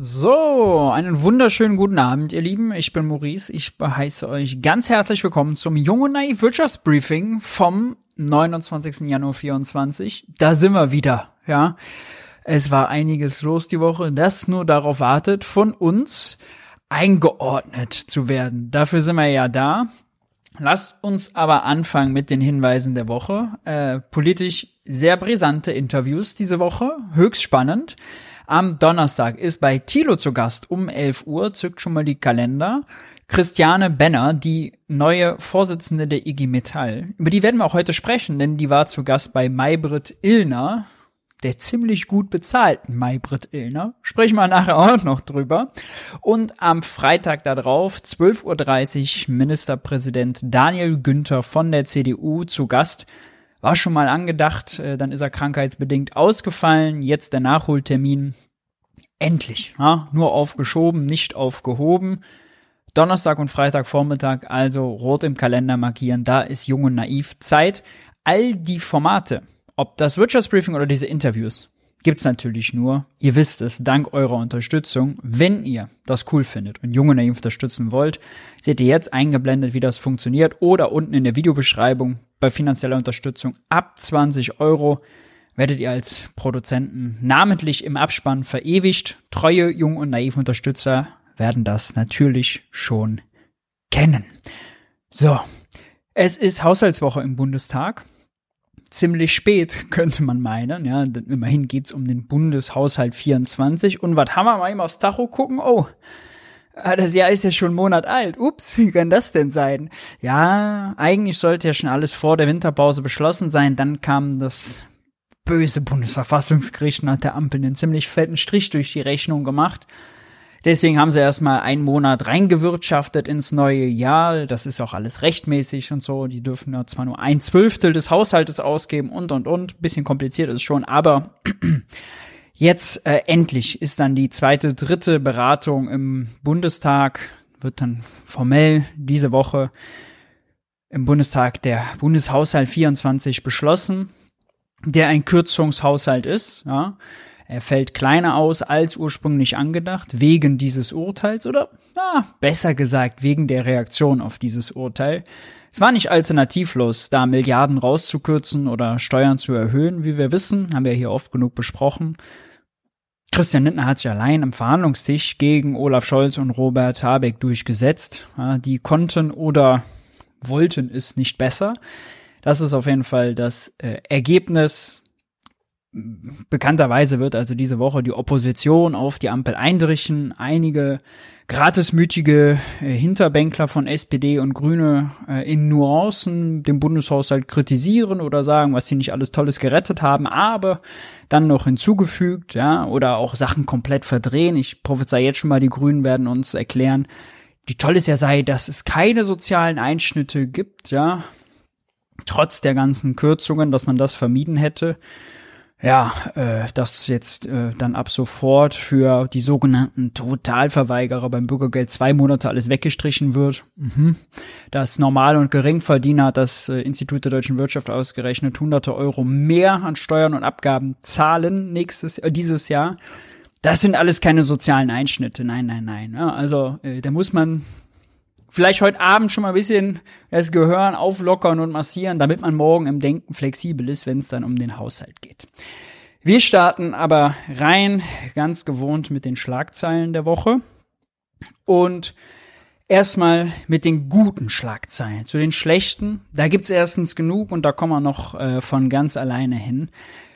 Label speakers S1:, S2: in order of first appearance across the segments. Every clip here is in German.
S1: So, einen wunderschönen guten Abend, ihr Lieben. Ich bin Maurice. Ich heiße euch ganz herzlich willkommen zum Junge Naiv Wirtschaftsbriefing vom 29. Januar 24. Da sind wir wieder, ja. Es war einiges los die Woche, das nur darauf wartet, von uns eingeordnet zu werden. Dafür sind wir ja da. Lasst uns aber anfangen mit den Hinweisen der Woche. Äh, politisch sehr brisante Interviews diese Woche, höchst spannend. Am Donnerstag ist bei Thilo zu Gast um 11 Uhr, zückt schon mal die Kalender. Christiane Benner, die neue Vorsitzende der IG Metall. Über die werden wir auch heute sprechen, denn die war zu Gast bei Maybrit Illner, der ziemlich gut bezahlten Maybrit Illner. Sprechen wir nachher auch noch drüber. Und am Freitag darauf, 12.30 Uhr, Ministerpräsident Daniel Günther von der CDU zu Gast war schon mal angedacht, äh, dann ist er krankheitsbedingt ausgefallen. Jetzt der Nachholtermin. Endlich. Ja, nur aufgeschoben, nicht aufgehoben. Donnerstag und Freitagvormittag also rot im Kalender markieren. Da ist jung und naiv Zeit. All die Formate, ob das Wirtschaftsbriefing oder diese Interviews, gibt's natürlich nur, ihr wisst es, dank eurer Unterstützung. Wenn ihr das cool findet und Junge Naiv unterstützen wollt, seht ihr jetzt eingeblendet, wie das funktioniert oder unten in der Videobeschreibung bei finanzieller Unterstützung ab 20 Euro werdet ihr als Produzenten namentlich im Abspann verewigt. Treue, jung und naiv Unterstützer werden das natürlich schon kennen. So, es ist Haushaltswoche im Bundestag ziemlich spät, könnte man meinen. Ja, immerhin geht's um den Bundeshaushalt 24. Und was haben wir mal eben aufs Tacho gucken? Oh, das Jahr ist ja schon einen Monat alt. Ups, wie kann das denn sein? Ja, eigentlich sollte ja schon alles vor der Winterpause beschlossen sein. Dann kam das böse Bundesverfassungsgericht und hat der Ampel einen ziemlich fetten Strich durch die Rechnung gemacht. Deswegen haben sie erstmal einen Monat reingewirtschaftet ins neue Jahr. Das ist auch alles rechtmäßig und so. Die dürfen ja zwar nur ein Zwölftel des Haushaltes ausgeben und und und. Bisschen kompliziert ist schon, aber jetzt äh, endlich ist dann die zweite, dritte Beratung im Bundestag. Wird dann formell diese Woche im Bundestag der Bundeshaushalt 24 beschlossen, der ein Kürzungshaushalt ist, ja. Er fällt kleiner aus als ursprünglich angedacht, wegen dieses Urteils oder, na, besser gesagt, wegen der Reaktion auf dieses Urteil. Es war nicht alternativlos, da Milliarden rauszukürzen oder Steuern zu erhöhen, wie wir wissen, haben wir hier oft genug besprochen. Christian Lindner hat sich allein am Verhandlungstisch gegen Olaf Scholz und Robert Habeck durchgesetzt. Die konnten oder wollten es nicht besser. Das ist auf jeden Fall das äh, Ergebnis Bekannterweise wird also diese Woche die Opposition auf die Ampel eindrichten. Einige gratismütige äh, Hinterbänkler von SPD und Grüne äh, in Nuancen den Bundeshaushalt kritisieren oder sagen, was sie nicht alles Tolles gerettet haben, aber dann noch hinzugefügt, ja, oder auch Sachen komplett verdrehen. Ich prophezei jetzt schon mal, die Grünen werden uns erklären, wie toll es ja sei, dass es keine sozialen Einschnitte gibt, ja, trotz der ganzen Kürzungen, dass man das vermieden hätte ja, äh, dass jetzt äh, dann ab sofort für die sogenannten Totalverweigerer beim Bürgergeld zwei Monate alles weggestrichen wird. Mhm. Das Normal- und Geringverdiener hat das äh, Institut der deutschen Wirtschaft ausgerechnet, hunderte Euro mehr an Steuern und Abgaben zahlen nächstes, äh, dieses Jahr. Das sind alles keine sozialen Einschnitte. Nein, nein, nein. Ja, also äh, da muss man vielleicht heute Abend schon mal ein bisschen das Gehirn auflockern und massieren, damit man morgen im Denken flexibel ist, wenn es dann um den Haushalt geht. Wir starten aber rein ganz gewohnt mit den Schlagzeilen der Woche und erstmal mit den guten Schlagzeilen. Zu den schlechten, da gibt's erstens genug und da kommen wir noch äh, von ganz alleine hin.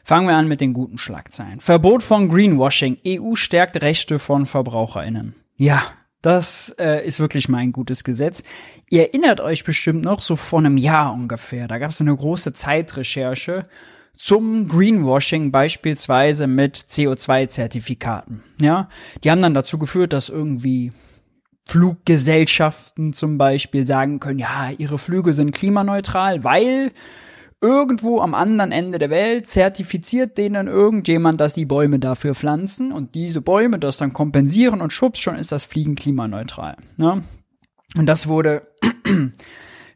S1: Fangen wir an mit den guten Schlagzeilen. Verbot von Greenwashing. EU stärkt Rechte von Verbraucherinnen. Ja, das äh, ist wirklich mal ein gutes Gesetz. Ihr erinnert euch bestimmt noch so vor einem Jahr ungefähr. Da gab es eine große Zeitrecherche zum Greenwashing beispielsweise mit CO2-Zertifikaten. Ja, die haben dann dazu geführt, dass irgendwie Fluggesellschaften zum Beispiel sagen können, ja, ihre Flüge sind klimaneutral, weil irgendwo am anderen Ende der Welt zertifiziert denen irgendjemand, dass die Bäume dafür pflanzen und diese Bäume das dann kompensieren und schubs, schon ist das Fliegen klimaneutral. Ne? Und das wurde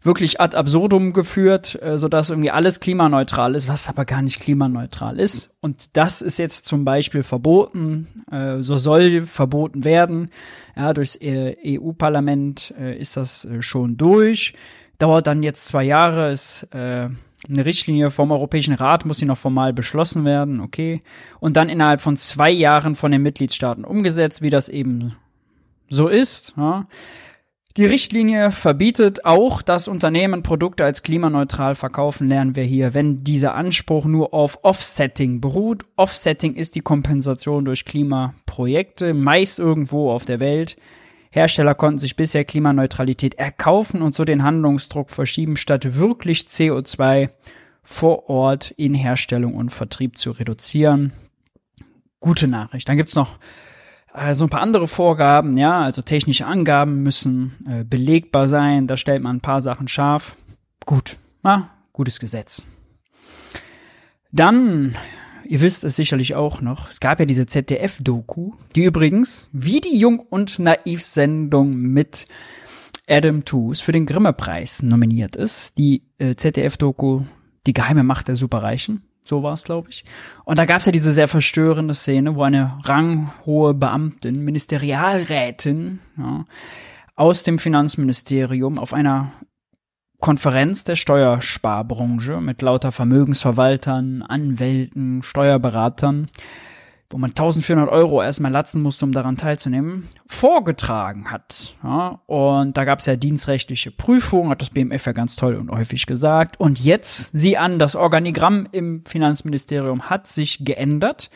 S1: wirklich ad absurdum geführt, äh, sodass irgendwie alles klimaneutral ist, was aber gar nicht klimaneutral ist. Und das ist jetzt zum Beispiel verboten, äh, so soll verboten werden. Ja, durchs EU-Parlament äh, ist das schon durch. Dauert dann jetzt zwei Jahre, ist äh, eine Richtlinie vom Europäischen Rat, muss sie noch formal beschlossen werden, okay. Und dann innerhalb von zwei Jahren von den Mitgliedstaaten umgesetzt, wie das eben so ist. Ja. Die Richtlinie verbietet auch, dass Unternehmen Produkte als klimaneutral verkaufen, lernen wir hier, wenn dieser Anspruch nur auf Offsetting beruht. Offsetting ist die Kompensation durch Klimaprojekte, meist irgendwo auf der Welt. Hersteller konnten sich bisher Klimaneutralität erkaufen und so den Handlungsdruck verschieben, statt wirklich CO2 vor Ort in Herstellung und Vertrieb zu reduzieren. Gute Nachricht. Dann gibt's noch äh, so ein paar andere Vorgaben, ja, also technische Angaben müssen äh, belegbar sein, da stellt man ein paar Sachen scharf. Gut, ja, gutes Gesetz. Dann, ihr wisst es sicherlich auch noch, es gab ja diese ZDF-Doku, die übrigens, wie die Jung- und Naiv-Sendung mit Adam Tooze für den Grimme-Preis nominiert ist. Die äh, ZDF-Doku Die geheime Macht der Superreichen. So war es, glaube ich. Und da gab es ja diese sehr verstörende Szene, wo eine ranghohe Beamtin, Ministerialrätin, ja, aus dem Finanzministerium auf einer Konferenz der Steuersparbranche mit lauter Vermögensverwaltern, Anwälten, Steuerberatern wo man 1400 Euro erstmal latzen musste, um daran teilzunehmen, vorgetragen hat. Ja, und da gab es ja dienstrechtliche Prüfungen, hat das BMF ja ganz toll und häufig gesagt. Und jetzt, sieh an, das Organigramm im Finanzministerium hat sich geändert.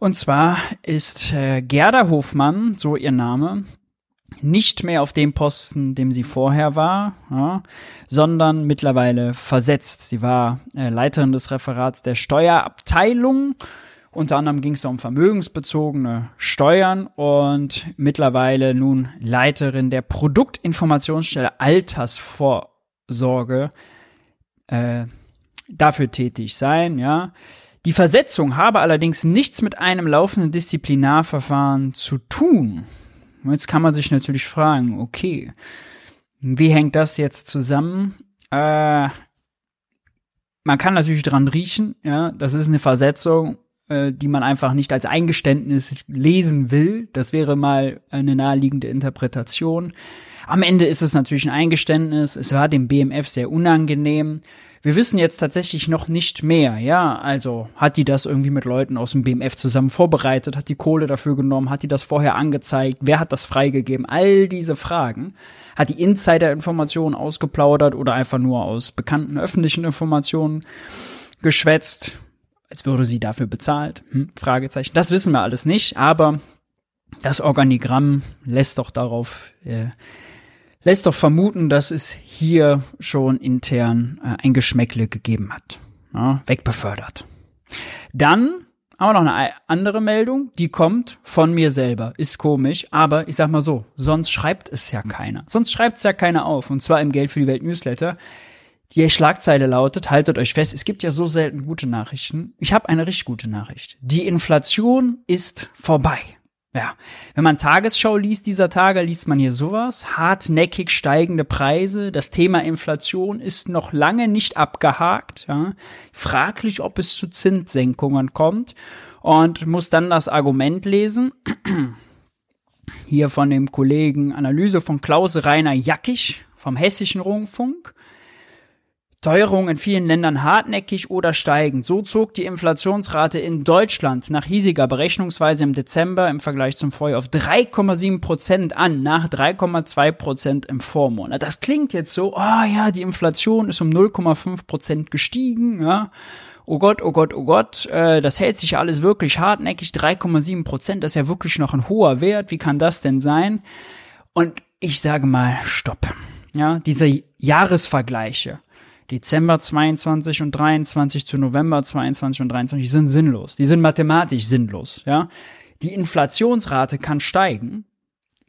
S1: Und zwar ist äh, Gerda Hofmann, so ihr Name, nicht mehr auf dem Posten, dem sie vorher war, ja, sondern mittlerweile versetzt. Sie war äh, Leiterin des Referats der Steuerabteilung unter anderem ging es um vermögensbezogene Steuern und mittlerweile nun Leiterin der Produktinformationsstelle Altersvorsorge äh, dafür tätig sein, ja. Die Versetzung habe allerdings nichts mit einem laufenden Disziplinarverfahren zu tun. Jetzt kann man sich natürlich fragen, okay, wie hängt das jetzt zusammen? Äh, man kann natürlich dran riechen, ja, das ist eine Versetzung äh, die man einfach nicht als Eingeständnis lesen will. Das wäre mal eine naheliegende Interpretation. Am Ende ist es natürlich ein Eingeständnis. Es war dem BMF sehr unangenehm. Wir wissen jetzt tatsächlich noch nicht mehr, ja. Also hat die das irgendwie mit Leuten aus dem BMF zusammen vorbereitet, hat die Kohle dafür genommen, hat die das vorher angezeigt, wer hat das freigegeben? All diese Fragen. Hat die Insider-Informationen ausgeplaudert oder einfach nur aus bekannten öffentlichen Informationen geschwätzt? als würde sie dafür bezahlt? Hm, Fragezeichen. Das wissen wir alles nicht, aber das Organigramm lässt doch darauf, äh, lässt doch vermuten, dass es hier schon intern äh, ein Geschmäckle gegeben hat. Ja, wegbefördert. Dann haben wir noch eine andere Meldung, die kommt von mir selber. Ist komisch, aber ich sag mal so, sonst schreibt es ja keiner. Sonst schreibt es ja keiner auf. Und zwar im Geld für die Welt Newsletter. Die Schlagzeile lautet, haltet euch fest, es gibt ja so selten gute Nachrichten. Ich habe eine richtig gute Nachricht. Die Inflation ist vorbei. Ja, wenn man Tagesschau liest dieser Tage, liest man hier sowas. Hartnäckig steigende Preise. Das Thema Inflation ist noch lange nicht abgehakt. Ja. Fraglich, ob es zu Zinssenkungen kommt. Und muss dann das Argument lesen. Hier von dem Kollegen Analyse von Klaus Rainer Jackig vom Hessischen Rundfunk. Teuerung in vielen Ländern hartnäckig oder steigend. So zog die Inflationsrate in Deutschland nach hiesiger Berechnungsweise im Dezember im Vergleich zum Vorjahr auf 3,7 Prozent an, nach 3,2 Prozent im Vormonat. Das klingt jetzt so, ah oh ja, die Inflation ist um 0,5 Prozent gestiegen, ja. Oh Gott, oh Gott, oh Gott, äh, das hält sich alles wirklich hartnäckig, 3,7 Prozent, das ist ja wirklich noch ein hoher Wert, wie kann das denn sein? Und ich sage mal, stopp. Ja, diese Jahresvergleiche Dezember 22 und 23 zu November 22 und 23 sind sinnlos. Die sind mathematisch sinnlos, ja. Die Inflationsrate kann steigen,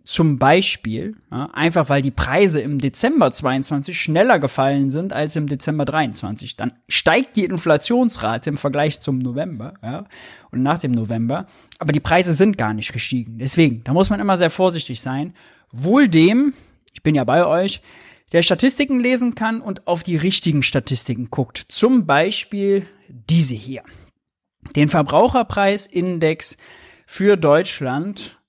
S1: zum Beispiel, ja, einfach weil die Preise im Dezember 22 schneller gefallen sind als im Dezember 23. Dann steigt die Inflationsrate im Vergleich zum November, ja, und nach dem November. Aber die Preise sind gar nicht gestiegen. Deswegen, da muss man immer sehr vorsichtig sein. Wohl dem, ich bin ja bei euch, der Statistiken lesen kann und auf die richtigen Statistiken guckt. Zum Beispiel diese hier. Den Verbraucherpreisindex für Deutschland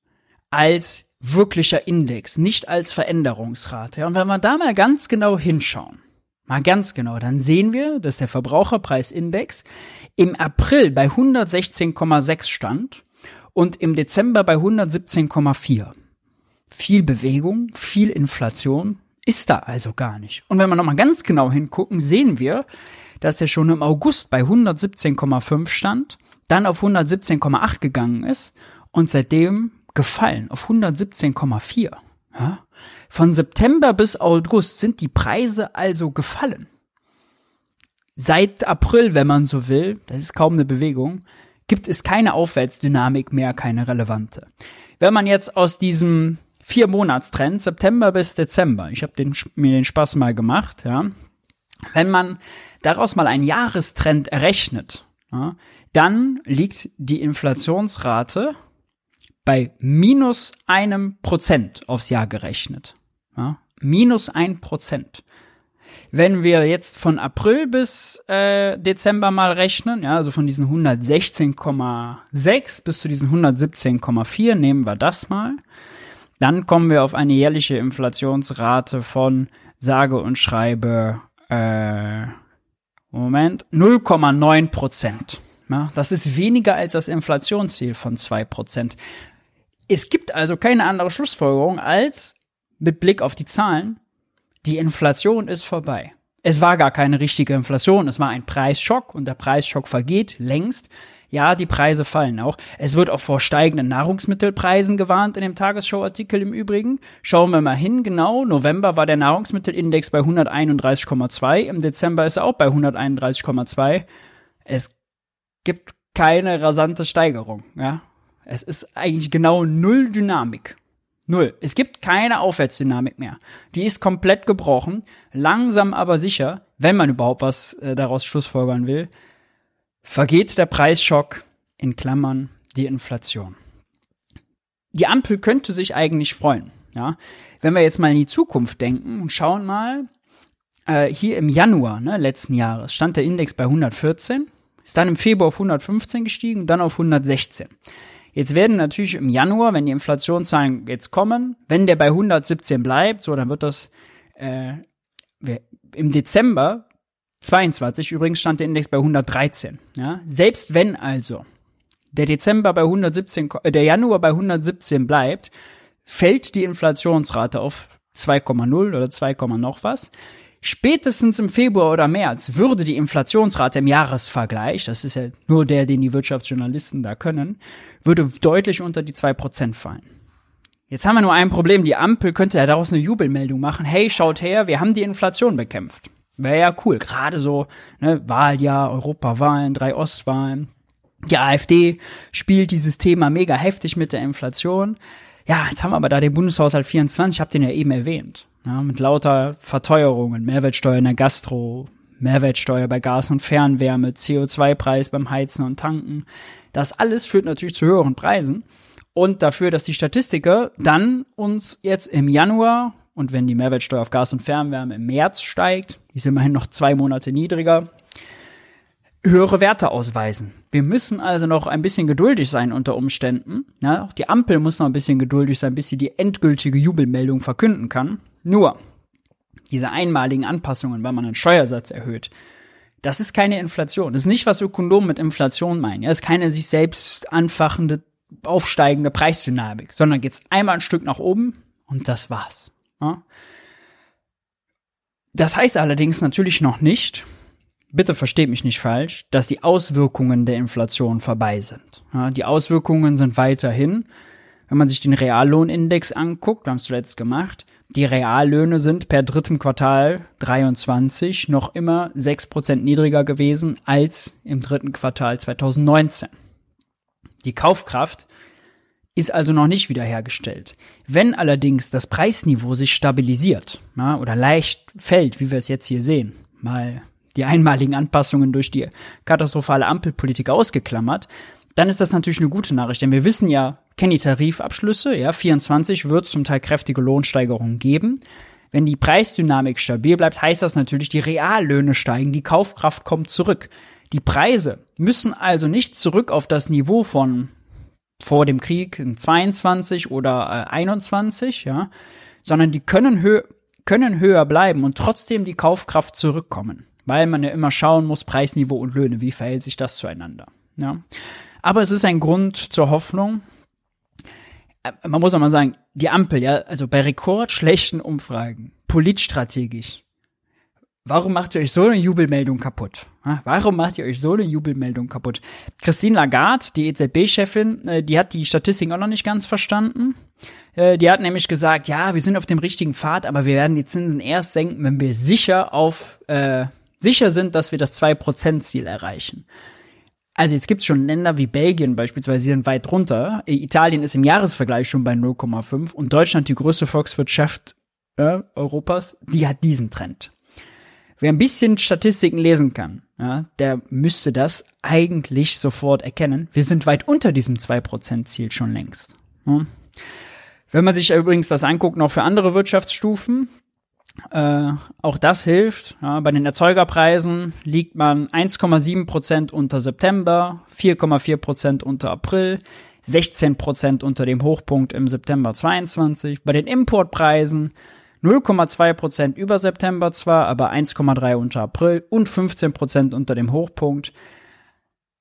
S1: als wirklicher Index, nicht als Veränderungsrate. Und wenn wir da mal ganz genau hinschauen, mal ganz genau, dann sehen wir, dass der Verbraucherpreisindex im April bei 116,6 stand und im Dezember bei 117,4. Viel Bewegung, viel Inflation ist da also gar nicht. Und wenn wir nochmal ganz genau hingucken, sehen wir, dass er schon im August bei 117,5 stand, dann auf 117,8 gegangen ist und seitdem gefallen auf 117,4. Ja? Von September bis August sind die Preise also gefallen. Seit April, wenn man so will, das ist kaum eine Bewegung, gibt es keine Aufwärtsdynamik mehr, keine relevante. Wenn man jetzt aus diesem vier Monatstrend September bis Dezember, ich habe mir den Spaß mal gemacht, ja, wenn man daraus mal einen Jahrestrend errechnet, ja, dann liegt die Inflationsrate bei minus einem Prozent aufs Jahr gerechnet. Ja, minus ein Prozent. Wenn wir jetzt von April bis äh, Dezember mal rechnen, ja, also von diesen 116,6 bis zu diesen 117,4 nehmen wir das mal, dann kommen wir auf eine jährliche Inflationsrate von sage und schreibe äh, Moment 0,9 Prozent. Ja, das ist weniger als das Inflationsziel von 2 Prozent. Es gibt also keine andere Schlussfolgerung als mit Blick auf die Zahlen, die Inflation ist vorbei. Es war gar keine richtige Inflation, es war ein Preisschock und der Preisschock vergeht längst. Ja, die Preise fallen auch. Es wird auch vor steigenden Nahrungsmittelpreisen gewarnt in dem Tagesschau-Artikel im Übrigen. Schauen wir mal hin, genau. November war der Nahrungsmittelindex bei 131,2. Im Dezember ist er auch bei 131,2. Es gibt keine rasante Steigerung, ja. Es ist eigentlich genau null Dynamik. Null. Es gibt keine Aufwärtsdynamik mehr. Die ist komplett gebrochen. Langsam aber sicher, wenn man überhaupt was äh, daraus schlussfolgern will, vergeht der Preisschock in Klammern die Inflation. Die Ampel könnte sich eigentlich freuen. Ja, wenn wir jetzt mal in die Zukunft denken und schauen mal, äh, hier im Januar ne, letzten Jahres stand der Index bei 114, ist dann im Februar auf 115 gestiegen, dann auf 116. Jetzt werden natürlich im Januar, wenn die Inflationszahlen jetzt kommen, wenn der bei 117 bleibt, so, dann wird das äh, im Dezember 22 übrigens stand der Index bei 113. Ja? Selbst wenn also der Dezember bei 117, äh, der Januar bei 117 bleibt, fällt die Inflationsrate auf 2,0 oder 2, noch was. Spätestens im Februar oder März würde die Inflationsrate im Jahresvergleich, das ist ja nur der, den die Wirtschaftsjournalisten da können, würde deutlich unter die 2% fallen. Jetzt haben wir nur ein Problem, die Ampel könnte ja daraus eine Jubelmeldung machen. Hey, schaut her, wir haben die Inflation bekämpft. Wäre ja cool, gerade so, ne, Wahljahr, Europawahlen, drei Ostwahlen. Die AfD spielt dieses Thema mega heftig mit der Inflation. Ja, jetzt haben wir aber da den Bundeshaushalt 24, ich habe den ja eben erwähnt. Ja, mit lauter Verteuerungen, Mehrwertsteuer in der Gastro, Mehrwertsteuer bei Gas und Fernwärme, CO2-Preis beim Heizen und Tanken. Das alles führt natürlich zu höheren Preisen und dafür, dass die Statistiker dann uns jetzt im Januar und wenn die Mehrwertsteuer auf Gas und Fernwärme im März steigt, die ist immerhin noch zwei Monate niedriger, höhere Werte ausweisen. Wir müssen also noch ein bisschen geduldig sein unter Umständen. Ja, auch die Ampel muss noch ein bisschen geduldig sein, bis sie die endgültige Jubelmeldung verkünden kann. Nur, diese einmaligen Anpassungen, weil man einen Steuersatz erhöht, das ist keine Inflation. Das ist nicht, was Ökonomen mit Inflation meinen. Ja, das ist keine sich selbst anfachende, aufsteigende Preisdynamik, sondern geht's einmal ein Stück nach oben und das war's. Ja? Das heißt allerdings natürlich noch nicht, bitte versteht mich nicht falsch, dass die Auswirkungen der Inflation vorbei sind. Ja, die Auswirkungen sind weiterhin, wenn man sich den Reallohnindex anguckt, wir haben es zuletzt gemacht, die Reallöhne sind per drittem Quartal 23 noch immer 6% niedriger gewesen als im dritten Quartal 2019. Die Kaufkraft ist also noch nicht wiederhergestellt. Wenn allerdings das Preisniveau sich stabilisiert ja, oder leicht fällt, wie wir es jetzt hier sehen, mal die einmaligen Anpassungen durch die katastrophale Ampelpolitik ausgeklammert, dann ist das natürlich eine gute Nachricht, denn wir wissen ja, kennen die Tarifabschlüsse, ja, 24 wird zum Teil kräftige Lohnsteigerungen geben. Wenn die Preisdynamik stabil bleibt, heißt das natürlich, die Reallöhne steigen, die Kaufkraft kommt zurück. Die Preise müssen also nicht zurück auf das Niveau von vor dem Krieg in 22 oder äh, 21, ja, sondern die können, hö können höher bleiben und trotzdem die Kaufkraft zurückkommen, weil man ja immer schauen muss, Preisniveau und Löhne, wie verhält sich das zueinander, ja. Aber es ist ein Grund zur Hoffnung, äh, man muss auch mal sagen, die Ampel, ja, also bei rekordschlechten Umfragen, politstrategisch, warum macht ihr euch so eine Jubelmeldung kaputt? Warum macht ihr euch so eine Jubelmeldung kaputt? Christine Lagarde, die EZB-Chefin, äh, die hat die Statistiken auch noch nicht ganz verstanden. Äh, die hat nämlich gesagt, ja, wir sind auf dem richtigen Pfad, aber wir werden die Zinsen erst senken, wenn wir sicher auf äh, sicher sind, dass wir das 2%-Ziel erreichen. Also jetzt gibt's schon Länder wie Belgien beispielsweise, die sind weit drunter. Italien ist im Jahresvergleich schon bei 0,5 und Deutschland, die größte Volkswirtschaft äh, Europas, die hat diesen Trend. Wer ein bisschen Statistiken lesen kann, ja, der müsste das eigentlich sofort erkennen. Wir sind weit unter diesem 2%-Ziel schon längst. Ja. Wenn man sich übrigens das anguckt, noch für andere Wirtschaftsstufen, äh, auch das hilft. Ja, bei den Erzeugerpreisen liegt man 1,7 Prozent unter September, 4,4 Prozent unter April, 16 Prozent unter dem Hochpunkt im September 22. Bei den Importpreisen 0,2 Prozent über September zwar, aber 1,3 unter April und 15 Prozent unter dem Hochpunkt.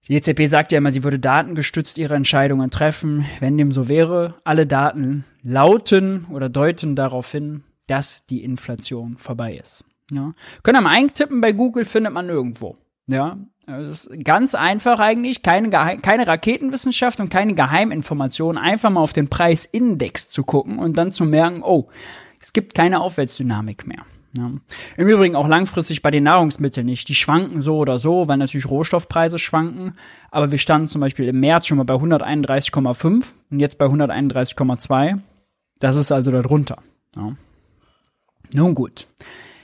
S1: Die EZB sagt ja immer, sie würde datengestützt ihre Entscheidungen treffen. Wenn dem so wäre, alle Daten lauten oder deuten darauf hin, dass die Inflation vorbei ist. Ja. Können mal eintippen bei Google, findet man nirgendwo. Ja, das ist ganz einfach eigentlich, keine, keine Raketenwissenschaft und keine Geheiminformation, einfach mal auf den Preisindex zu gucken und dann zu merken, oh, es gibt keine Aufwärtsdynamik mehr. Ja. Im Übrigen auch langfristig bei den Nahrungsmitteln nicht. Die schwanken so oder so, weil natürlich Rohstoffpreise schwanken. Aber wir standen zum Beispiel im März schon mal bei 131,5 und jetzt bei 131,2. Das ist also darunter. Ja. Nun gut,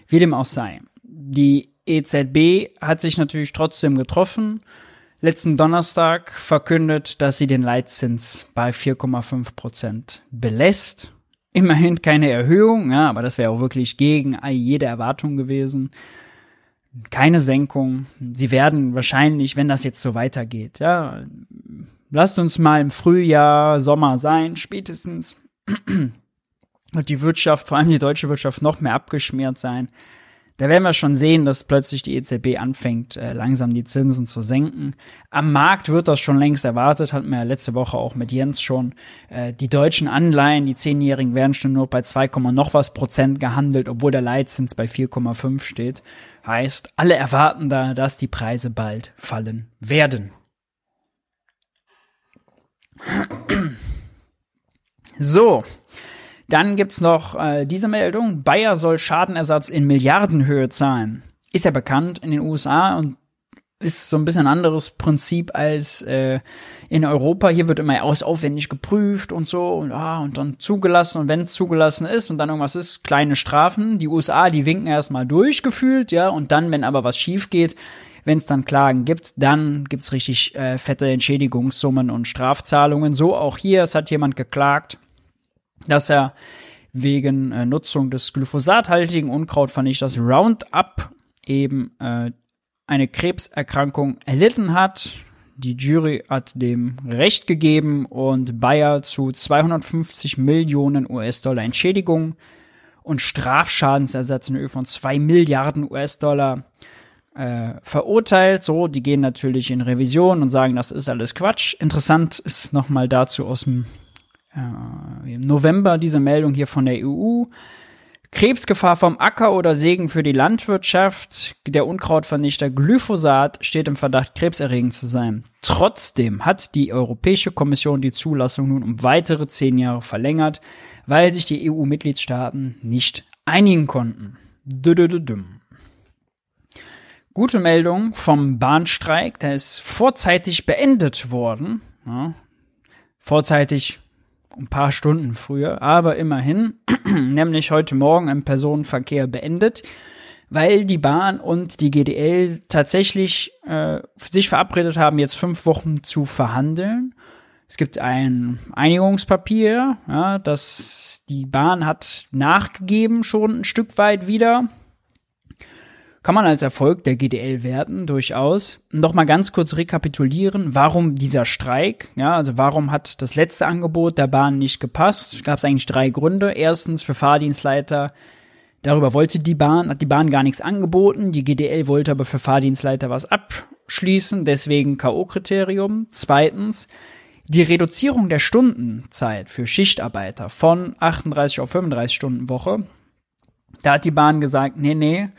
S1: wie dem auch sei. Die EZB hat sich natürlich trotzdem getroffen. Letzten Donnerstag verkündet, dass sie den Leitzins bei 4,5 Prozent belässt. Immerhin keine Erhöhung, ja, aber das wäre auch wirklich gegen jede Erwartung gewesen. Keine Senkung. Sie werden wahrscheinlich, wenn das jetzt so weitergeht, ja, lasst uns mal im Frühjahr, Sommer sein, spätestens wird die Wirtschaft, vor allem die deutsche Wirtschaft, noch mehr abgeschmiert sein. Da werden wir schon sehen, dass plötzlich die EZB anfängt, äh, langsam die Zinsen zu senken. Am Markt wird das schon längst erwartet, hatten wir ja letzte Woche auch mit Jens schon. Äh, die deutschen Anleihen, die Zehnjährigen, werden schon nur bei 2, noch was Prozent gehandelt, obwohl der Leitzins bei 4,5 steht. Heißt, alle erwarten da, dass die Preise bald fallen werden. So, dann gibt's noch äh, diese Meldung. Bayer soll Schadenersatz in Milliardenhöhe zahlen. Ist ja bekannt in den USA und ist so ein bisschen anderes Prinzip als äh, in Europa. Hier wird immer aus aufwendig geprüft und so und, ah, und dann zugelassen und wenn es zugelassen ist und dann irgendwas ist, kleine Strafen. Die USA, die winken erstmal durchgefühlt, ja, und dann, wenn aber was schief geht, wenn es dann Klagen gibt, dann gibt's richtig äh, fette Entschädigungssummen und Strafzahlungen. So auch hier, es hat jemand geklagt dass er wegen äh, Nutzung des glyphosathaltigen Unkrautvernichters Roundup eben äh, eine Krebserkrankung erlitten hat. Die Jury hat dem Recht gegeben und Bayer zu 250 Millionen US-Dollar Entschädigung und Strafschadensersatz in Höhe von 2 Milliarden US-Dollar äh, verurteilt. So, die gehen natürlich in Revision und sagen, das ist alles Quatsch. Interessant ist nochmal dazu aus dem äh, im November diese Meldung hier von der EU. Krebsgefahr vom Acker oder Segen für die Landwirtschaft. Der Unkrautvernichter Glyphosat steht im Verdacht, krebserregend zu sein. Trotzdem hat die Europäische Kommission die Zulassung nun um weitere zehn Jahre verlängert, weil sich die EU-Mitgliedstaaten nicht einigen konnten. Dü Gute Meldung vom Bahnstreik, der ist vorzeitig beendet worden. Ja, vorzeitig ein paar Stunden früher, aber immerhin, nämlich heute Morgen im Personenverkehr beendet, weil die Bahn und die GDL tatsächlich äh, sich verabredet haben, jetzt fünf Wochen zu verhandeln. Es gibt ein Einigungspapier, ja, das die Bahn hat nachgegeben schon ein Stück weit wieder. Kann man als Erfolg der GDL werten, durchaus. Noch mal ganz kurz rekapitulieren, warum dieser Streik, ja, also warum hat das letzte Angebot der Bahn nicht gepasst? Gab es eigentlich drei Gründe. Erstens für Fahrdienstleiter Darüber wollte die Bahn, hat die Bahn gar nichts angeboten. Die GDL wollte aber für Fahrdienstleiter was abschließen, deswegen K.O.-Kriterium. Zweitens, die Reduzierung der Stundenzeit für Schichtarbeiter von 38 auf 35 Stunden Woche. Da hat die Bahn gesagt, nee, nee,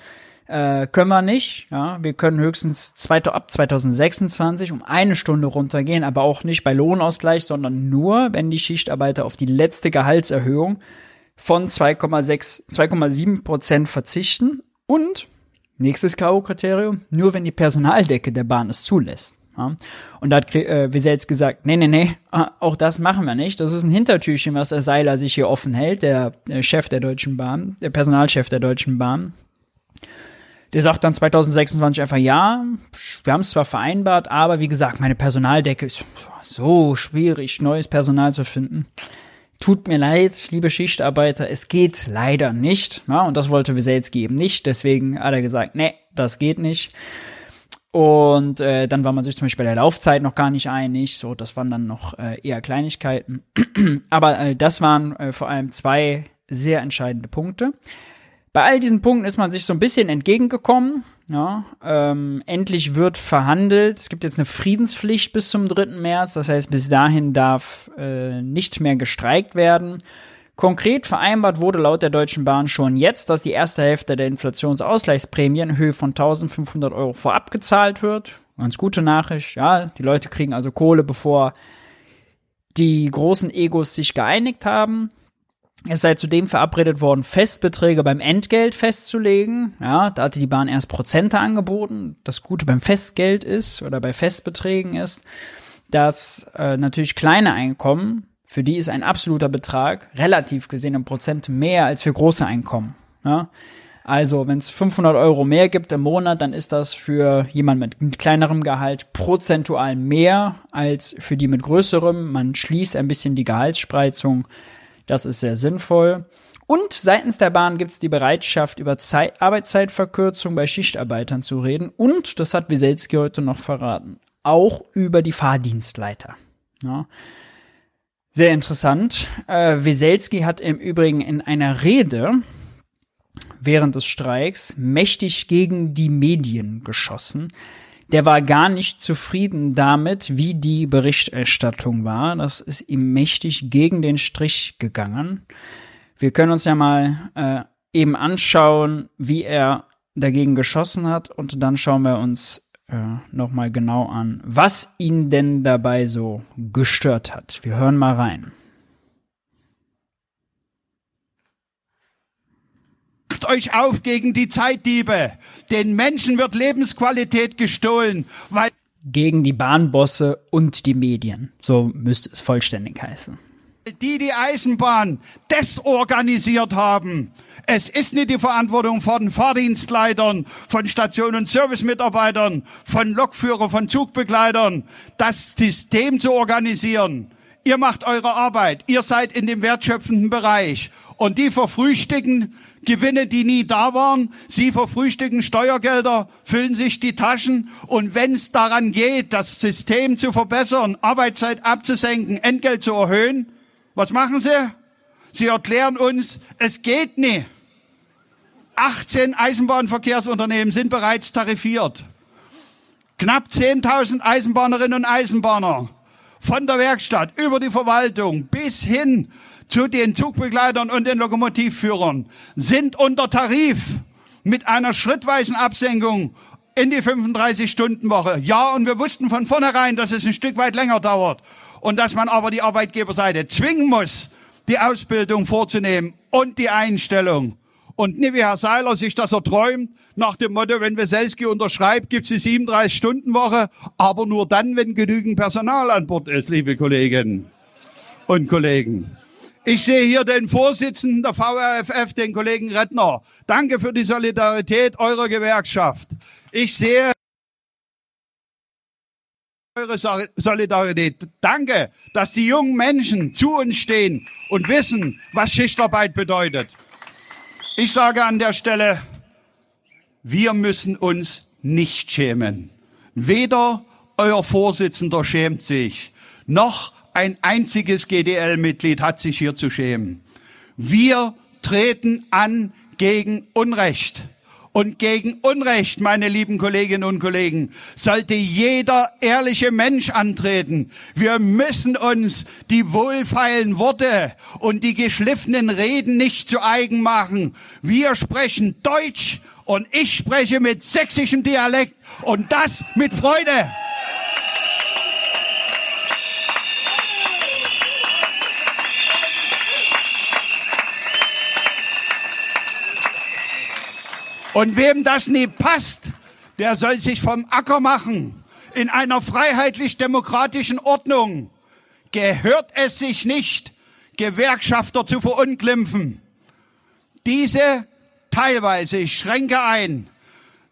S1: äh, können wir nicht. Ja, wir können höchstens zweite, ab 2026 um eine Stunde runtergehen, aber auch nicht bei Lohnausgleich, sondern nur, wenn die Schichtarbeiter auf die letzte Gehaltserhöhung von 2,6, 2,7 Prozent verzichten und nächstes K.O.-Kriterium, nur wenn die Personaldecke der Bahn es zulässt. Ja. Und da hat äh, Wieselz gesagt, nee, nee, nee, ah, auch das machen wir nicht. Das ist ein Hintertürchen, was der Seiler sich hier offen hält, der, der Chef der Deutschen Bahn, der Personalchef der Deutschen Bahn. Der sagt dann 2026 einfach, ja, wir haben es zwar vereinbart, aber wie gesagt, meine Personaldecke ist so schwierig, neues Personal zu finden tut mir leid, liebe Schichtarbeiter, es geht leider nicht. Ja, und das wollte Wieselski eben nicht. Deswegen hat er gesagt, nee, das geht nicht. Und äh, dann war man sich zum Beispiel bei der Laufzeit noch gar nicht einig. So, das waren dann noch äh, eher Kleinigkeiten. Aber äh, das waren äh, vor allem zwei sehr entscheidende Punkte. Bei all diesen Punkten ist man sich so ein bisschen entgegengekommen. Ja, ähm, endlich wird verhandelt. Es gibt jetzt eine Friedenspflicht bis zum 3. März. Das heißt, bis dahin darf äh, nicht mehr gestreikt werden. Konkret vereinbart wurde laut der Deutschen Bahn schon jetzt, dass die erste Hälfte der Inflationsausgleichsprämie in Höhe von 1500 Euro vorab gezahlt wird. Ganz gute Nachricht. Ja, die Leute kriegen also Kohle, bevor die großen Egos sich geeinigt haben. Es sei zudem verabredet worden, Festbeträge beim Entgelt festzulegen. Ja, da hatte die Bahn erst Prozente angeboten. Das Gute beim Festgeld ist oder bei Festbeträgen ist, dass äh, natürlich kleine Einkommen, für die ist ein absoluter Betrag, relativ gesehen im Prozent mehr als für große Einkommen. Ja? Also, wenn es 500 Euro mehr gibt im Monat, dann ist das für jemanden mit, mit kleinerem Gehalt prozentual mehr als für die mit größerem. Man schließt ein bisschen die Gehaltsspreizung das ist sehr sinnvoll. Und seitens der Bahn gibt es die Bereitschaft, über Zeit Arbeitszeitverkürzung bei Schichtarbeitern zu reden. Und, das hat Wieselski heute noch verraten, auch über die Fahrdienstleiter. Ja. Sehr interessant. Äh, Wieselski hat im Übrigen in einer Rede während des Streiks mächtig gegen die Medien geschossen der war gar nicht zufrieden damit, wie die Berichterstattung war. Das ist ihm mächtig gegen den Strich gegangen. Wir können uns ja mal äh, eben anschauen, wie er dagegen geschossen hat und dann schauen wir uns äh, nochmal genau an, was ihn denn dabei so gestört hat. Wir hören mal rein.
S2: Macht euch auf gegen die Zeitdiebe. Den Menschen wird Lebensqualität gestohlen, weil
S1: gegen die Bahnbosse und die Medien. So müsste es vollständig heißen.
S2: Die die Eisenbahn desorganisiert haben. Es ist nicht die Verantwortung von Fahrdienstleitern, von Station- und Servicemitarbeitern, von Lokführer, von Zugbegleitern, das System zu organisieren. Ihr macht eure Arbeit. Ihr seid in dem wertschöpfenden Bereich. Und die verfrühstücken Gewinne, die nie da waren. Sie verfrühstücken Steuergelder, füllen sich die Taschen. Und wenn es daran geht, das System zu verbessern, Arbeitszeit abzusenken, Entgelt zu erhöhen, was machen sie? Sie erklären uns, es geht nicht. 18 Eisenbahnverkehrsunternehmen sind bereits tarifiert. Knapp 10.000 Eisenbahnerinnen und Eisenbahner von der Werkstatt über die Verwaltung bis hin zu den Zugbegleitern und den Lokomotivführern sind unter Tarif mit einer schrittweisen Absenkung in die 35-Stunden-Woche. Ja, und wir wussten von vornherein, dass es ein Stück weit länger dauert und dass man aber die Arbeitgeberseite zwingen muss, die Ausbildung vorzunehmen und die Einstellung. Und nicht wie Herr Seiler sich das erträumt, nach dem Motto, wenn Weselski unterschreibt, gibt es die 37-Stunden-Woche, aber nur dann, wenn genügend Personal an Bord ist, liebe Kolleginnen und Kollegen. Ich sehe hier den Vorsitzenden der VRFF, den Kollegen Rettner. Danke für die Solidarität eurer Gewerkschaft. Ich sehe eure Solidarität. Danke, dass die jungen Menschen zu uns stehen und wissen, was Schichtarbeit bedeutet. Ich sage an der Stelle, wir müssen uns nicht schämen. Weder euer Vorsitzender schämt sich, noch ein einziges GDL-Mitglied hat sich hier zu schämen. Wir treten an gegen Unrecht. Und gegen Unrecht, meine lieben Kolleginnen und Kollegen, sollte jeder ehrliche Mensch antreten. Wir müssen uns die wohlfeilen Worte und die geschliffenen Reden nicht zu eigen machen. Wir sprechen Deutsch und ich spreche mit sächsischem Dialekt und das mit Freude. Und wem das nie passt, der soll sich vom Acker machen. In einer freiheitlich-demokratischen Ordnung gehört es sich nicht, Gewerkschafter zu verunglimpfen. Diese teilweise, ich schränke ein,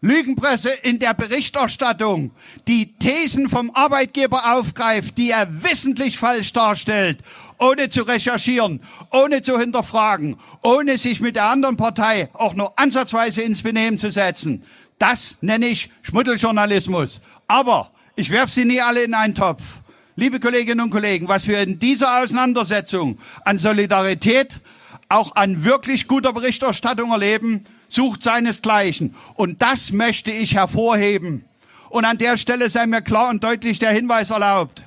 S2: Lügenpresse in der Berichterstattung die Thesen vom Arbeitgeber aufgreift, die er wissentlich falsch darstellt, ohne zu recherchieren, ohne zu hinterfragen, ohne sich mit der anderen Partei auch nur ansatzweise ins Benehmen zu setzen. Das nenne ich Schmuddeljournalismus. Aber ich werfe sie nie alle in einen Topf. Liebe Kolleginnen und Kollegen, was wir in dieser Auseinandersetzung an Solidarität, auch an wirklich guter Berichterstattung erleben, sucht seinesgleichen. Und das möchte ich hervorheben. Und an der Stelle sei mir klar und deutlich der Hinweis erlaubt.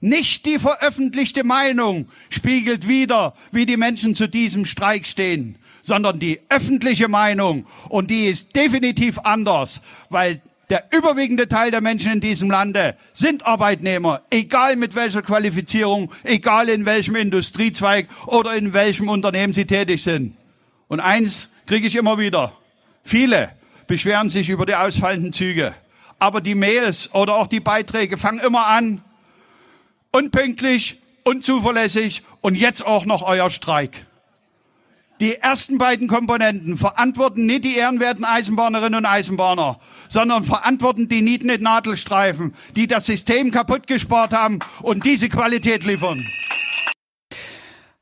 S2: Nicht die veröffentlichte Meinung spiegelt wider, wie die Menschen zu diesem Streik stehen, sondern die öffentliche Meinung. Und die ist definitiv anders, weil der überwiegende Teil der Menschen in diesem Lande sind Arbeitnehmer, egal mit welcher Qualifizierung, egal in welchem Industriezweig oder in welchem Unternehmen sie tätig sind. Und eins kriege ich immer wieder. Viele beschweren sich über die ausfallenden Züge. Aber die Mails oder auch die Beiträge fangen immer an. Unpünktlich, unzuverlässig und jetzt auch noch euer Streik. Die ersten beiden Komponenten verantworten nicht die ehrenwerten Eisenbahnerinnen und Eisenbahner, sondern verantworten die Nieten in Nadelstreifen, die das System kaputt gespart haben und diese Qualität liefern.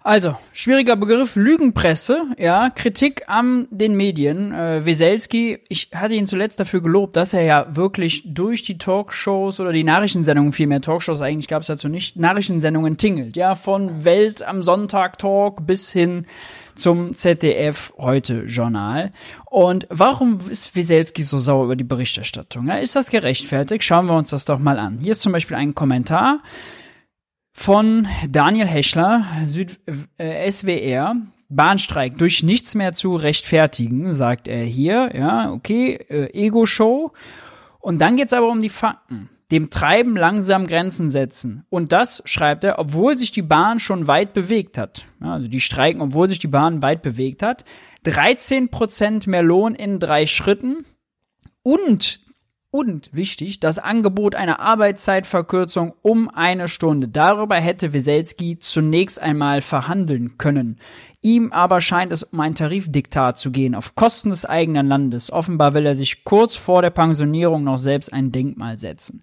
S1: Also, schwieriger Begriff, Lügenpresse, ja, Kritik an den Medien. Äh, Weselski, ich hatte ihn zuletzt dafür gelobt, dass er ja wirklich durch die Talkshows oder die Nachrichtensendungen, vielmehr Talkshows eigentlich gab es dazu nicht, Nachrichtensendungen tingelt, ja, von Welt am Sonntag Talk bis hin zum ZDF heute Journal. Und warum ist Weselski so sauer über die Berichterstattung? Ja, ist das gerechtfertigt? Schauen wir uns das doch mal an. Hier ist zum Beispiel ein Kommentar von Daniel Heschler, Süd, äh, SWR. Bahnstreik durch nichts mehr zu rechtfertigen, sagt er hier. Ja, okay, äh, Ego-Show. Und dann geht's aber um die Fakten. Dem Treiben langsam Grenzen setzen. Und das schreibt er, obwohl sich die Bahn schon weit bewegt hat. Ja, also die streiken, obwohl sich die Bahn weit bewegt hat. 13% mehr Lohn in drei Schritten. Und und wichtig, das Angebot einer Arbeitszeitverkürzung um eine Stunde. Darüber hätte Weselski zunächst einmal verhandeln können. Ihm aber scheint es um ein Tarifdiktat zu gehen, auf Kosten des eigenen Landes. Offenbar will er sich kurz vor der Pensionierung noch selbst ein Denkmal setzen.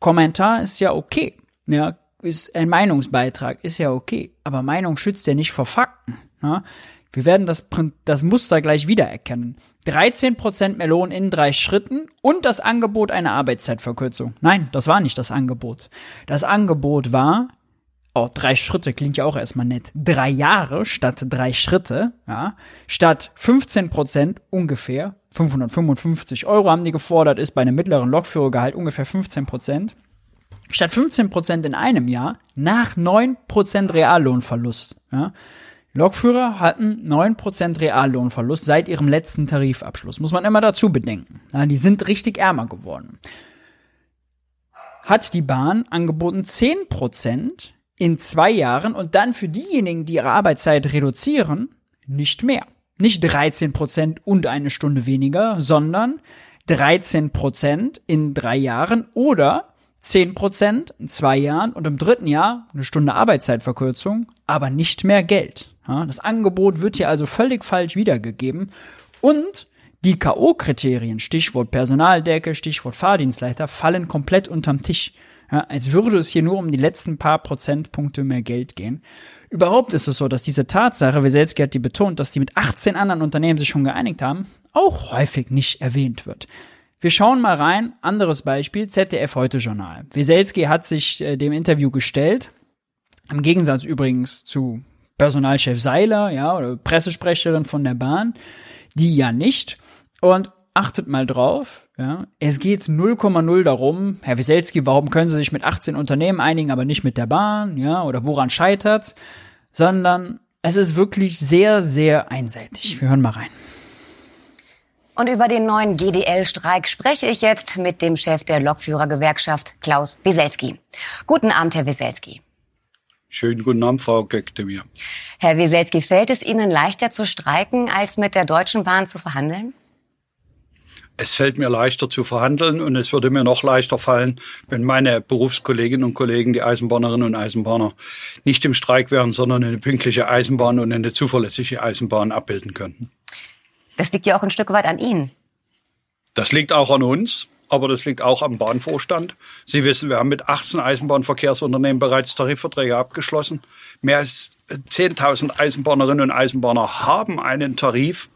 S1: Kommentar ist ja okay. Ja, ist ein Meinungsbeitrag, ist ja okay. Aber Meinung schützt ja nicht vor Fakten. Ja? Wir werden das, das Muster gleich wiedererkennen. 13% mehr Lohn in drei Schritten und das Angebot einer Arbeitszeitverkürzung. Nein, das war nicht das Angebot. Das Angebot war, oh, drei Schritte klingt ja auch erstmal nett. Drei Jahre statt drei Schritte, ja, statt 15% ungefähr, 555 Euro haben die gefordert, ist bei einem mittleren Lokführergehalt ungefähr 15%. Statt 15% in einem Jahr nach 9% Reallohnverlust, ja. Lokführer hatten 9% Reallohnverlust seit ihrem letzten Tarifabschluss. Muss man immer dazu bedenken. Ja, die sind richtig ärmer geworden. Hat die Bahn angeboten 10% in zwei Jahren und dann für diejenigen, die ihre Arbeitszeit reduzieren, nicht mehr. Nicht 13% und eine Stunde weniger, sondern 13% in drei Jahren oder 10% in zwei Jahren und im dritten Jahr eine Stunde Arbeitszeitverkürzung, aber nicht mehr Geld. Ja, das Angebot wird hier also völlig falsch wiedergegeben und die K.O.-Kriterien, Stichwort Personaldecke, Stichwort Fahrdienstleiter, fallen komplett unterm Tisch. Ja, als würde es hier nur um die letzten paar Prozentpunkte mehr Geld gehen. Überhaupt ist es so, dass diese Tatsache, Weselski hat die betont, dass die mit 18 anderen Unternehmen sich schon geeinigt haben, auch häufig nicht erwähnt wird. Wir schauen mal rein. Anderes Beispiel, ZDF Heute Journal. Weselski hat sich äh, dem Interview gestellt. Im Gegensatz übrigens zu Personalchef Seiler, ja, oder Pressesprecherin von der Bahn, die ja nicht. Und achtet mal drauf, ja, es geht 0,0 darum, Herr Wieselski, warum können Sie sich mit 18 Unternehmen einigen, aber nicht mit der Bahn, ja, oder woran scheitert's, sondern es ist wirklich sehr, sehr einseitig. Wir hören mal rein.
S3: Und über den neuen GDL-Streik spreche ich jetzt mit dem Chef der Lokführergewerkschaft, Klaus Wieselski. Guten Abend, Herr Wieselski.
S2: Schönen guten Abend, Frau Göktemir.
S3: Herr Wieselski, fällt es Ihnen leichter zu streiken, als mit der Deutschen Bahn zu verhandeln?
S2: Es fällt mir leichter zu verhandeln und es würde mir noch leichter fallen, wenn meine Berufskolleginnen und Kollegen, die Eisenbahnerinnen und Eisenbahner, nicht im Streik wären, sondern eine pünktliche Eisenbahn und eine zuverlässige Eisenbahn abbilden könnten.
S3: Das liegt ja auch ein Stück weit an Ihnen.
S2: Das liegt auch an uns, aber das liegt auch am Bahnvorstand. Sie wissen, wir haben mit 18 Eisenbahnverkehrsunternehmen bereits Tarifverträge abgeschlossen. Mehr als 10.000 Eisenbahnerinnen und Eisenbahner haben einen Tarif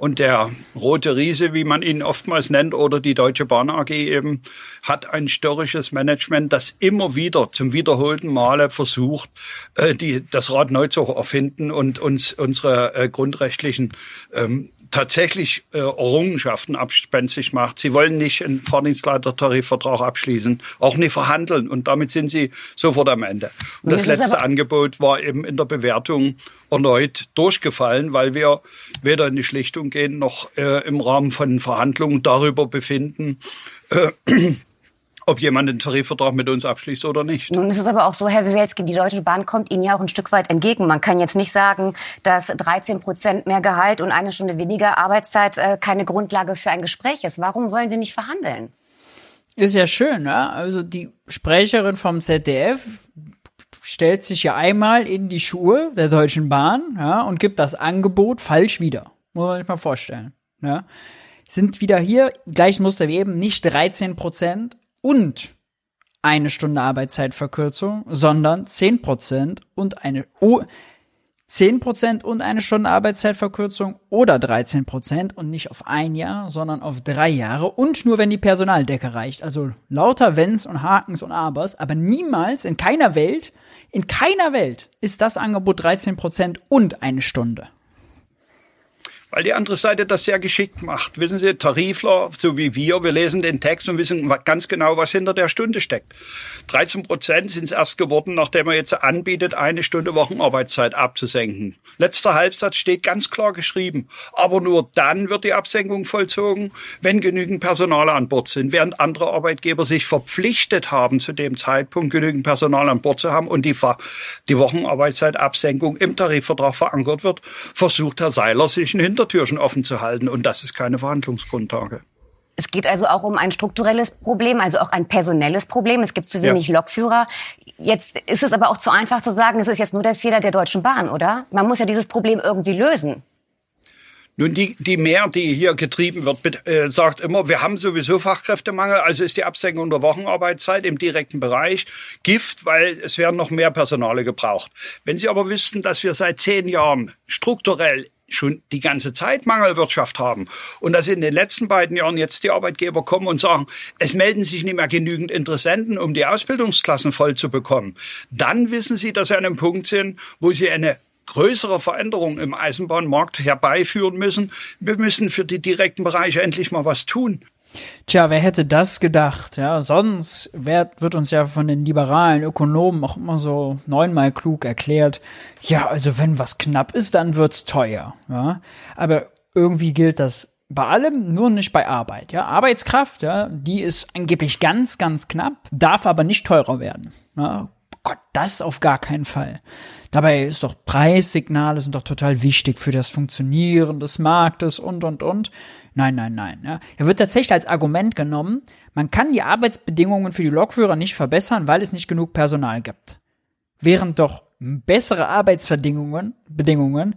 S2: und der rote Riese, wie man ihn oftmals nennt, oder die Deutsche Bahn AG eben, hat ein störrisches Management, das immer wieder zum wiederholten Male versucht, äh, die, das Rad neu zu erfinden und uns unsere äh, grundrechtlichen ähm, tatsächlich äh, Errungenschaften abspenstig macht. Sie wollen nicht einen Fahrdienstleiter-Tarifvertrag abschließen, auch nicht verhandeln und damit sind sie sofort am Ende. Und das, das letzte Angebot war eben in der Bewertung erneut durchgefallen, weil wir weder in die Schlichtung gehen noch äh, im Rahmen von Verhandlungen darüber befinden, äh, ob jemand einen Tarifvertrag mit uns abschließt oder nicht.
S3: Nun ist es aber auch so, Herr Wieselski, die Deutsche Bahn kommt Ihnen ja auch ein Stück weit entgegen. Man kann jetzt nicht sagen, dass 13 Prozent mehr Gehalt und eine Stunde weniger Arbeitszeit äh, keine Grundlage für ein Gespräch ist. Warum wollen Sie nicht verhandeln?
S1: Ist ja schön, ja. Also die Sprecherin vom ZDF stellt sich ja einmal in die Schuhe der Deutschen Bahn, ja, und gibt das Angebot falsch wieder. Muss man sich mal vorstellen, ja. Sind wieder hier, gleiches Muster wie eben, nicht 13 Prozent, und eine Stunde Arbeitszeitverkürzung, sondern 10% und eine oh, 10% und eine Stunde Arbeitszeitverkürzung oder 13% und nicht auf ein Jahr, sondern auf drei Jahre und nur wenn die Personaldecke reicht. Also lauter Wenns und Hakens und Abers, aber niemals in keiner Welt, in keiner Welt ist das Angebot 13% und eine Stunde
S2: weil die andere Seite das sehr geschickt macht. Wissen Sie, Tarifler, so wie wir, wir lesen den Text und wissen ganz genau, was hinter der Stunde steckt. 13 Prozent sind es erst geworden, nachdem er jetzt anbietet, eine Stunde Wochenarbeitszeit abzusenken. Letzter Halbsatz steht ganz klar geschrieben. Aber nur dann wird die Absenkung vollzogen, wenn genügend Personal an Bord sind, während andere Arbeitgeber sich verpflichtet haben, zu dem Zeitpunkt genügend Personal an Bord zu haben und die, die Wochenarbeitszeitabsenkung im Tarifvertrag verankert wird, versucht Herr Seiler sich ein Hintertürchen offen zu halten. Und das ist keine Verhandlungsgrundlage.
S3: Es geht also auch um ein strukturelles Problem, also auch ein personelles Problem. Es gibt zu wenig ja. Lokführer. Jetzt ist es aber auch zu einfach zu sagen, es ist jetzt nur der Fehler der Deutschen Bahn, oder? Man muss ja dieses Problem irgendwie lösen.
S2: Nun, die, die Mehr, die hier getrieben wird, äh, sagt immer, wir haben sowieso Fachkräftemangel, also ist die Absenkung der Wochenarbeitszeit im direkten Bereich Gift, weil es werden noch mehr Personale gebraucht. Wenn Sie aber wüssten, dass wir seit zehn Jahren strukturell schon die ganze Zeit Mangelwirtschaft haben und dass in den letzten beiden Jahren jetzt die Arbeitgeber kommen und sagen, es melden sich nicht mehr genügend Interessenten, um die Ausbildungsklassen voll zu bekommen, dann wissen Sie, dass Sie an einem Punkt sind, wo Sie eine größere Veränderung im Eisenbahnmarkt herbeiführen müssen. Wir müssen für die direkten Bereiche endlich mal was tun.
S1: Tja, wer hätte das gedacht? Ja, sonst wird, wird uns ja von den liberalen Ökonomen auch immer so neunmal klug erklärt. Ja, also wenn was knapp ist, dann wird's teuer. Ja, aber irgendwie gilt das bei allem, nur nicht bei Arbeit. Ja, Arbeitskraft, ja, die ist angeblich ganz, ganz knapp, darf aber nicht teurer werden. Ja, Gott, das auf gar keinen Fall. Dabei ist doch Preissignale sind doch total wichtig für das Funktionieren des Marktes und und und. Nein, nein, nein. Ja. Er wird tatsächlich als Argument genommen, man kann die Arbeitsbedingungen für die Lokführer nicht verbessern, weil es nicht genug Personal gibt. Während doch bessere Arbeitsbedingungen Bedingungen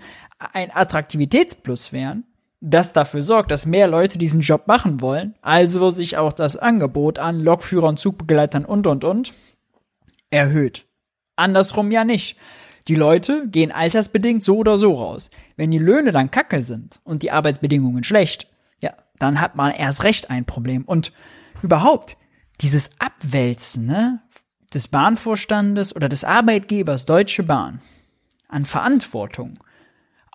S1: ein Attraktivitätsplus wären, das dafür sorgt, dass mehr Leute diesen Job machen wollen, also sich auch das Angebot an Lokführern, Zugbegleitern und, und, und erhöht. Andersrum ja nicht. Die Leute gehen altersbedingt so oder so raus. Wenn die Löhne dann kacke sind und die Arbeitsbedingungen schlecht, dann hat man erst recht ein Problem. Und überhaupt, dieses Abwälzen ne, des Bahnvorstandes oder des Arbeitgebers Deutsche Bahn an Verantwortung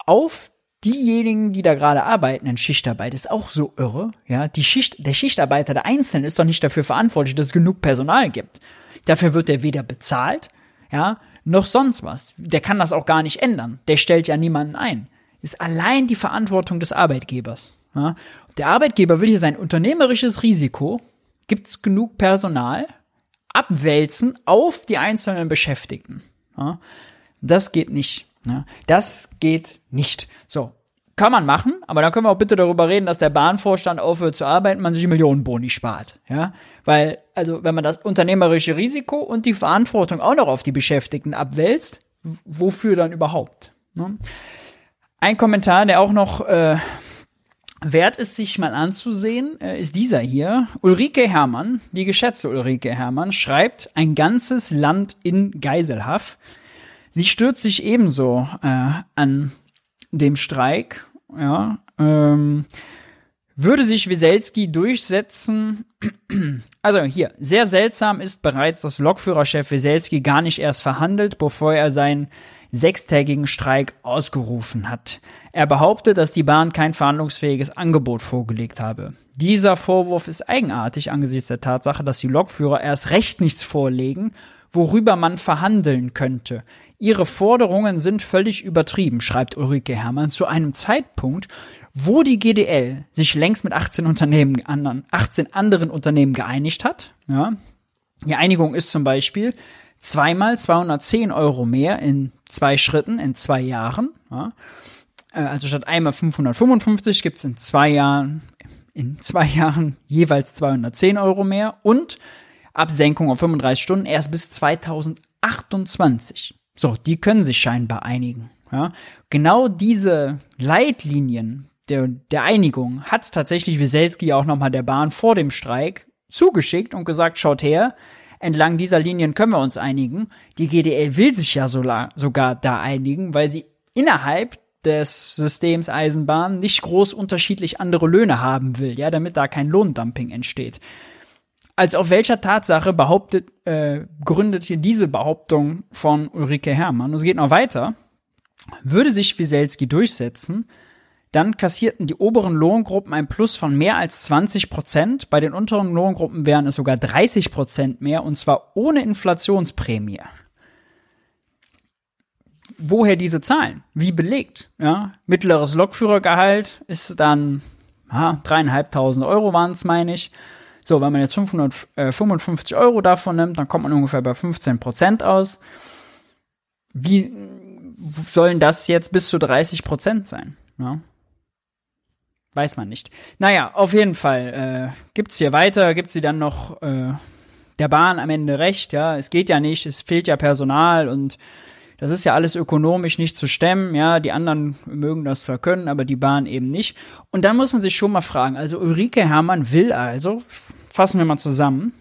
S1: auf diejenigen, die da gerade arbeiten in Schichtarbeit, ist auch so irre. Ja, die Schicht, der Schichtarbeiter, der Einzelne ist doch nicht dafür verantwortlich, dass es genug Personal gibt. Dafür wird er weder bezahlt, ja, noch sonst was. Der kann das auch gar nicht ändern. Der stellt ja niemanden ein. Ist allein die Verantwortung des Arbeitgebers. Ja. Der Arbeitgeber will hier sein unternehmerisches Risiko, gibt's genug Personal, abwälzen auf die einzelnen Beschäftigten. Ja. Das geht nicht. Ja. Das geht nicht. So, kann man machen, aber dann können wir auch bitte darüber reden, dass der Bahnvorstand aufhört zu arbeiten, man sich Millionenboni spart, ja? Weil, also, wenn man das unternehmerische Risiko und die Verantwortung auch noch auf die Beschäftigten abwälzt, wofür dann überhaupt? Ne? Ein Kommentar, der auch noch äh, wert ist, sich mal anzusehen, äh, ist dieser hier. Ulrike Hermann, die geschätzte Ulrike Hermann, schreibt ein ganzes Land in Geiselhaft. Sie stürzt sich ebenso äh, an dem Streik ja, ähm, würde sich Wieselski durchsetzen? Also hier, sehr seltsam ist bereits, dass Lokführerchef Wieselski gar nicht erst verhandelt, bevor er seinen sechstägigen Streik ausgerufen hat. Er behauptet, dass die Bahn kein verhandlungsfähiges Angebot vorgelegt habe. Dieser Vorwurf ist eigenartig angesichts der Tatsache, dass die Lokführer erst recht nichts vorlegen worüber man verhandeln könnte. Ihre Forderungen sind völlig übertrieben, schreibt Ulrike Hermann, zu einem Zeitpunkt, wo die GDL sich längst mit 18 Unternehmen, anderen, 18 anderen Unternehmen geeinigt hat. Ja. Die Einigung ist zum Beispiel zweimal 210 Euro mehr in zwei Schritten, in zwei Jahren. Ja. Äh, also statt einmal 555 gibt's in zwei Jahren, in zwei Jahren jeweils 210 Euro mehr und Absenkung auf 35 Stunden erst bis 2028. So, die können sich scheinbar einigen. Ja? Genau diese Leitlinien der, der Einigung hat tatsächlich Wieselski auch nochmal der Bahn vor dem Streik zugeschickt und gesagt, schaut her, entlang dieser Linien können wir uns einigen. Die GDL will sich ja so sogar da einigen, weil sie innerhalb des Systems Eisenbahn nicht groß unterschiedlich andere Löhne haben will, ja, damit da kein Lohndumping entsteht. Also auf welcher Tatsache behauptet, äh, gründet hier diese Behauptung von Ulrike Herrmann? Und es geht noch weiter. Würde sich Wieselski durchsetzen, dann kassierten die oberen Lohngruppen ein Plus von mehr als 20 Prozent. Bei den unteren Lohngruppen wären es sogar 30 Prozent mehr, und zwar ohne Inflationsprämie. Woher diese Zahlen? Wie belegt? Ja, mittleres Lokführergehalt ist dann dreieinhalbtausend Euro waren es, meine ich. So, wenn man jetzt 555 äh, Euro davon nimmt, dann kommt man ungefähr bei 15 Prozent aus. Wie sollen das jetzt bis zu 30 Prozent sein? Ja? Weiß man nicht. Naja, auf jeden Fall äh, gibt's hier weiter, gibt's sie dann noch äh, der Bahn am Ende recht, ja, es geht ja nicht, es fehlt ja Personal und das ist ja alles ökonomisch nicht zu stemmen, ja, die anderen mögen das zwar können, aber die Bahn eben nicht. Und dann muss man sich schon mal fragen, also Ulrike Herrmann will also, fassen wir mal zusammen,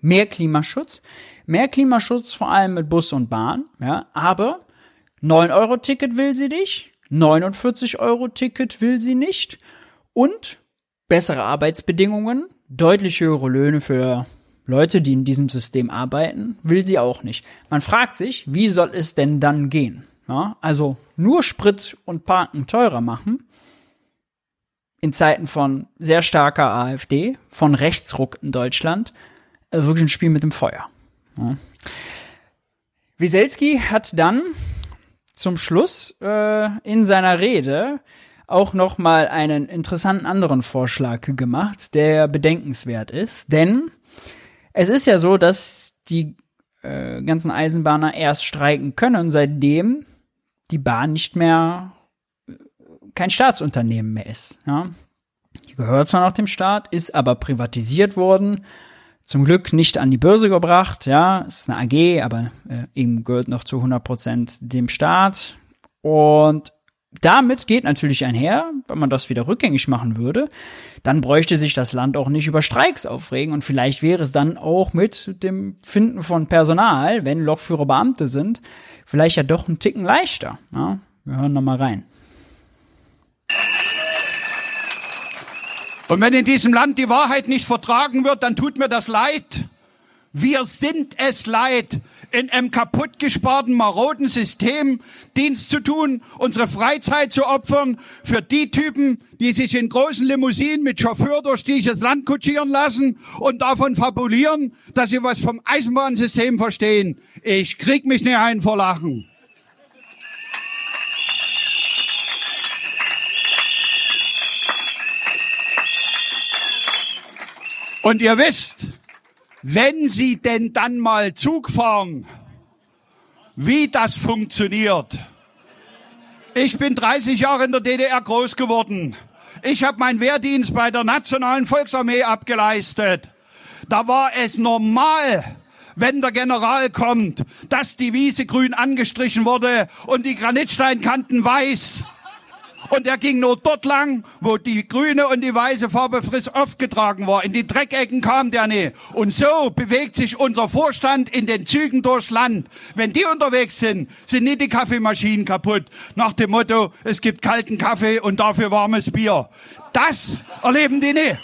S1: mehr Klimaschutz, mehr Klimaschutz vor allem mit Bus und Bahn, ja, aber 9-Euro-Ticket will sie nicht, 49-Euro-Ticket will sie nicht und bessere Arbeitsbedingungen, deutlich höhere Löhne für Leute, die in diesem System arbeiten, will sie auch nicht. Man fragt sich, wie soll es denn dann gehen? Ja, also nur Sprit und Parken teurer machen in Zeiten von sehr starker AfD, von Rechtsruck in Deutschland, also wirklich ein Spiel mit dem Feuer. Ja. Wieselski hat dann zum Schluss äh, in seiner Rede auch noch mal einen interessanten anderen Vorschlag gemacht, der bedenkenswert ist, denn es ist ja so, dass die äh, ganzen Eisenbahner erst streiken können, seitdem die Bahn nicht mehr kein Staatsunternehmen mehr ist. Ja? Die gehört zwar noch dem Staat, ist aber privatisiert worden. Zum Glück nicht an die Börse gebracht, ja, es ist eine AG, aber äh, eben gehört noch zu 100 Prozent dem Staat. Und damit geht natürlich einher, wenn man das wieder rückgängig machen würde, dann bräuchte sich das Land auch nicht über Streiks aufregen und vielleicht wäre es dann auch mit dem Finden von Personal, wenn Lokführer Beamte sind, vielleicht ja doch ein Ticken leichter. Ja, wir hören noch mal rein.
S2: Und wenn in diesem Land die Wahrheit nicht vertragen wird, dann tut mir das leid. Wir sind es leid, in einem kaputtgesparten, maroden System Dienst zu tun, unsere Freizeit zu opfern für die Typen, die sich in großen Limousinen mit Chauffeur durch dieses Land kutschieren lassen und davon fabulieren, dass sie was vom Eisenbahnsystem verstehen. Ich krieg mich nicht ein vor Lachen. Und ihr wisst, wenn Sie denn dann mal Zug fahren, wie das funktioniert. Ich bin 30 Jahre in der DDR groß geworden. Ich habe meinen Wehrdienst bei der Nationalen Volksarmee abgeleistet. Da war es normal, wenn der General kommt, dass die Wiese grün angestrichen wurde und die Granitsteinkanten weiß. Und er ging nur dort lang, wo die grüne und die weiße Farbe frisch aufgetragen war. In die Dreckecken kam der nie. Und so bewegt sich unser Vorstand in den Zügen durchs Land. Wenn die unterwegs sind, sind nie die Kaffeemaschinen kaputt. Nach dem Motto, es gibt kalten Kaffee und dafür warmes Bier. Das erleben die nie.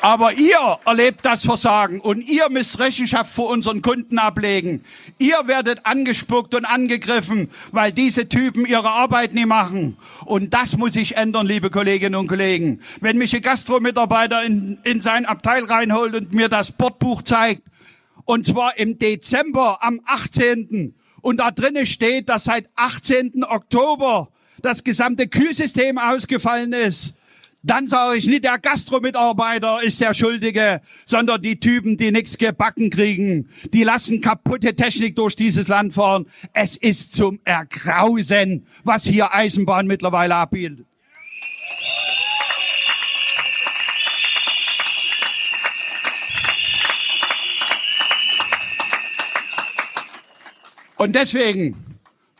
S2: Aber ihr erlebt das Versagen und ihr müsst Rechenschaft vor unseren Kunden ablegen. Ihr werdet angespuckt und angegriffen, weil diese Typen ihre Arbeit nie machen. Und das muss sich ändern, liebe Kolleginnen und Kollegen. Wenn mich ein Gastromitarbeiter in, in sein Abteil reinholt und mir das Bordbuch zeigt, und zwar im Dezember am 18. Und da drinnen steht, dass seit 18. Oktober das gesamte Kühlsystem ausgefallen ist dann sage ich nicht, der Gastromitarbeiter ist der Schuldige, sondern die Typen, die nichts gebacken kriegen. Die lassen kaputte Technik durch dieses Land fahren. Es ist zum Ergrausen, was hier Eisenbahn mittlerweile abbildet. Und deswegen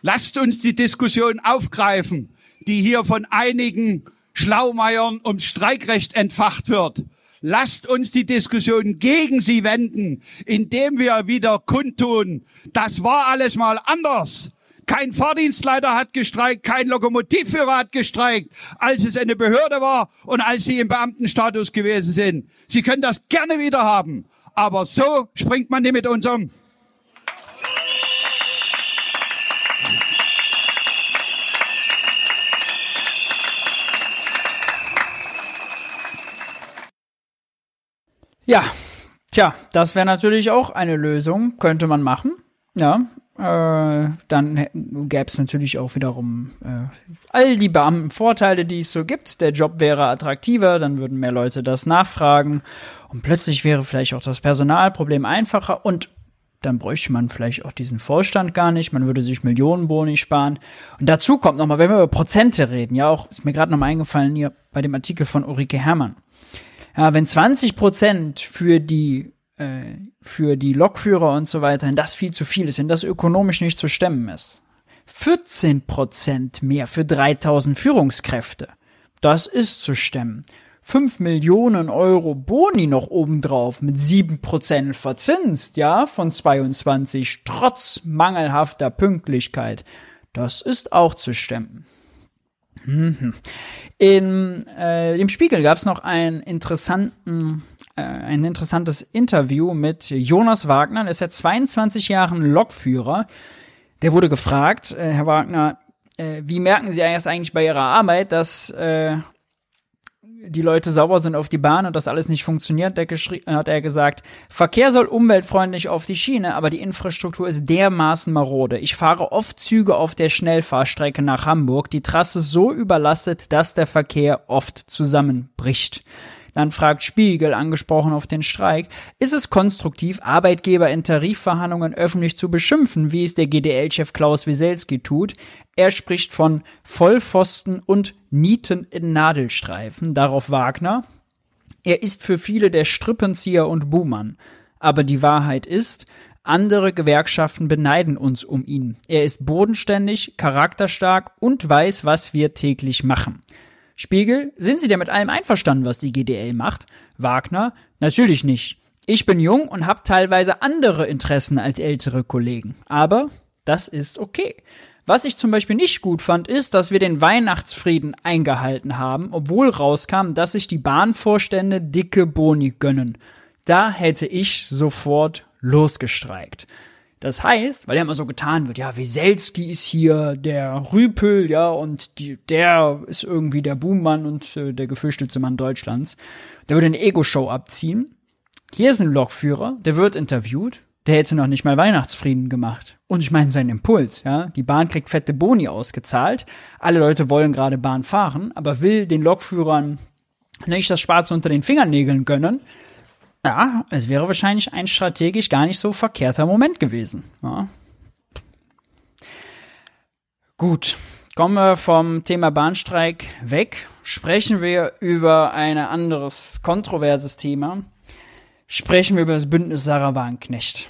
S2: lasst uns die Diskussion aufgreifen, die hier von einigen Schlaumeiern ums Streikrecht entfacht wird. Lasst uns die Diskussion gegen sie wenden, indem wir wieder kundtun, das war alles mal anders. Kein Fahrdienstleiter hat gestreikt, kein Lokomotivführer hat gestreikt, als es eine Behörde war und als sie im Beamtenstatus gewesen sind. Sie können das gerne wieder haben, aber so springt man nicht mit uns um.
S1: Ja, tja, das wäre natürlich auch eine Lösung, könnte man machen. Ja, äh, dann gäbe es natürlich auch wiederum äh, all die Beamtenvorteile, die es so gibt. Der Job wäre attraktiver, dann würden mehr Leute das nachfragen und plötzlich wäre vielleicht auch das Personalproblem einfacher und dann bräuchte man vielleicht auch diesen Vorstand gar nicht, man würde sich Millionenboni sparen. Und dazu kommt nochmal, wenn wir über Prozente reden, ja auch, ist mir gerade nochmal eingefallen hier bei dem Artikel von Ulrike Herrmann. Ja, wenn 20 Prozent für die äh, für die Lokführer und so weiter, wenn das viel zu viel ist, wenn das ökonomisch nicht zu stemmen ist, 14 Prozent mehr für 3000 Führungskräfte, das ist zu stemmen. 5 Millionen Euro Boni noch obendrauf mit 7 Prozent verzinst, ja, von 22, trotz mangelhafter Pünktlichkeit. Das ist auch zu stemmen. Mhm. In, äh, Im Spiegel gab es noch einen interessanten, äh, ein interessantes Interview mit Jonas Wagner. Er ist seit 22 Jahren Lokführer. Der wurde gefragt, äh, Herr Wagner, äh, wie merken Sie eigentlich bei Ihrer Arbeit, dass äh, die Leute sauber sind auf die Bahn und das alles nicht funktioniert, der hat er gesagt, Verkehr soll umweltfreundlich auf die Schiene, aber die Infrastruktur ist dermaßen marode. Ich fahre oft Züge auf der Schnellfahrstrecke nach Hamburg. Die Trasse so überlastet, dass der Verkehr oft zusammenbricht. Dann fragt Spiegel, angesprochen auf den Streik, ist es konstruktiv, Arbeitgeber in Tarifverhandlungen öffentlich zu beschimpfen, wie es der GDL-Chef Klaus Wieselski tut? Er spricht von Vollpfosten und Nieten in Nadelstreifen. Darauf Wagner. Er ist für viele der Strippenzieher und Buhmann. Aber die Wahrheit ist, andere Gewerkschaften beneiden uns um ihn. Er ist bodenständig, charakterstark und weiß, was wir täglich machen. Spiegel, sind Sie denn mit allem einverstanden, was die GDL macht? Wagner, natürlich nicht. Ich bin jung und habe teilweise andere Interessen als ältere Kollegen. Aber das ist okay. Was ich zum Beispiel nicht gut fand, ist, dass wir den Weihnachtsfrieden eingehalten haben, obwohl rauskam, dass sich die Bahnvorstände dicke Boni gönnen. Da hätte ich sofort losgestreikt. Das heißt, weil ja immer so getan wird, ja, Weselski ist hier der Rüpel, ja, und die, der ist irgendwie der Boommann und äh, der gefürchtete Mann Deutschlands. Der würde eine Ego-Show abziehen. Hier ist ein Lokführer, der wird interviewt, der hätte noch nicht mal Weihnachtsfrieden gemacht. Und ich meine seinen Impuls, ja. Die Bahn kriegt fette Boni ausgezahlt. Alle Leute wollen gerade Bahn fahren, aber will den Lokführern nicht das Schwarze unter den Fingernägeln gönnen. Ja, es wäre wahrscheinlich ein strategisch gar nicht so verkehrter Moment gewesen. Ja. Gut, kommen wir vom Thema Bahnstreik weg. Sprechen wir über ein anderes kontroverses Thema. Sprechen wir über das Bündnis Sarah Wagenknecht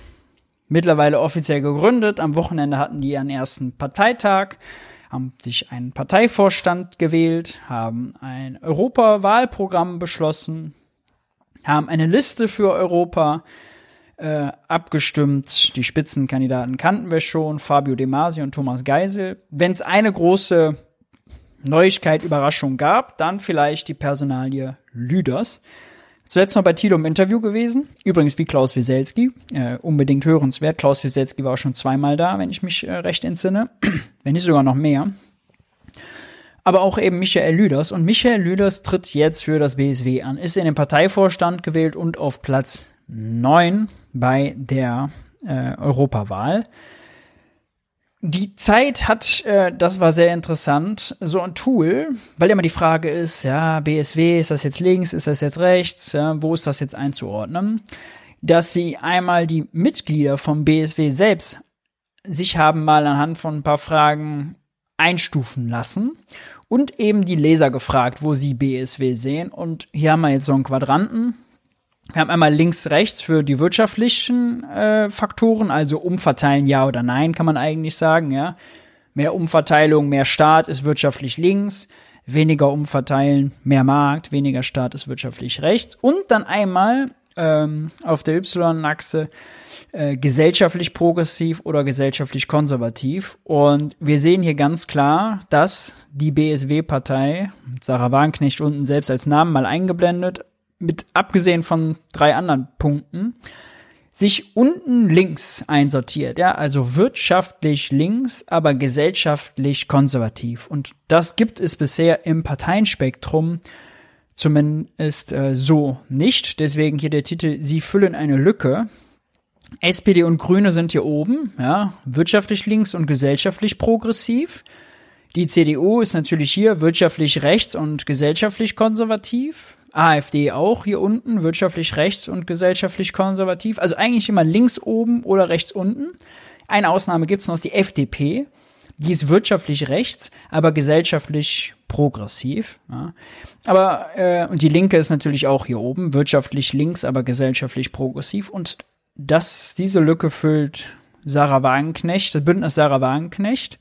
S1: mittlerweile offiziell gegründet. Am Wochenende hatten die ihren ersten Parteitag, haben sich einen Parteivorstand gewählt, haben ein Europawahlprogramm beschlossen, haben eine Liste für Europa äh, abgestimmt. Die Spitzenkandidaten kannten wir schon, Fabio De Masi und Thomas Geisel. Wenn es eine große Neuigkeit, Überraschung gab, dann vielleicht die Personalie Lüders. Zuletzt noch bei Tilo im Interview gewesen. Übrigens wie Klaus Wieselski. Äh, unbedingt hörenswert. Klaus Wieselski war auch schon zweimal da, wenn ich mich äh, recht entsinne. wenn nicht sogar noch mehr. Aber auch eben Michael Lüders. Und Michael Lüders tritt jetzt für das BSW an. Ist in den Parteivorstand gewählt und auf Platz 9 bei der äh, Europawahl. Die Zeit hat, äh, das war sehr interessant, so ein Tool, weil immer die Frage ist, ja, BSW, ist das jetzt links, ist das jetzt rechts, ja, wo ist das jetzt einzuordnen, dass sie einmal die Mitglieder vom BSW selbst sich haben mal anhand von ein paar Fragen einstufen lassen und eben die Leser gefragt, wo sie BSW sehen. Und hier haben wir jetzt so einen Quadranten, wir haben einmal links, rechts für die wirtschaftlichen äh, Faktoren, also umverteilen ja oder nein, kann man eigentlich sagen, ja. Mehr Umverteilung, mehr Staat ist wirtschaftlich links, weniger umverteilen, mehr Markt, weniger Staat ist wirtschaftlich rechts. Und dann einmal ähm, auf der Y-Achse äh, gesellschaftlich progressiv oder gesellschaftlich konservativ. Und wir sehen hier ganz klar, dass die BSW-Partei, Sarah Wagenknecht unten selbst als Namen mal eingeblendet, mit abgesehen von drei anderen Punkten, sich unten links einsortiert, ja, also wirtschaftlich links, aber gesellschaftlich konservativ. Und das gibt es bisher im Parteienspektrum zumindest äh, so nicht. Deswegen hier der Titel, Sie füllen eine Lücke. SPD und Grüne sind hier oben, ja, wirtschaftlich links und gesellschaftlich progressiv. Die CDU ist natürlich hier wirtschaftlich rechts und gesellschaftlich konservativ. AfD auch hier unten, wirtschaftlich rechts und gesellschaftlich konservativ. Also eigentlich immer links oben oder rechts unten. Eine Ausnahme gibt es noch, die FDP. Die ist wirtschaftlich rechts, aber gesellschaftlich progressiv. Ja. Aber äh, und die Linke ist natürlich auch hier oben, wirtschaftlich links, aber gesellschaftlich progressiv. Und das, diese Lücke füllt Sarah Wagenknecht, das Bündnis Sarah Wagenknecht.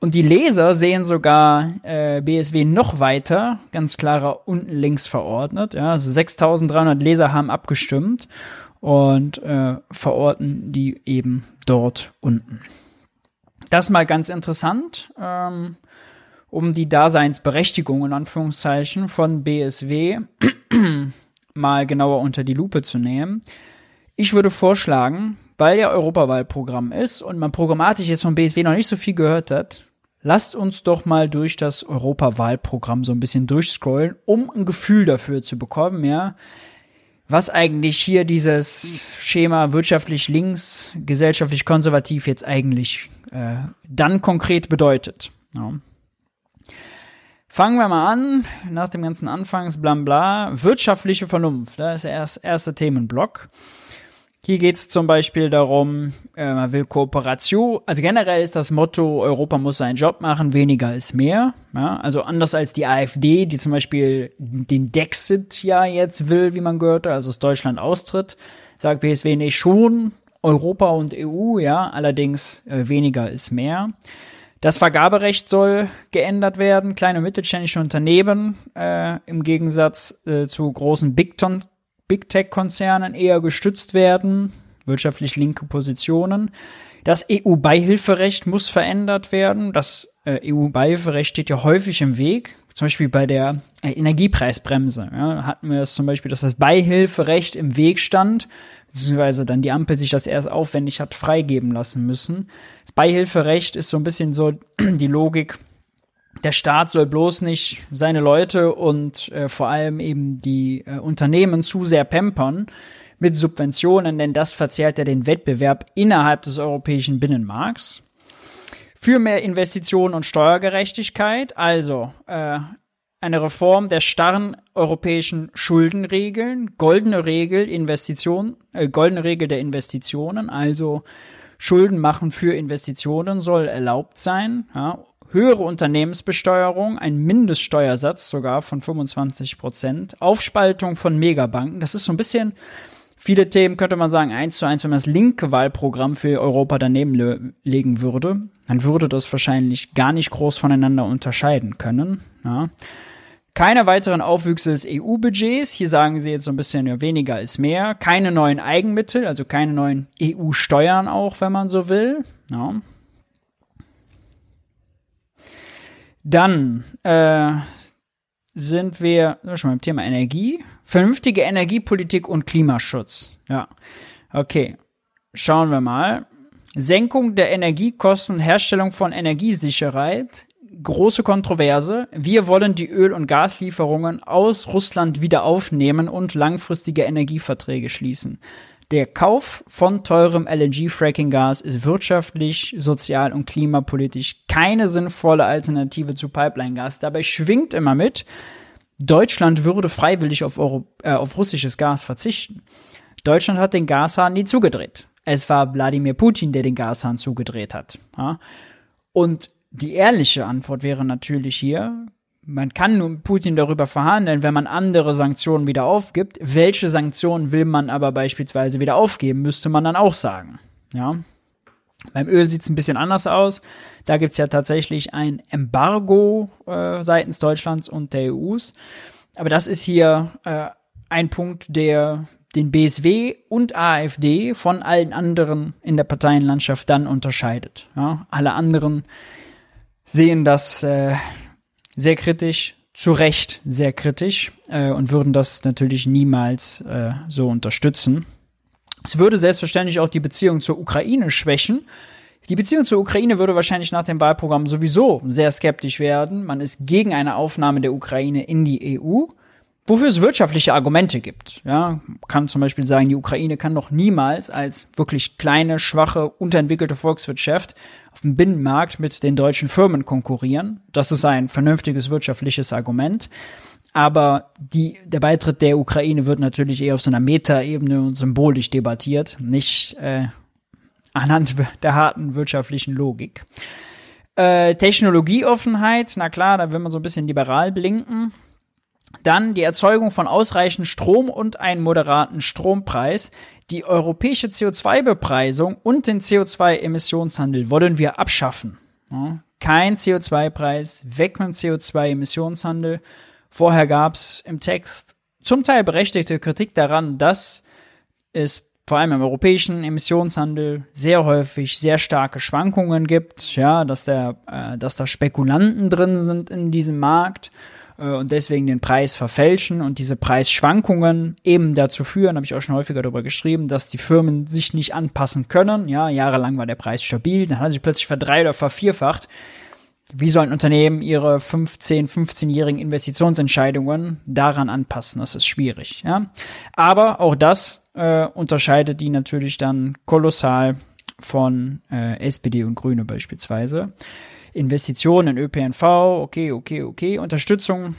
S1: Und die Leser sehen sogar äh, BSW noch weiter, ganz klarer unten links verordnet. Ja, also 6300 Leser haben abgestimmt und äh, verorten die eben dort unten. Das mal ganz interessant, ähm, um die Daseinsberechtigung in Anführungszeichen von BSW mal genauer unter die Lupe zu nehmen. Ich würde vorschlagen, weil ja Europawahlprogramm ist und man programmatisch jetzt von BSW noch nicht so viel gehört hat, lasst uns doch mal durch das Europawahlprogramm so ein bisschen durchscrollen, um ein Gefühl dafür zu bekommen, ja, was eigentlich hier dieses Schema wirtschaftlich links, gesellschaftlich konservativ jetzt eigentlich äh, dann konkret bedeutet. Ja. Fangen wir mal an, nach dem ganzen Anfangs bla Wirtschaftliche Vernunft, das ist der erste Themenblock. Hier geht es zum Beispiel darum, äh, man will Kooperation. Also generell ist das Motto, Europa muss seinen Job machen, weniger ist mehr. Ja? Also anders als die AfD, die zum Beispiel den Dexit ja jetzt will, wie man gehörte, also aus Deutschland austritt, sagt BSW nicht schon Europa und EU, ja, allerdings äh, weniger ist mehr. Das Vergaberecht soll geändert werden. Kleine und mittelständische Unternehmen äh, im Gegensatz äh, zu großen Big, Big Tech-Konzernen eher gestützt werden. Wirtschaftlich linke Positionen. Das EU-Beihilferecht muss verändert werden. Das äh, EU-Beihilferecht steht ja häufig im Weg. Zum Beispiel bei der äh, Energiepreisbremse. Ja, hatten wir es zum Beispiel, dass das Beihilferecht im Weg stand beziehungsweise dann die Ampel sich das erst aufwendig hat freigeben lassen müssen. Das Beihilferecht ist so ein bisschen so die Logik, der Staat soll bloß nicht seine Leute und äh, vor allem eben die äh, Unternehmen zu sehr pampern mit Subventionen, denn das verzerrt ja den Wettbewerb innerhalb des europäischen Binnenmarkts. Für mehr Investitionen und Steuergerechtigkeit, also äh, eine Reform der starren europäischen Schuldenregeln, goldene Regel Investition, äh, goldene Regel der Investitionen, also Schulden machen für Investitionen soll erlaubt sein. Ja. Höhere Unternehmensbesteuerung, ein Mindeststeuersatz sogar von 25 Prozent, Aufspaltung von Megabanken. Das ist so ein bisschen viele Themen könnte man sagen eins zu eins, wenn man das linke Wahlprogramm für Europa daneben le legen würde, dann würde das wahrscheinlich gar nicht groß voneinander unterscheiden können. Ja. Keine weiteren Aufwüchse des EU-Budgets. Hier sagen sie jetzt so ein bisschen, ja, weniger ist mehr. Keine neuen Eigenmittel, also keine neuen EU-Steuern auch, wenn man so will. Ja. Dann äh, sind wir schon beim Thema Energie. Vernünftige Energiepolitik und Klimaschutz. Ja. Okay. Schauen wir mal. Senkung der Energiekosten, Herstellung von Energiesicherheit, große Kontroverse. Wir wollen die Öl- und Gaslieferungen aus Russland wieder aufnehmen und langfristige Energieverträge schließen. Der Kauf von teurem LNG-Fracking-Gas ist wirtschaftlich, sozial und klimapolitisch keine sinnvolle Alternative zu Pipeline-Gas. Dabei schwingt immer mit, Deutschland würde freiwillig auf, Euro, äh, auf russisches Gas verzichten. Deutschland hat den Gashahn nie zugedreht. Es war Wladimir Putin, der den Gashahn zugedreht hat. Ja? Und die ehrliche Antwort wäre natürlich hier, man kann mit Putin darüber verhandeln, wenn man andere Sanktionen wieder aufgibt. Welche Sanktionen will man aber beispielsweise wieder aufgeben, müsste man dann auch sagen. Ja. Beim Öl sieht es ein bisschen anders aus. Da gibt es ja tatsächlich ein Embargo äh, seitens Deutschlands und der EUs. Aber das ist hier äh, ein Punkt, der den BSW und AfD von allen anderen in der Parteienlandschaft dann unterscheidet. Ja, alle anderen sehen das äh, sehr kritisch, zu Recht sehr kritisch äh, und würden das natürlich niemals äh, so unterstützen. Es würde selbstverständlich auch die Beziehung zur Ukraine schwächen. Die Beziehung zur Ukraine würde wahrscheinlich nach dem Wahlprogramm sowieso sehr skeptisch werden. Man ist gegen eine Aufnahme der Ukraine in die EU wofür es wirtschaftliche Argumente gibt. Ja, man kann zum Beispiel sagen, die Ukraine kann noch niemals als wirklich kleine, schwache, unterentwickelte Volkswirtschaft auf dem Binnenmarkt mit den deutschen Firmen konkurrieren. Das ist ein vernünftiges wirtschaftliches Argument. Aber die, der Beitritt der Ukraine wird natürlich eher auf so einer Metaebene und symbolisch debattiert, nicht äh, anhand der harten wirtschaftlichen Logik. Äh, Technologieoffenheit, na klar, da will man so ein bisschen liberal blinken. Dann die Erzeugung von ausreichend Strom und einen moderaten Strompreis. Die europäische CO2-Bepreisung und den CO2-Emissionshandel wollen wir abschaffen. kein CO2-Preis, weg mit dem CO2-Emissionshandel. Vorher gab es im Text zum Teil berechtigte Kritik daran, dass es vor allem im europäischen Emissionshandel sehr häufig sehr starke Schwankungen gibt, ja, dass der, äh, dass da Spekulanten drin sind in diesem Markt und deswegen den Preis verfälschen und diese Preisschwankungen eben dazu führen, habe ich auch schon häufiger darüber geschrieben, dass die Firmen sich nicht anpassen können. Ja, jahrelang war der Preis stabil, dann hat er sich plötzlich verdrei- oder vervierfacht. Wie sollen Unternehmen ihre 15, 15-jährigen Investitionsentscheidungen daran anpassen? Das ist schwierig, ja. Aber auch das äh, unterscheidet die natürlich dann kolossal von äh, SPD und Grüne beispielsweise. Investitionen in ÖPNV, okay, okay, okay, Unterstützung,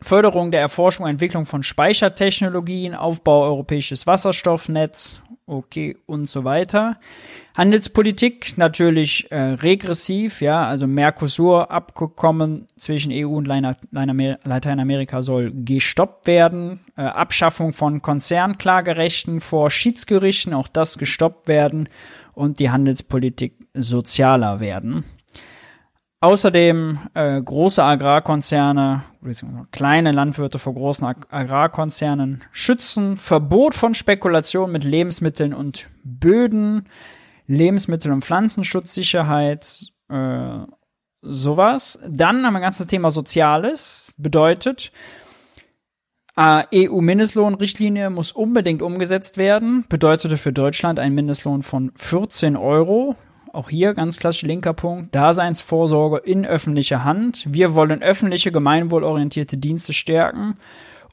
S1: Förderung der Erforschung und Entwicklung von Speichertechnologien, Aufbau europäisches Wasserstoffnetz, okay und so weiter. Handelspolitik natürlich äh, regressiv, ja, also Mercosur-Abkommen zwischen EU und Lateinamerika soll gestoppt werden. Äh, Abschaffung von Konzernklagerechten vor Schiedsgerichten, auch das gestoppt werden und die Handelspolitik sozialer werden. Außerdem äh, große Agrarkonzerne, kleine Landwirte vor großen Ag Agrarkonzernen schützen, Verbot von Spekulation mit Lebensmitteln und Böden, Lebensmittel- und Pflanzenschutzsicherheit, äh, sowas. Dann haben wir ein ganzes Thema Soziales, bedeutet, äh, EU-Mindestlohnrichtlinie muss unbedingt umgesetzt werden, bedeutete für Deutschland ein Mindestlohn von 14 Euro. Auch hier ganz klassisch linker Punkt. Daseinsvorsorge in öffentlicher Hand. Wir wollen öffentliche, gemeinwohlorientierte Dienste stärken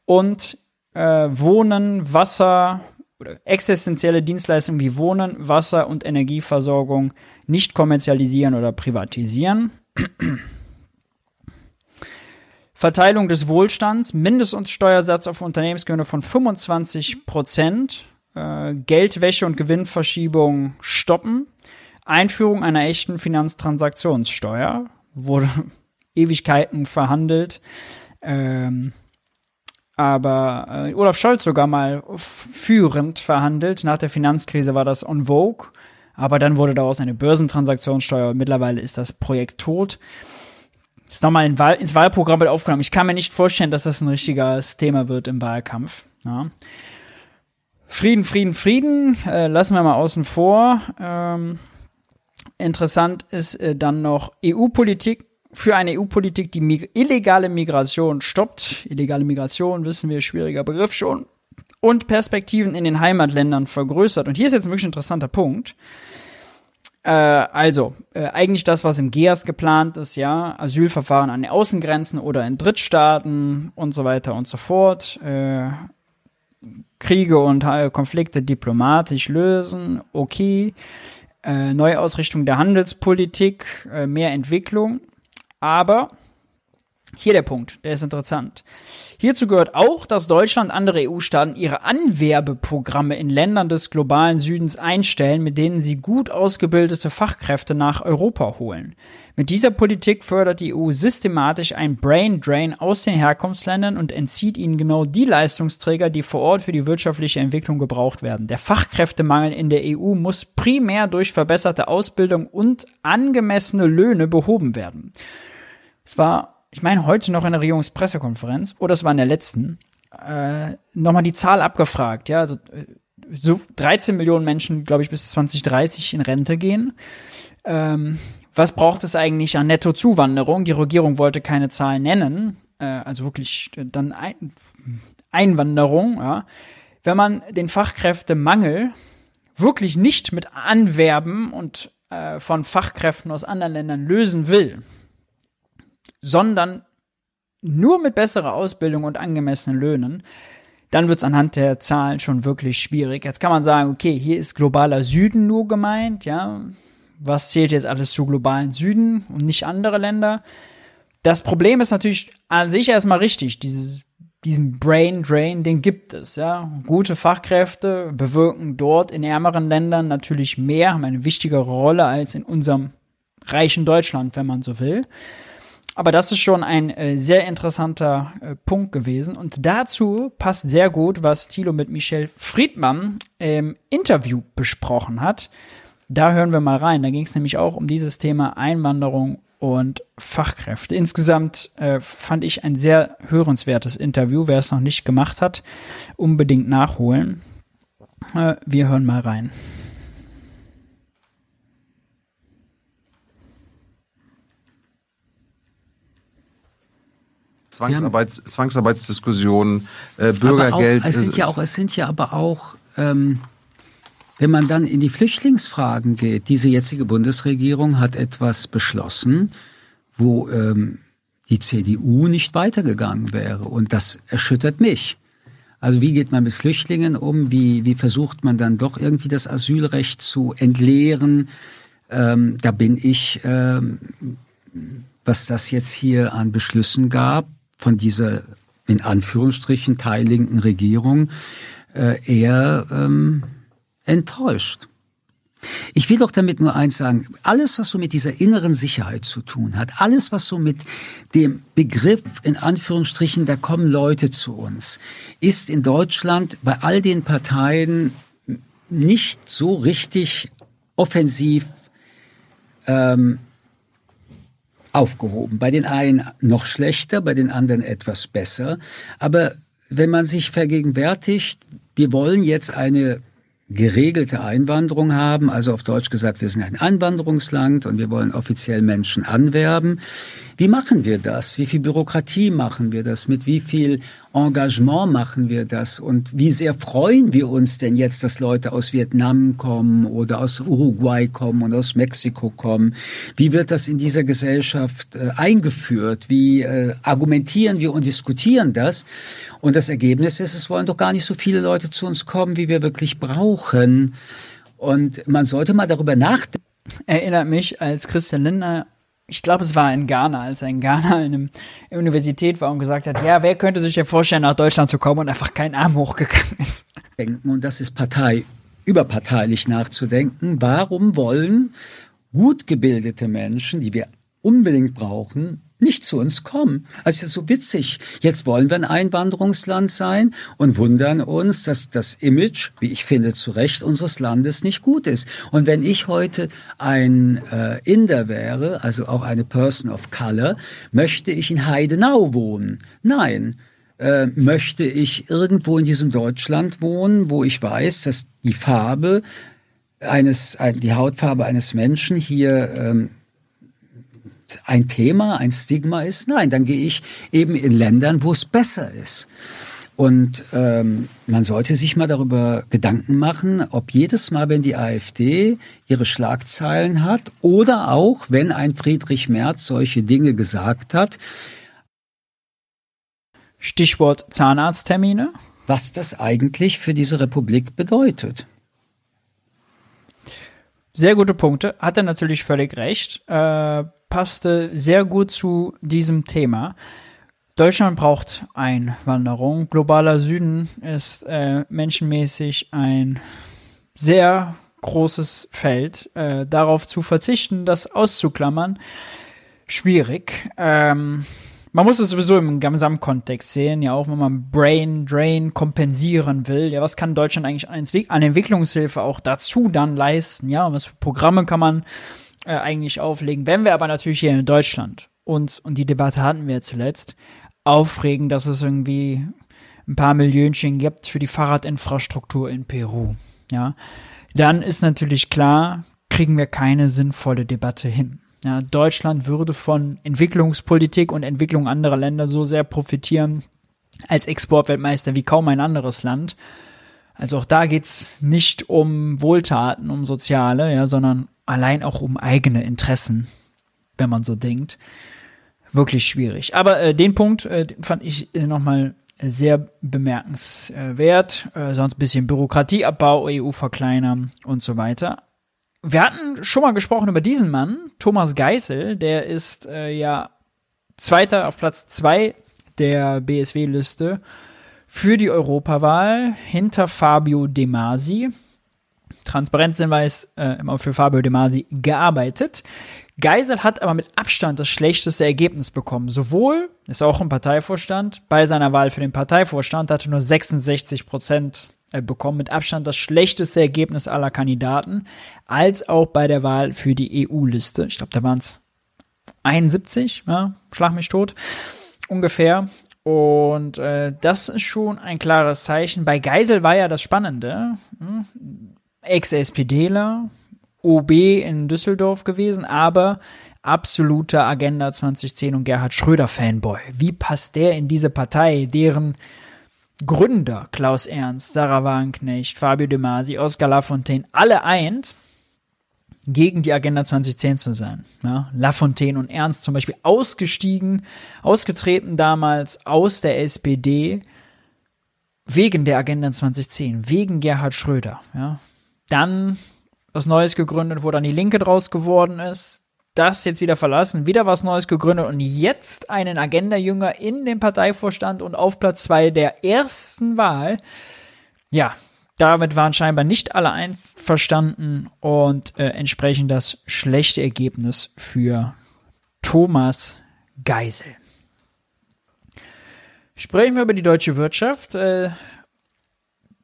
S1: und äh, Wohnen, Wasser oder existenzielle Dienstleistungen wie Wohnen, Wasser und Energieversorgung nicht kommerzialisieren oder privatisieren. Verteilung des Wohlstands, Mindest- und Steuersatz auf Unternehmensgewinne von 25 Prozent, äh, Geldwäsche und Gewinnverschiebung stoppen, Einführung einer echten Finanztransaktionssteuer wurde Ewigkeiten verhandelt. Ähm, aber äh, Olaf Scholz sogar mal führend verhandelt. Nach der Finanzkrise war das on vogue. Aber dann wurde daraus eine Börsentransaktionssteuer. Mittlerweile ist das Projekt tot. Ist nochmal in Wahl, ins Wahlprogramm mit aufgenommen. Ich kann mir nicht vorstellen, dass das ein richtiges Thema wird im Wahlkampf. Ja. Frieden, Frieden, Frieden, äh, lassen wir mal außen vor. Ähm, Interessant ist äh, dann noch EU-Politik. Für eine EU-Politik, die Mig illegale Migration stoppt. Illegale Migration, wissen wir, schwieriger Begriff schon. Und Perspektiven in den Heimatländern vergrößert. Und hier ist jetzt ein wirklich interessanter Punkt. Äh, also, äh, eigentlich das, was im GEAS geplant ist, ja, Asylverfahren an den Außengrenzen oder in Drittstaaten und so weiter und so fort. Äh, Kriege und äh, Konflikte diplomatisch lösen, okay Neuausrichtung der Handelspolitik, äh, mehr Entwicklung. Aber hier der Punkt, der ist interessant. Hierzu gehört auch, dass Deutschland andere EU-Staaten ihre Anwerbeprogramme in Ländern des globalen Südens einstellen, mit denen sie gut ausgebildete Fachkräfte nach Europa holen. Mit dieser Politik fördert die EU systematisch ein Brain Drain aus den Herkunftsländern und entzieht ihnen genau die Leistungsträger, die vor Ort für die wirtschaftliche Entwicklung gebraucht werden. Der Fachkräftemangel in der EU muss primär durch verbesserte Ausbildung und angemessene Löhne behoben werden. Es war ich meine, heute noch in der Regierungspressekonferenz, oder es war in der letzten, äh, nochmal die Zahl abgefragt, ja, also äh, so 13 Millionen Menschen, glaube ich, bis 2030 in Rente gehen. Ähm, was braucht es eigentlich an Nettozuwanderung? Die Regierung wollte keine Zahl nennen, äh, also wirklich dann ein, Einwanderung, ja. Wenn man den Fachkräftemangel wirklich nicht mit Anwerben und äh, von Fachkräften aus anderen Ländern lösen will, sondern nur mit besserer Ausbildung und angemessenen Löhnen, dann wird es anhand der Zahlen schon wirklich schwierig. Jetzt kann man sagen, okay, hier ist globaler Süden nur gemeint, ja. Was zählt jetzt alles zu globalen Süden und nicht andere Länder? Das Problem ist natürlich an sich erstmal richtig. Dieses, diesen Brain Drain, den gibt es, ja. Gute Fachkräfte bewirken dort in ärmeren Ländern natürlich mehr, haben eine wichtigere Rolle als in unserem reichen Deutschland, wenn man so will. Aber das ist schon ein äh, sehr interessanter äh, Punkt gewesen. Und dazu passt sehr gut, was Thilo mit Michel Friedmann im Interview besprochen hat. Da hören wir mal rein. Da ging es nämlich auch um dieses Thema Einwanderung und Fachkräfte. Insgesamt äh, fand ich ein sehr hörenswertes Interview. Wer es noch nicht gemacht hat, unbedingt nachholen. Äh, wir hören mal rein.
S4: Zwangsarbeits, Zwangsarbeitsdiskussionen, äh, Bürgergeld.
S5: Auch, es sind ja auch, es sind ja aber auch, ähm, wenn man dann in die Flüchtlingsfragen geht, diese jetzige Bundesregierung hat etwas beschlossen, wo ähm, die CDU nicht weitergegangen wäre. Und das erschüttert mich. Also wie geht man mit Flüchtlingen um? Wie, wie versucht man dann doch irgendwie das Asylrecht zu entleeren? Ähm, da bin ich, ähm, was das jetzt hier an Beschlüssen gab, von dieser in Anführungsstrichen teillinken Regierung äh, eher ähm, enttäuscht. Ich will doch damit nur eins sagen, alles, was so mit dieser inneren Sicherheit zu tun hat, alles, was so mit dem Begriff, in Anführungsstrichen, da kommen Leute zu uns, ist in Deutschland bei all den Parteien nicht so richtig offensiv ähm, aufgehoben. Bei den einen noch schlechter, bei den anderen etwas besser. Aber wenn man sich vergegenwärtigt, wir wollen jetzt eine geregelte Einwanderung haben, also auf Deutsch gesagt, wir sind ein Einwanderungsland und wir wollen offiziell Menschen anwerben. Wie machen wir das? Wie viel Bürokratie machen wir das? Mit wie viel Engagement machen wir das? Und wie sehr freuen wir uns denn jetzt, dass Leute aus Vietnam kommen oder aus Uruguay kommen und aus Mexiko kommen? Wie wird das in dieser Gesellschaft äh, eingeführt? Wie äh, argumentieren wir und diskutieren das? Und das Ergebnis ist, es wollen doch gar nicht so viele Leute zu uns kommen, wie wir wirklich brauchen. Und man sollte mal darüber nachdenken.
S1: Erinnert mich, als Christian Lindner ich glaube, es war in Ghana, als er in Ghana in einer Universität war und gesagt hat, ja, wer könnte sich denn vorstellen, nach Deutschland zu kommen und einfach kein Arm hochgegangen ist.
S5: Und das ist Partei, überparteilich nachzudenken. Warum wollen gut gebildete Menschen, die wir unbedingt brauchen, nicht zu uns kommen. Also ist so witzig. Jetzt wollen wir ein Einwanderungsland sein und wundern uns, dass das Image, wie ich finde, zu Recht unseres Landes nicht gut ist. Und wenn ich heute ein äh, Inder wäre, also auch eine Person of Color, möchte ich in Heidenau wohnen? Nein. Äh, möchte ich irgendwo in diesem Deutschland wohnen, wo ich weiß, dass die Farbe eines, die Hautfarbe eines Menschen hier ähm, ein Thema, ein Stigma ist. Nein, dann gehe ich eben in Ländern, wo es besser ist. Und ähm, man sollte sich mal darüber Gedanken machen, ob jedes Mal, wenn die AfD ihre Schlagzeilen hat oder auch, wenn ein Friedrich Merz solche Dinge gesagt hat.
S1: Stichwort Zahnarzttermine.
S5: Was das eigentlich für diese Republik bedeutet.
S1: Sehr gute Punkte. Hat er natürlich völlig recht. Äh, passte sehr gut zu diesem Thema. Deutschland braucht Einwanderung. Globaler Süden ist äh, menschenmäßig ein sehr großes Feld. Äh, darauf zu verzichten, das auszuklammern, schwierig. Ähm, man muss es sowieso im Gesamtkontext sehen, ja, auch wenn man Brain Drain kompensieren will. Ja, was kann Deutschland eigentlich an Entwicklungshilfe auch dazu dann leisten? Ja, was für Programme kann man äh, eigentlich auflegen. Wenn wir aber natürlich hier in Deutschland uns, und die Debatte hatten wir zuletzt, aufregen, dass es irgendwie ein paar Millionchen gibt für die Fahrradinfrastruktur in Peru, ja, dann ist natürlich klar, kriegen wir keine sinnvolle Debatte hin. Ja, Deutschland würde von Entwicklungspolitik und Entwicklung anderer Länder so sehr profitieren als Exportweltmeister wie kaum ein anderes Land. Also auch da geht's nicht um Wohltaten, um soziale, ja, sondern allein auch um eigene Interessen, wenn man so denkt. Wirklich schwierig. Aber äh, den Punkt äh, fand ich äh, nochmal sehr bemerkenswert. Äh, sonst bisschen Bürokratieabbau, EU verkleinern und so weiter. Wir hatten schon mal gesprochen über diesen Mann, Thomas Geisel, der ist äh, ja Zweiter auf Platz zwei der BSW-Liste für die Europawahl hinter Fabio De Masi. Transparenzhinweis äh, immer für Fabio De Masi gearbeitet. Geisel hat aber mit Abstand das schlechteste Ergebnis bekommen. Sowohl, ist auch im Parteivorstand, bei seiner Wahl für den Parteivorstand hatte nur 66 Prozent bekommen, mit Abstand das schlechteste Ergebnis aller Kandidaten, als auch bei der Wahl für die EU-Liste. Ich glaube, da waren es 71, ja, schlag mich tot, ungefähr. Und äh, das ist schon ein klares Zeichen. Bei Geisel war ja das Spannende. Hm? Ex-SPDler, OB in Düsseldorf gewesen, aber absoluter Agenda 2010 und Gerhard Schröder Fanboy. Wie passt der in diese Partei, deren Gründer Klaus Ernst, Sarah Wagenknecht, Fabio De Masi, Oskar Lafontaine alle eint, gegen die Agenda 2010 zu sein. Ja, Lafontaine und Ernst zum Beispiel ausgestiegen, ausgetreten damals aus der SPD wegen der Agenda 2010, wegen Gerhard Schröder. Ja, dann was Neues gegründet, wo dann die Linke draus geworden ist, das jetzt wieder verlassen, wieder was Neues gegründet und jetzt einen Agenda-Jünger in den Parteivorstand und auf Platz zwei der ersten Wahl. Ja, Damit waren scheinbar nicht alle einverstanden und äh, entsprechend das schlechte Ergebnis für Thomas Geisel. Sprechen wir über die deutsche Wirtschaft. Äh,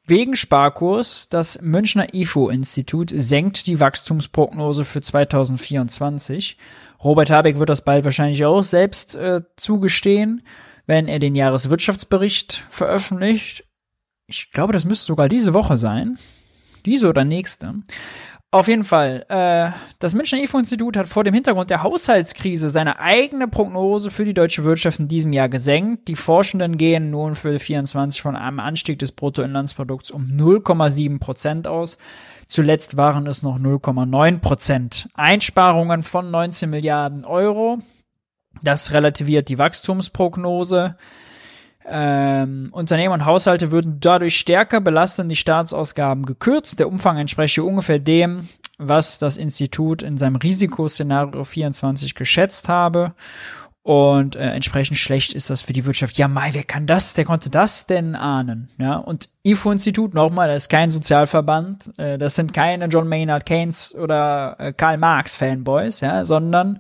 S1: wegen Sparkurs, das Münchner IFO-Institut senkt die Wachstumsprognose für 2024. Robert Habeck wird das bald wahrscheinlich auch selbst äh, zugestehen, wenn er den Jahreswirtschaftsbericht veröffentlicht ich glaube, das müsste sogar diese Woche sein. Diese oder nächste. Auf jeden Fall, äh, das Münchner IFO-Institut hat vor dem Hintergrund der Haushaltskrise seine eigene Prognose für die deutsche Wirtschaft in diesem Jahr gesenkt. Die Forschenden gehen nun für 24 von einem Anstieg des Bruttoinlandsprodukts um 0,7 Prozent aus. Zuletzt waren es noch 0,9 Prozent. Einsparungen von 19 Milliarden Euro. Das relativiert die Wachstumsprognose. Ähm, Unternehmen und Haushalte würden dadurch stärker belastet, die Staatsausgaben gekürzt. Der Umfang entspreche ungefähr dem, was das Institut in seinem Risikoszenario 24 geschätzt habe. Und äh, entsprechend schlecht ist das für die Wirtschaft. Ja, Mai, wer kann das? Der konnte das denn ahnen? Ja, und IFO-Institut nochmal, das ist kein Sozialverband, äh, das sind keine John Maynard Keynes oder äh, Karl Marx Fanboys, ja, sondern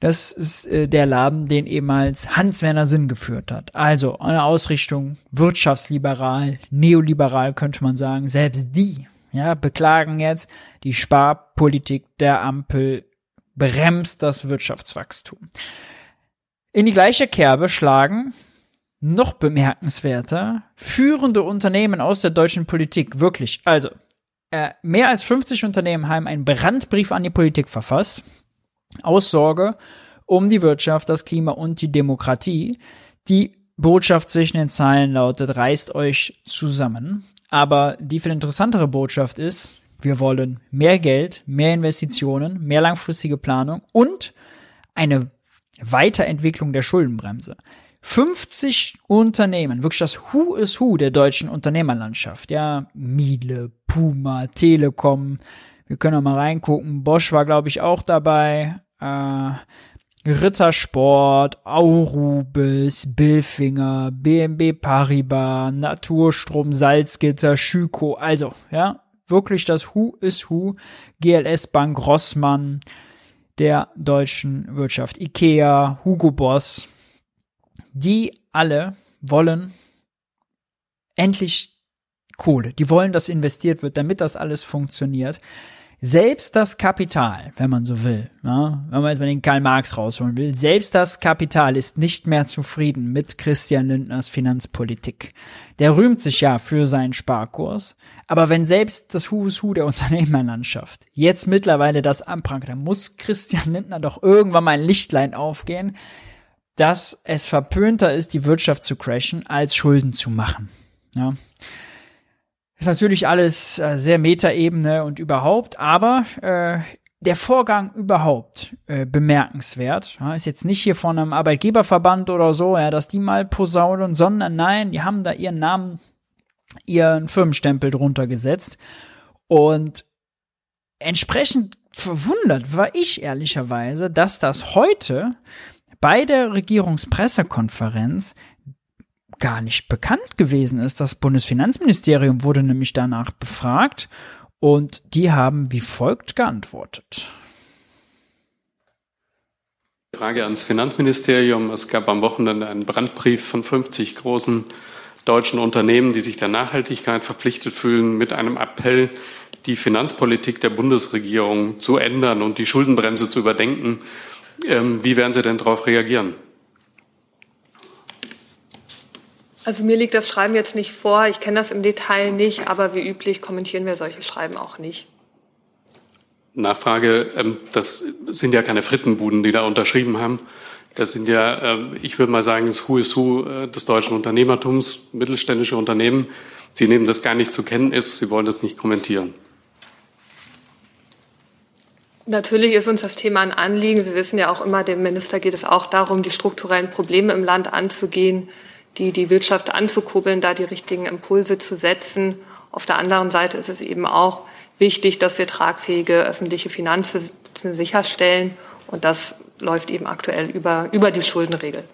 S1: das ist äh, der Laden, den ehemals Hans-Werner Sinn geführt hat. Also eine Ausrichtung wirtschaftsliberal, neoliberal könnte man sagen. Selbst die ja, beklagen jetzt, die Sparpolitik der Ampel bremst das Wirtschaftswachstum. In die gleiche Kerbe schlagen noch bemerkenswerter führende Unternehmen aus der deutschen Politik. Wirklich. Also, äh, mehr als 50 Unternehmen haben einen Brandbrief an die Politik verfasst aus Sorge um die Wirtschaft, das Klima und die Demokratie. Die Botschaft zwischen den Zeilen lautet, reißt euch zusammen. Aber die viel interessantere Botschaft ist, wir wollen mehr Geld, mehr Investitionen, mehr langfristige Planung und eine Weiterentwicklung der Schuldenbremse. 50 Unternehmen, wirklich das Who is Who der deutschen Unternehmerlandschaft, ja, Miele, Puma, Telekom, wir können auch mal reingucken, Bosch war glaube ich auch dabei, äh, Rittersport, Aurubis, Billfinger, BMW Paribas, Naturstrom, Salzgitter, Schüko, also, ja, wirklich das Who is Who, GLS Bank, Rossmann, der deutschen Wirtschaft, Ikea, Hugo Boss, die alle wollen endlich Kohle. Die wollen, dass investiert wird, damit das alles funktioniert selbst das Kapital, wenn man so will, ja, wenn man jetzt mal den Karl Marx rausholen will, selbst das Kapital ist nicht mehr zufrieden mit Christian Lindners Finanzpolitik. Der rühmt sich ja für seinen Sparkurs, aber wenn selbst das Who's Who der Unternehmerlandschaft jetzt mittlerweile das anprangert, dann muss Christian Lindner doch irgendwann mal ein Lichtlein aufgehen, dass es verpönter ist, die Wirtschaft zu crashen, als Schulden zu machen. Ja. Ist natürlich alles äh, sehr Metaebene und überhaupt, aber äh, der Vorgang überhaupt äh, bemerkenswert. Ja, ist jetzt nicht hier von einem Arbeitgeberverband oder so, ja, dass die mal posaunen, sondern nein, die haben da ihren Namen, ihren Firmenstempel drunter gesetzt. Und entsprechend verwundert war ich ehrlicherweise, dass das heute bei der Regierungspressekonferenz gar nicht bekannt gewesen ist. Das Bundesfinanzministerium wurde nämlich danach befragt und die haben wie folgt geantwortet.
S6: Frage ans Finanzministerium. Es gab am Wochenende einen Brandbrief von 50 großen deutschen Unternehmen, die sich der Nachhaltigkeit verpflichtet fühlen, mit einem Appell, die Finanzpolitik der Bundesregierung zu ändern und die Schuldenbremse zu überdenken. Ähm, wie werden Sie denn darauf reagieren?
S7: Also mir liegt das Schreiben jetzt nicht vor. Ich kenne das im Detail nicht, aber wie üblich kommentieren wir solche Schreiben auch nicht.
S6: Nachfrage, ähm, das sind ja keine Frittenbuden, die da unterschrieben haben. Das sind ja, ähm, ich würde mal sagen, das Who is Who äh, des deutschen Unternehmertums, mittelständische Unternehmen. Sie nehmen das gar nicht zur Kenntnis, Sie wollen das nicht kommentieren.
S7: Natürlich ist uns das Thema ein Anliegen. Wir wissen ja auch immer, dem Minister geht es auch darum, die strukturellen Probleme im Land anzugehen die, die Wirtschaft anzukurbeln, da die richtigen Impulse zu setzen. Auf der anderen Seite ist es eben auch wichtig, dass wir tragfähige öffentliche Finanzen sicherstellen. Und das läuft eben aktuell über, über die Schuldenregel.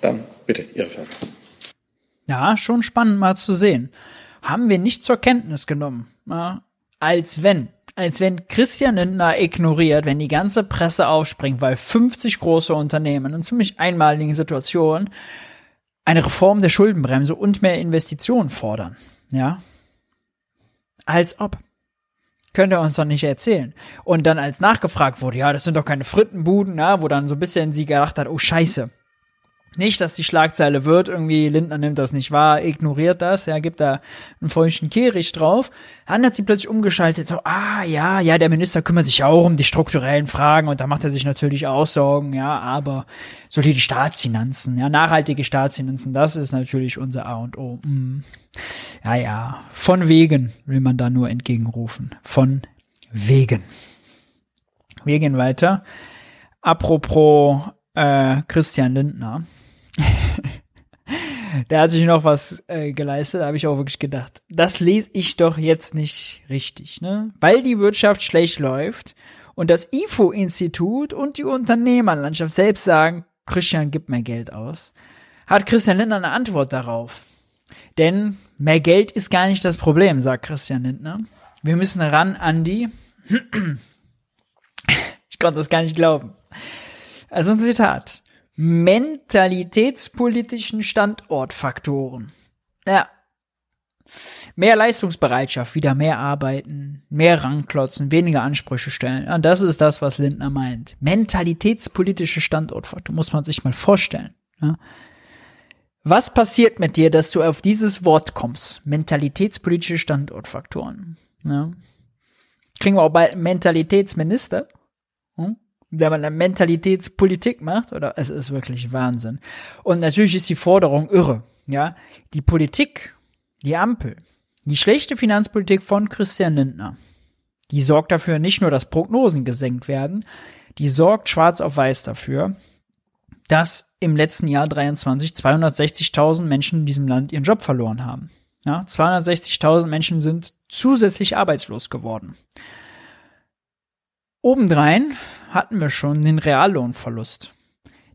S8: Dann bitte Ihre Frage.
S1: Ja, schon spannend mal zu sehen. Haben wir nicht zur Kenntnis genommen. Ja, als wenn. Als wenn Christian Lindner ignoriert, wenn die ganze Presse aufspringt, weil 50 große Unternehmen in ziemlich einmaligen Situationen eine Reform der Schuldenbremse und mehr Investitionen fordern. Ja. Als ob. Könnt ihr uns doch nicht erzählen. Und dann als nachgefragt wurde, ja, das sind doch keine Frittenbuden, ja, wo dann so ein bisschen sie gedacht hat, oh Scheiße, nicht, dass die Schlagzeile wird, irgendwie Lindner nimmt das nicht wahr, ignoriert das, ja, gibt da einen feuchten Kehricht drauf. Dann hat sie plötzlich umgeschaltet, so, ah, ja, ja, der Minister kümmert sich auch um die strukturellen Fragen und da macht er sich natürlich auch Sorgen, ja, aber solide Staatsfinanzen, ja, nachhaltige Staatsfinanzen, das ist natürlich unser A und O. Mm. Ja, ja, von wegen will man da nur entgegenrufen. Von wegen. Wir gehen weiter. Apropos äh, Christian Lindner. Der hat sich noch was äh, geleistet, habe ich auch wirklich gedacht. Das lese ich doch jetzt nicht richtig, ne? Weil die Wirtschaft schlecht läuft und das IFO-Institut und die Unternehmerlandschaft selbst sagen, Christian gibt mehr Geld aus, hat Christian Lindner eine Antwort darauf. Denn mehr Geld ist gar nicht das Problem, sagt Christian Lindner. Wir müssen ran an die. ich konnte das gar nicht glauben. Also ein Zitat mentalitätspolitischen Standortfaktoren. Ja. Mehr Leistungsbereitschaft, wieder mehr arbeiten, mehr Rangklotzen, weniger Ansprüche stellen. Ja, das ist das, was Lindner meint. Mentalitätspolitische Standortfaktoren, muss man sich mal vorstellen. Ja. Was passiert mit dir, dass du auf dieses Wort kommst? Mentalitätspolitische Standortfaktoren. Ja. Kriegen wir auch bald einen Mentalitätsminister? Hm? Wenn man eine Mentalitätspolitik macht, oder es ist wirklich Wahnsinn. Und natürlich ist die Forderung irre, ja. Die Politik, die Ampel, die schlechte Finanzpolitik von Christian Lindner, die sorgt dafür nicht nur, dass Prognosen gesenkt werden, die sorgt schwarz auf weiß dafür, dass im letzten Jahr 23 260.000 Menschen in diesem Land ihren Job verloren haben. Ja, 260.000 Menschen sind zusätzlich arbeitslos geworden. Obendrein hatten wir schon den Reallohnverlust.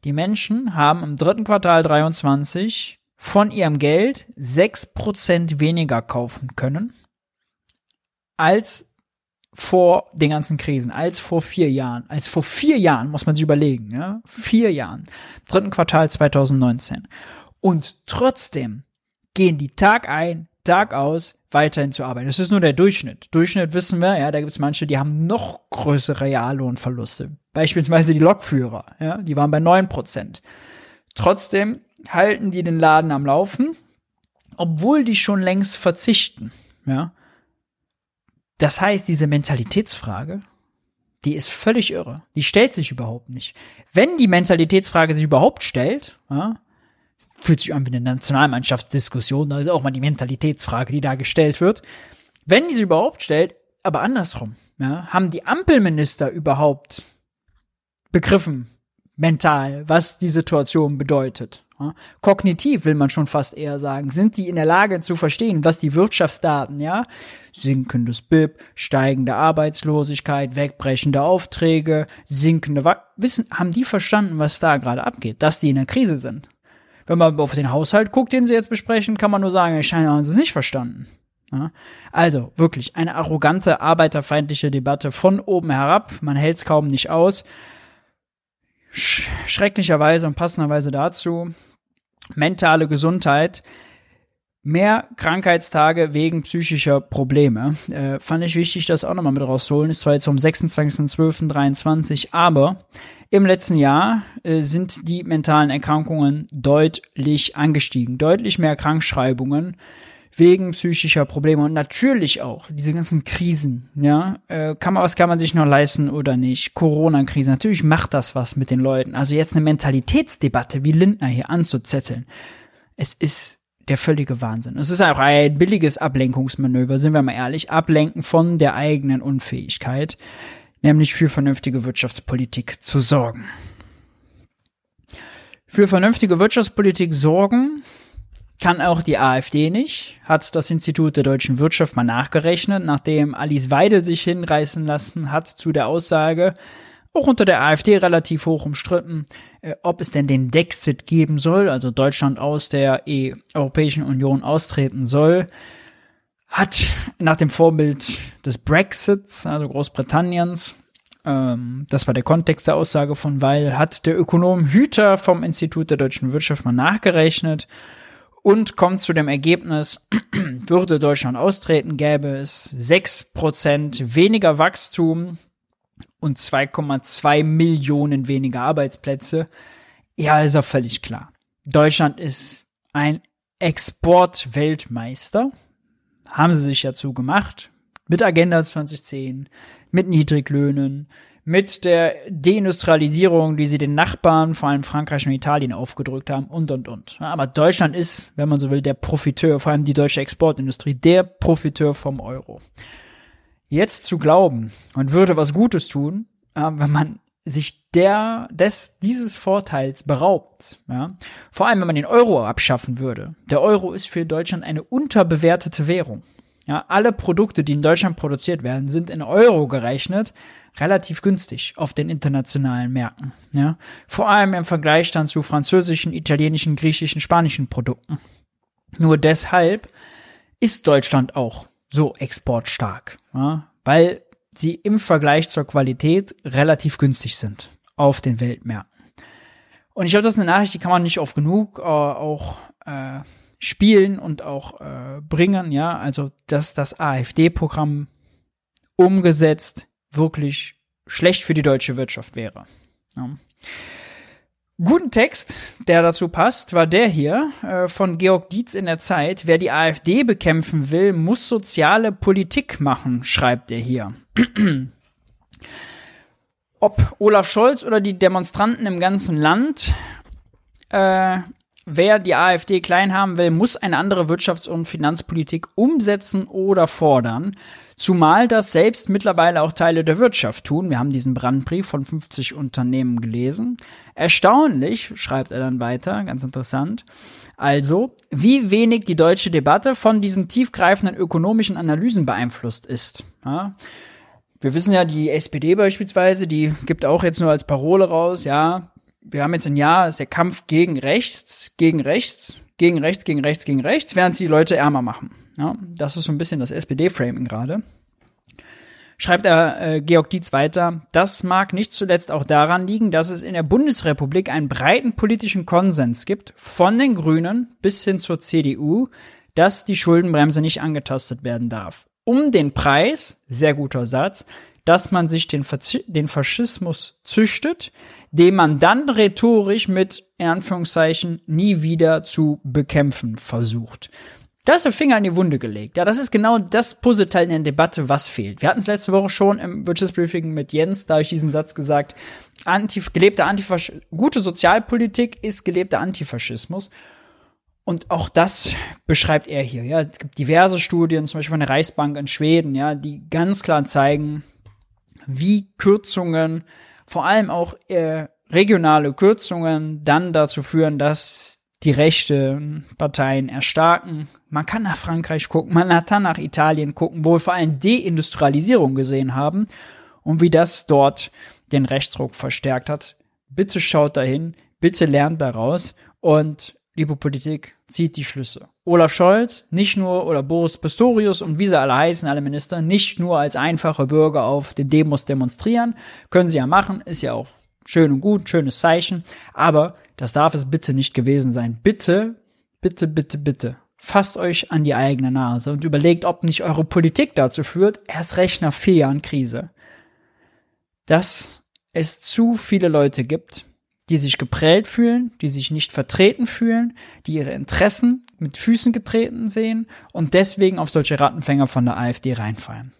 S1: Die Menschen haben im dritten Quartal 23 von ihrem Geld 6% weniger kaufen können als vor den ganzen Krisen, als vor vier Jahren, als vor vier Jahren, muss man sich überlegen, ja, vier Jahren, dritten Quartal 2019. Und trotzdem gehen die Tag ein, Tag aus weiterhin zu arbeiten. Das ist nur der Durchschnitt. Durchschnitt wissen wir, ja, da gibt es manche, die haben noch größere Reallohnverluste. Beispielsweise die Lokführer, ja, die waren bei neun Prozent. Trotzdem halten die den Laden am Laufen, obwohl die schon längst verzichten, ja. Das heißt, diese Mentalitätsfrage, die ist völlig irre. Die stellt sich überhaupt nicht. Wenn die Mentalitätsfrage sich überhaupt stellt, ja, fühlt sich an wie eine Nationalmannschaftsdiskussion, da ist auch mal die Mentalitätsfrage, die da gestellt wird. Wenn die sie überhaupt stellt, aber andersrum, ja, haben die Ampelminister überhaupt begriffen, mental, was die Situation bedeutet? Ja? Kognitiv will man schon fast eher sagen, sind die in der Lage zu verstehen, was die Wirtschaftsdaten, ja, sinkendes BIP, steigende Arbeitslosigkeit, wegbrechende Aufträge, sinkende, Wa wissen, haben die verstanden, was da gerade abgeht, dass die in der Krise sind? Wenn man auf den Haushalt guckt, den sie jetzt besprechen, kann man nur sagen, ich scheine haben sie es nicht verstanden. Ja? Also wirklich eine arrogante, arbeiterfeindliche Debatte von oben herab. Man hält es kaum nicht aus. Sch schrecklicherweise und passenderweise dazu mentale Gesundheit Mehr Krankheitstage wegen psychischer Probleme. Äh, fand ich wichtig, das auch nochmal mit rauszuholen. Ist zwar jetzt vom 26.12.23, aber im letzten Jahr äh, sind die mentalen Erkrankungen deutlich angestiegen. Deutlich mehr Krankschreibungen wegen psychischer Probleme und natürlich auch diese ganzen Krisen, ja, äh, kann man, was kann man sich noch leisten oder nicht? Corona-Krise, natürlich macht das was mit den Leuten. Also jetzt eine Mentalitätsdebatte wie Lindner hier anzuzetteln. Es ist der völlige Wahnsinn. Es ist auch ein billiges Ablenkungsmanöver, sind wir mal ehrlich. Ablenken von der eigenen Unfähigkeit, nämlich für vernünftige Wirtschaftspolitik zu sorgen. Für vernünftige Wirtschaftspolitik sorgen kann auch die AfD nicht, hat das Institut der deutschen Wirtschaft mal nachgerechnet, nachdem Alice Weidel sich hinreißen lassen hat zu der Aussage, auch unter der AfD relativ hoch umstritten, äh, ob es denn den Dexit geben soll, also Deutschland aus der e Europäischen Union austreten soll, hat nach dem Vorbild des Brexits, also Großbritanniens, ähm, das war der Kontext der Aussage von Weil, hat der Ökonom Hüter vom Institut der deutschen Wirtschaft mal nachgerechnet und kommt zu dem Ergebnis, würde Deutschland austreten, gäbe es sechs Prozent weniger Wachstum und 2,2 Millionen weniger Arbeitsplätze. Ja, ist ja völlig klar. Deutschland ist ein Exportweltmeister. Haben sie sich ja zugemacht. Mit Agenda 2010, mit Niedriglöhnen, mit der Deindustrialisierung, die sie den Nachbarn, vor allem Frankreich und Italien, aufgedrückt haben und, und, und. Aber Deutschland ist, wenn man so will, der Profiteur, vor allem die deutsche Exportindustrie, der Profiteur vom Euro. Jetzt zu glauben, man würde was Gutes tun, wenn man sich der, des, dieses Vorteils beraubt, ja. Vor allem, wenn man den Euro abschaffen würde. Der Euro ist für Deutschland eine unterbewertete Währung. Ja, alle Produkte, die in Deutschland produziert werden, sind in Euro gerechnet relativ günstig auf den internationalen Märkten. Ja, vor allem im Vergleich dann zu französischen, italienischen, griechischen, spanischen Produkten. Nur deshalb ist Deutschland auch so exportstark, ja, weil sie im Vergleich zur Qualität relativ günstig sind auf den Weltmärkten. Und ich glaube, das ist eine Nachricht, die kann man nicht oft genug äh, auch äh, spielen und auch äh, bringen, ja, also dass das AfD-Programm umgesetzt wirklich schlecht für die deutsche Wirtschaft wäre. Ja. Guten Text, der dazu passt, war der hier äh, von Georg Dietz in der Zeit. Wer die AfD bekämpfen will, muss soziale Politik machen, schreibt er hier. Ob Olaf Scholz oder die Demonstranten im ganzen Land, äh, wer die AfD klein haben will, muss eine andere Wirtschafts- und Finanzpolitik umsetzen oder fordern. Zumal das selbst mittlerweile auch Teile der Wirtschaft tun. Wir haben diesen Brandbrief von 50 Unternehmen gelesen. Erstaunlich, schreibt er dann weiter, ganz interessant. Also, wie wenig die deutsche Debatte von diesen tiefgreifenden ökonomischen Analysen beeinflusst ist. Ja? Wir wissen ja, die SPD beispielsweise, die gibt auch jetzt nur als Parole raus, ja, wir haben jetzt ein Jahr, das ist der Kampf gegen rechts, gegen rechts, gegen rechts, gegen rechts, gegen rechts, während sie die Leute ärmer machen. Ja, das ist so ein bisschen das SPD-Framing gerade. Schreibt er äh, Georg Dietz weiter, das mag nicht zuletzt auch daran liegen, dass es in der Bundesrepublik einen breiten politischen Konsens gibt, von den Grünen bis hin zur CDU, dass die Schuldenbremse nicht angetastet werden darf. Um den Preis, sehr guter Satz, dass man sich den, den Faschismus züchtet, den man dann rhetorisch mit, in Anführungszeichen, nie wieder zu bekämpfen versucht. Da ist der Finger in die Wunde gelegt. Ja, das ist genau das Puzzleteil in der Debatte, was fehlt. Wir hatten es letzte Woche schon im Wirtschaftsbriefing mit Jens, da habe ich diesen Satz gesagt, Anti gelebte Antifasch gute Sozialpolitik ist gelebter Antifaschismus. Und auch das beschreibt er hier. Ja, es gibt diverse Studien, zum Beispiel von der Reichsbank in Schweden, ja, die ganz klar zeigen, wie Kürzungen, vor allem auch äh, regionale Kürzungen, dann dazu führen, dass die rechten Parteien erstarken. Man kann nach Frankreich gucken, man dann nach Italien gucken, wo wir vor allem Deindustrialisierung gesehen haben und wie das dort den Rechtsruck verstärkt hat. Bitte schaut dahin, bitte lernt daraus und liebe Politik, zieht die Schlüsse. Olaf Scholz, nicht nur, oder Boris Pistorius und wie sie alle heißen, alle Minister, nicht nur als einfache Bürger auf den Demos demonstrieren, können sie ja machen, ist ja auch schön und gut, schönes Zeichen, aber das darf es bitte nicht gewesen sein. Bitte, bitte, bitte, bitte. Fasst euch an die eigene Nase und überlegt, ob nicht eure Politik dazu führt, erst recht nach vier Jahren Krise, dass es zu viele Leute gibt, die sich geprellt fühlen, die sich nicht vertreten fühlen, die ihre Interessen mit Füßen getreten sehen und deswegen auf solche Rattenfänger von der AfD reinfallen.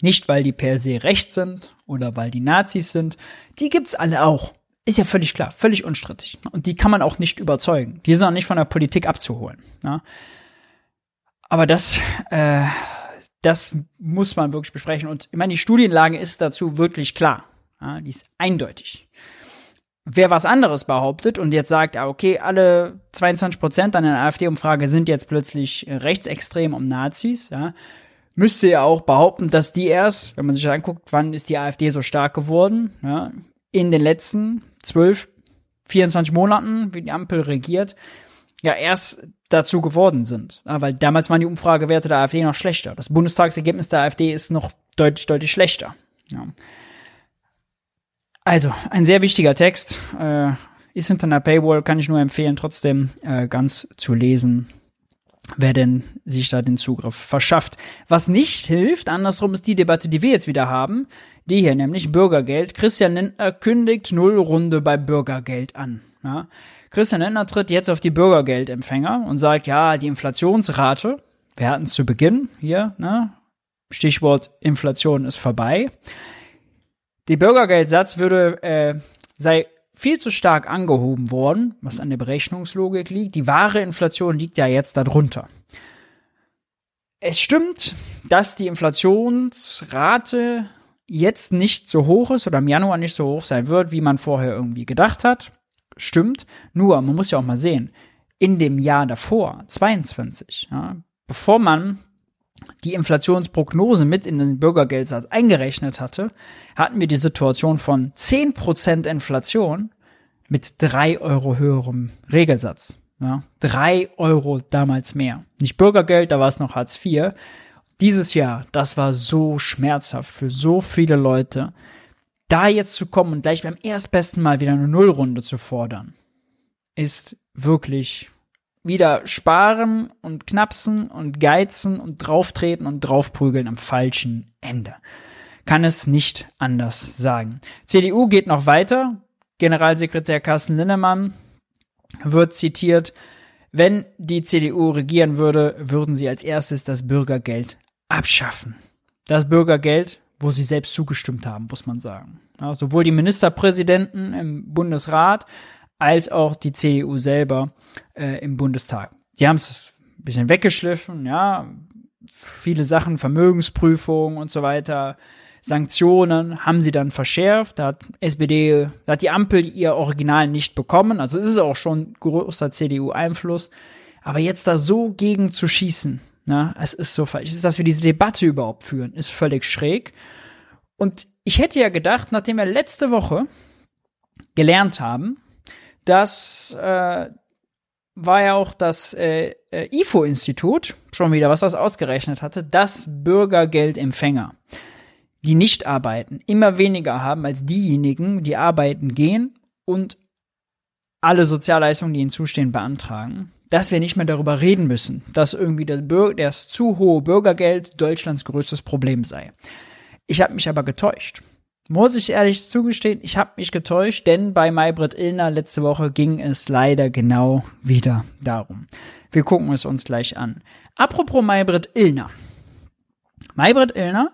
S1: Nicht, weil die per se recht sind oder weil die Nazis sind, die gibt's alle auch. Ist ja völlig klar, völlig unstrittig. Und die kann man auch nicht überzeugen. Die sind auch nicht von der Politik abzuholen. Ja? Aber das, äh, das muss man wirklich besprechen. Und ich meine, die Studienlage ist dazu wirklich klar. Ja? Die ist eindeutig. Wer was anderes behauptet und jetzt sagt, ah, okay, alle 22 Prozent an der AfD-Umfrage sind jetzt plötzlich rechtsextrem und Nazis, ja, müsste ja auch behaupten, dass die erst, wenn man sich anguckt, wann ist die AfD so stark geworden, ja, in den letzten zwölf, 24 Monaten, wie die Ampel regiert, ja erst dazu geworden sind. Ja, weil damals waren die Umfragewerte der AfD noch schlechter. Das Bundestagsergebnis der AfD ist noch deutlich, deutlich schlechter. Ja. Also, ein sehr wichtiger Text. Äh, ist hinter einer Paywall, kann ich nur empfehlen, trotzdem äh, ganz zu lesen, wer denn sich da den Zugriff verschafft. Was nicht hilft, andersrum ist die Debatte, die wir jetzt wieder haben, die hier nämlich Bürgergeld. Christian Lindner kündigt Nullrunde bei Bürgergeld an. Ja. Christian Lindner tritt jetzt auf die Bürgergeldempfänger und sagt, ja, die Inflationsrate, wir hatten es zu Beginn hier, ne? Stichwort Inflation ist vorbei. Der Bürgergeldsatz würde, äh, sei viel zu stark angehoben worden, was an der Berechnungslogik liegt. Die wahre Inflation liegt ja jetzt darunter. Es stimmt, dass die Inflationsrate jetzt nicht so hoch ist oder im Januar nicht so hoch sein wird, wie man vorher irgendwie gedacht hat. Stimmt. Nur, man muss ja auch mal sehen, in dem Jahr davor, 22, ja, bevor man die Inflationsprognose mit in den Bürgergeldsatz eingerechnet hatte, hatten wir die Situation von 10% Inflation mit drei Euro höherem Regelsatz. Ja, drei Euro damals mehr. Nicht Bürgergeld, da war es noch Hartz IV. Dieses Jahr, das war so schmerzhaft für so viele Leute, da jetzt zu kommen und gleich beim erstbesten Mal wieder eine Nullrunde zu fordern, ist wirklich wieder sparen und knapsen und geizen und drauftreten und draufprügeln am falschen Ende. Kann es nicht anders sagen. CDU geht noch weiter. Generalsekretär Carsten Linnemann wird zitiert, wenn die CDU regieren würde, würden sie als erstes das Bürgergeld abschaffen. Das Bürgergeld, wo sie selbst zugestimmt haben, muss man sagen. Ja, sowohl die Ministerpräsidenten im Bundesrat als auch die CDU selber äh, im Bundestag. Die haben es ein bisschen weggeschliffen, ja, viele Sachen, Vermögensprüfung und so weiter, Sanktionen haben sie dann verschärft. Da hat SPD, da hat die Ampel ihr Original nicht bekommen. Also es ist auch schon großer CDU-Einfluss. Aber jetzt da so gegen zu schießen, na, es ist so falsch. Dass wir diese Debatte überhaupt führen, ist völlig schräg. Und ich hätte ja gedacht, nachdem wir letzte Woche gelernt haben, das äh, war ja auch das äh, äh, IFO-Institut, schon wieder, was das ausgerechnet hatte, dass Bürgergeldempfänger, die nicht arbeiten, immer weniger haben als diejenigen, die arbeiten gehen und alle Sozialleistungen, die ihnen zustehen, beantragen, dass wir nicht mehr darüber reden müssen, dass irgendwie das, Bür das zu hohe Bürgergeld Deutschlands größtes Problem sei. Ich habe mich aber getäuscht. Muss ich ehrlich zugestehen, ich habe mich getäuscht, denn bei Maybrit Illner letzte Woche ging es leider genau wieder darum. Wir gucken es uns gleich an. Apropos Maybrit Illner. Maybrit Illner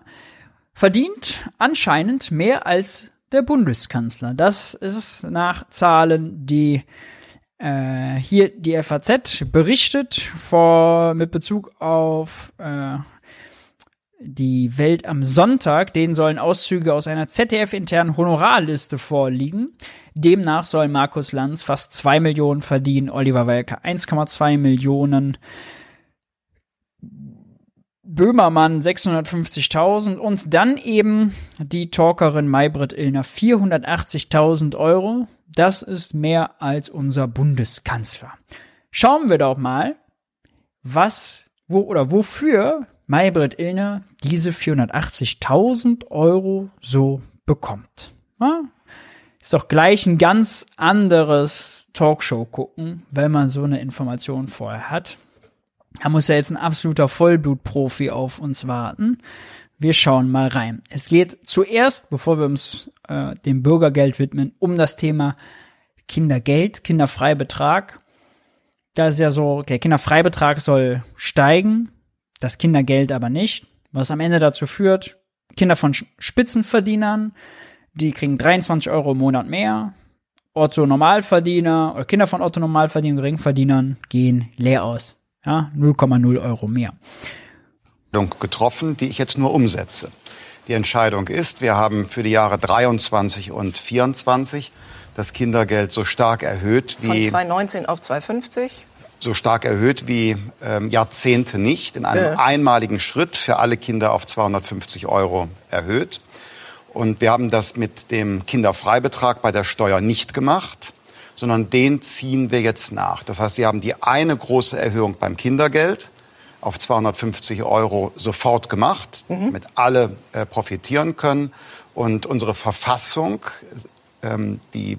S1: verdient anscheinend mehr als der Bundeskanzler. Das ist nach Zahlen, die äh, hier die FAZ berichtet vor, mit Bezug auf äh, die Welt am Sonntag, denen sollen Auszüge aus einer ZDF-internen Honorarliste vorliegen. Demnach soll Markus Lanz fast zwei Millionen verdienen, Oliver Welke 1,2 Millionen, Böhmermann 650.000 und dann eben die Talkerin Maybrit Illner 480.000 Euro. Das ist mehr als unser Bundeskanzler. Schauen wir doch mal, was, wo oder wofür Maybrit Illner diese 480.000 Euro so bekommt. Ja? Ist doch gleich ein ganz anderes Talkshow gucken, wenn man so eine Information vorher hat. Da muss ja jetzt ein absoluter Vollblutprofi auf uns warten. Wir schauen mal rein. Es geht zuerst, bevor wir uns äh, dem Bürgergeld widmen, um das Thema Kindergeld, Kinderfreibetrag. Da ist ja so, der Kinderfreibetrag soll steigen das Kindergeld aber nicht, was am Ende dazu führt, Kinder von Spitzenverdienern, die kriegen 23 Euro im Monat mehr, Otto Normalverdiener oder Kinder von Otto Normalverdienern, Geringverdienern gehen leer aus. Ja, 0,0 Euro mehr.
S8: Getroffen, die ich jetzt nur umsetze. Die Entscheidung ist, wir haben für die Jahre 23 und 24 das Kindergeld so stark erhöht
S9: wie. Von 2,19 auf 2,50?
S8: So stark erhöht wie ähm, Jahrzehnte nicht, in einem ja. einmaligen Schritt für alle Kinder auf 250 Euro erhöht. Und wir haben das mit dem Kinderfreibetrag bei der Steuer nicht gemacht, sondern den ziehen wir jetzt nach. Das heißt, Sie haben die eine große Erhöhung beim Kindergeld auf 250 Euro sofort gemacht, mhm. damit alle äh, profitieren können. Und unsere Verfassung, ähm, die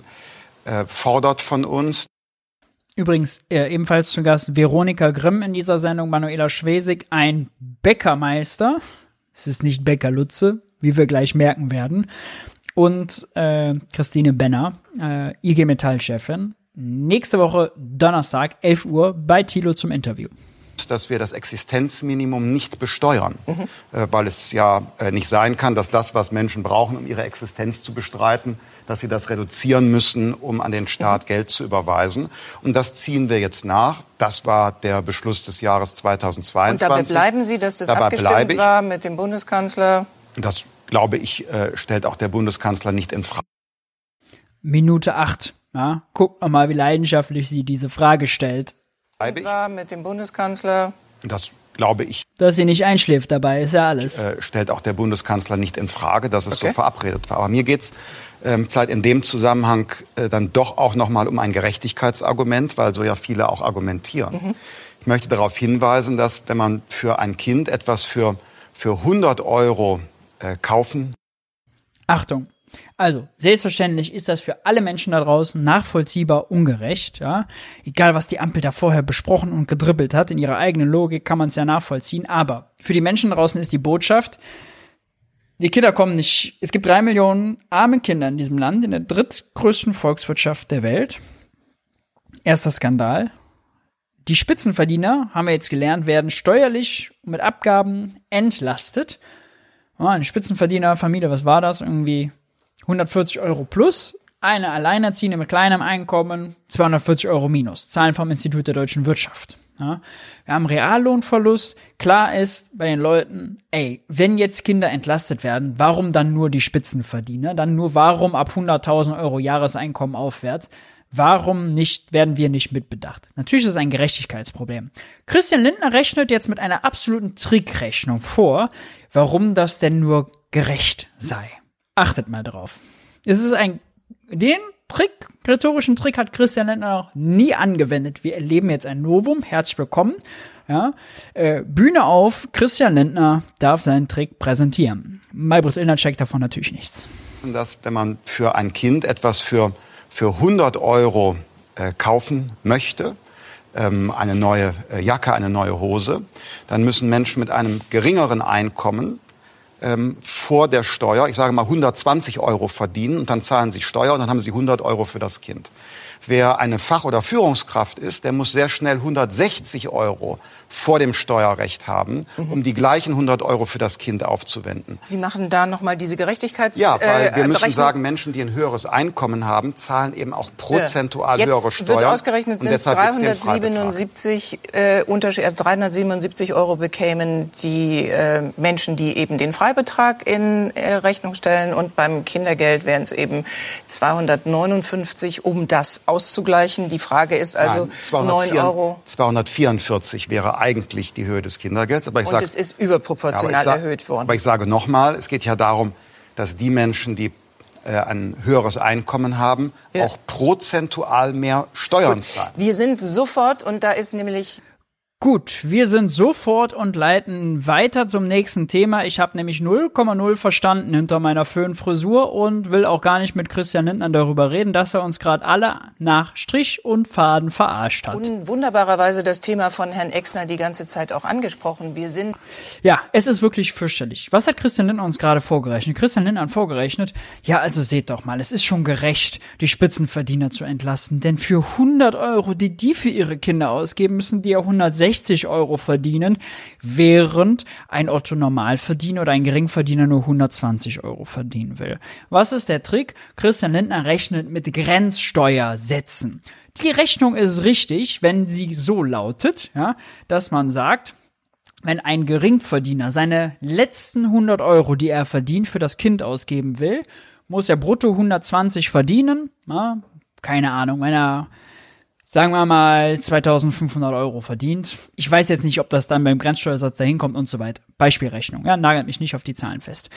S8: äh, fordert von uns.
S1: Übrigens äh, ebenfalls zu Gast Veronika Grimm in dieser Sendung, Manuela Schwesig, ein Bäckermeister. Es ist nicht Bäcker Lutze, wie wir gleich merken werden. Und äh, Christine Benner, äh, IG Metall-Chefin. Nächste Woche Donnerstag, 11 Uhr, bei Thilo zum Interview
S8: dass wir das Existenzminimum nicht besteuern, mhm. äh, weil es ja äh, nicht sein kann, dass das, was Menschen brauchen, um ihre Existenz zu bestreiten, dass sie das reduzieren müssen, um an den Staat mhm. Geld zu überweisen. Und das ziehen wir jetzt nach. Das war der Beschluss des Jahres 2022. Und
S9: dabei bleiben Sie, dass das dabei abgestimmt war mit dem Bundeskanzler?
S8: Das, glaube ich, äh, stellt auch der Bundeskanzler nicht in Frage.
S1: Minute acht. Ja, guckt mal, wie leidenschaftlich sie diese Frage stellt
S9: war mit dem Bundeskanzler.
S8: Das glaube ich.
S1: Dass sie nicht einschläft dabei, ist ja alles.
S8: Äh, stellt auch der Bundeskanzler nicht in Frage, dass es okay. so verabredet war. Aber mir geht's ähm, vielleicht in dem Zusammenhang äh, dann doch auch nochmal um ein Gerechtigkeitsargument, weil so ja viele auch argumentieren. Mhm. Ich möchte darauf hinweisen, dass wenn man für ein Kind etwas für, für 100 Euro äh, kaufen.
S1: Achtung, also, selbstverständlich ist das für alle Menschen da draußen nachvollziehbar ungerecht, ja. Egal, was die Ampel da vorher besprochen und gedribbelt hat, in ihrer eigenen Logik kann man es ja nachvollziehen. Aber für die Menschen draußen ist die Botschaft, die Kinder kommen nicht, es gibt drei Millionen arme Kinder in diesem Land, in der drittgrößten Volkswirtschaft der Welt. Erster Skandal. Die Spitzenverdiener, haben wir jetzt gelernt, werden steuerlich mit Abgaben entlastet. Oh, eine Spitzenverdienerfamilie, was war das? Irgendwie 140 Euro plus, eine Alleinerziehende mit kleinem Einkommen 240 Euro minus. Zahlen vom Institut der deutschen Wirtschaft. Ja, wir haben Reallohnverlust. Klar ist bei den Leuten, ey, wenn jetzt Kinder entlastet werden, warum dann nur die Spitzenverdiener? Dann nur warum ab 100.000 Euro Jahreseinkommen aufwärts? Warum nicht, werden wir nicht mitbedacht? Natürlich ist es ein Gerechtigkeitsproblem. Christian Lindner rechnet jetzt mit einer absoluten Trickrechnung vor, warum das denn nur gerecht sei. Achtet mal drauf. Es ist ein, den Trick, rhetorischen Trick hat Christian Lindner noch nie angewendet. Wir erleben jetzt ein Novum. Herzlich willkommen. Ja, äh, Bühne auf. Christian Lindner darf seinen Trick präsentieren. Maybrit Illner checkt davon natürlich nichts.
S8: Dass, wenn man für ein Kind etwas für, für 100 Euro äh, kaufen möchte, ähm, eine neue äh, Jacke, eine neue Hose, dann müssen Menschen mit einem geringeren Einkommen ähm, vor der Steuer, ich sage mal 120 Euro verdienen und dann zahlen sie Steuer und dann haben sie 100 Euro für das Kind. Wer eine Fach- oder Führungskraft ist, der muss sehr schnell 160 Euro vor dem Steuerrecht haben, mhm. um die gleichen 100 Euro für das Kind aufzuwenden.
S9: Sie machen da nochmal diese Gerechtigkeits...
S8: Ja, weil äh, wir müssen sagen, Menschen, die ein höheres Einkommen haben, zahlen eben auch prozentual
S9: Jetzt
S8: höhere Steuern.
S9: wird ausgerechnet, sind 377, äh, Unterschied, also 377 Euro bekämen die äh, Menschen, die eben den Freibetrag in äh, Rechnung stellen und beim Kindergeld wären es eben 259, um das auszugleichen. Die Frage ist also Nein, 204, 9 Euro.
S8: 244 wäre eigentlich die Höhe des Kindergelds.
S9: Aber ich Und sag, es ist überproportional sag, erhöht worden.
S8: Aber ich sage nochmal, es geht ja darum, dass die Menschen, die äh, ein höheres Einkommen haben, ja. auch prozentual mehr Steuern Gut. zahlen.
S9: Wir sind sofort, und da ist nämlich
S1: Gut, wir sind sofort und leiten weiter zum nächsten Thema. Ich habe nämlich 0,0 verstanden hinter meiner Föhnfrisur und will auch gar nicht mit Christian Lindner darüber reden, dass er uns gerade alle nach Strich und Faden verarscht hat.
S9: Und wunderbarerweise das Thema von Herrn Exner die ganze Zeit auch angesprochen. Wir sind
S1: Ja, es ist wirklich fürchterlich. Was hat Christian Lindner uns gerade vorgerechnet? Christian Lindner hat vorgerechnet, ja, also seht doch mal, es ist schon gerecht, die Spitzenverdiener zu entlasten, denn für 100 Euro, die die für ihre Kinder ausgeben, müssen die ja 160 60 Euro verdienen, während ein Otto Normalverdiener oder ein Geringverdiener nur 120 Euro verdienen will. Was ist der Trick? Christian Lindner rechnet mit Grenzsteuersätzen. Die Rechnung ist richtig, wenn sie so lautet, ja, dass man sagt, wenn ein Geringverdiener seine letzten 100 Euro, die er verdient, für das Kind ausgeben will, muss er brutto 120 verdienen. Ja, keine Ahnung, wenn er sagen wir mal 2500 Euro verdient. Ich weiß jetzt nicht, ob das dann beim Grenzsteuersatz dahin kommt und so weiter. Beispielrechnung, ja, nagelt mich nicht auf die Zahlen fest.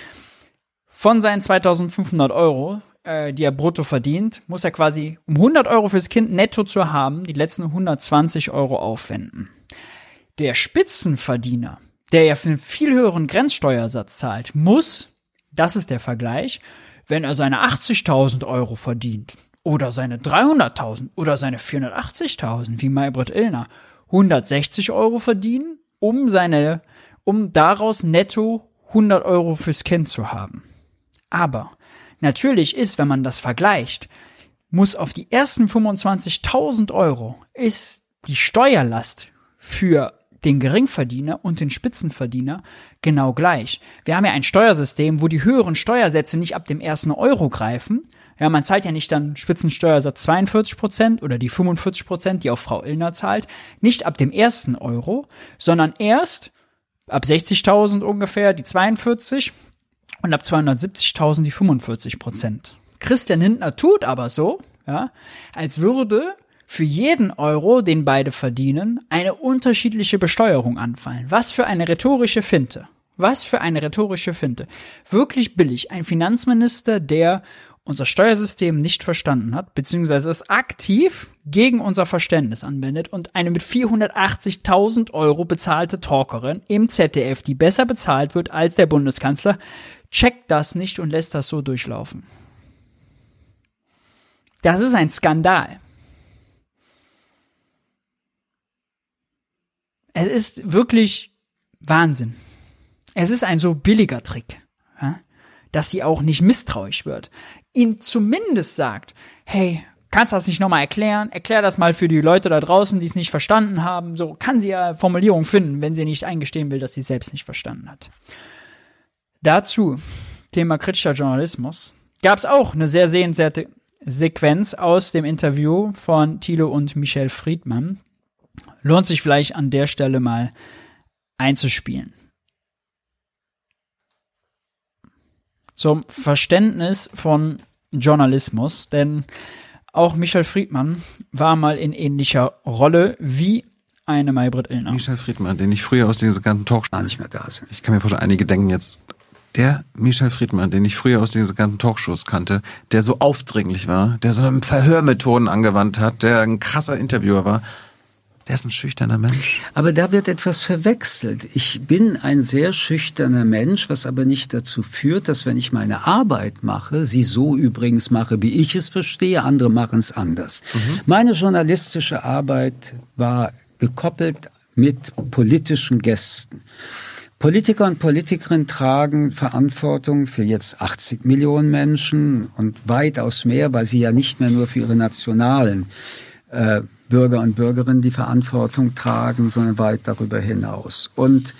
S1: Von seinen 2500 Euro, äh, die er brutto verdient, muss er quasi, um 100 Euro fürs Kind netto zu haben, die letzten 120 Euro aufwenden. Der Spitzenverdiener, der ja für einen viel höheren Grenzsteuersatz zahlt, muss, das ist der Vergleich, wenn er seine 80.000 Euro verdient, oder seine 300.000 oder seine 480.000, wie Maybrit Illner, 160 Euro verdienen, um seine, um daraus netto 100 Euro fürs Kind zu haben. Aber natürlich ist, wenn man das vergleicht, muss auf die ersten 25.000 Euro ist die Steuerlast für den Geringverdiener und den Spitzenverdiener genau gleich. Wir haben ja ein Steuersystem, wo die höheren Steuersätze nicht ab dem ersten Euro greifen, ja, man zahlt ja nicht dann Spitzensteuersatz 42 Prozent oder die 45 Prozent, die auch Frau Illner zahlt, nicht ab dem ersten Euro, sondern erst ab 60.000 ungefähr die 42 und ab 270.000 die 45 Prozent. Christian Hindner tut aber so, ja, als würde für jeden Euro, den beide verdienen, eine unterschiedliche Besteuerung anfallen. Was für eine rhetorische Finte. Was für eine rhetorische Finte. Wirklich billig. Ein Finanzminister, der unser Steuersystem nicht verstanden hat, beziehungsweise es aktiv gegen unser Verständnis anwendet und eine mit 480.000 Euro bezahlte Talkerin im ZDF, die besser bezahlt wird als der Bundeskanzler, checkt das nicht und lässt das so durchlaufen. Das ist ein Skandal. Es ist wirklich Wahnsinn. Es ist ein so billiger Trick, dass sie auch nicht misstrauisch wird ihm zumindest sagt, hey, kannst du das nicht nochmal erklären? Erklär das mal für die Leute da draußen, die es nicht verstanden haben. So kann sie ja Formulierungen finden, wenn sie nicht eingestehen will, dass sie es selbst nicht verstanden hat. Dazu, Thema kritischer Journalismus, gab es auch eine sehr sehenswerte Sequenz aus dem Interview von Thilo und Michel Friedmann. Lohnt sich vielleicht an der Stelle mal einzuspielen. Zum Verständnis von Journalismus, denn auch Michel Friedmann war mal in ähnlicher Rolle wie eine Maybrit Illner.
S4: Michel Friedmann, den ich früher aus diesen ganzen Talkshows nicht mehr da sind. Ich kann mir vorstellen, einige denken jetzt, der Michel Friedmann, den ich früher aus diesen ganzen Talkshows kannte, der so aufdringlich war, der so Verhörmethoden angewandt hat, der ein krasser Interviewer war, der ist ein schüchterner Mensch.
S5: Aber da wird etwas verwechselt. Ich bin ein sehr schüchterner Mensch, was aber nicht dazu führt, dass wenn ich meine Arbeit mache, sie so übrigens mache, wie ich es verstehe, andere machen es anders. Mhm. Meine journalistische Arbeit war gekoppelt mit politischen Gästen. Politiker und Politikerinnen tragen Verantwortung für jetzt 80 Millionen Menschen und weitaus mehr, weil sie ja nicht mehr nur für ihre nationalen äh, Bürger und Bürgerinnen die Verantwortung tragen, sondern weit darüber hinaus. Und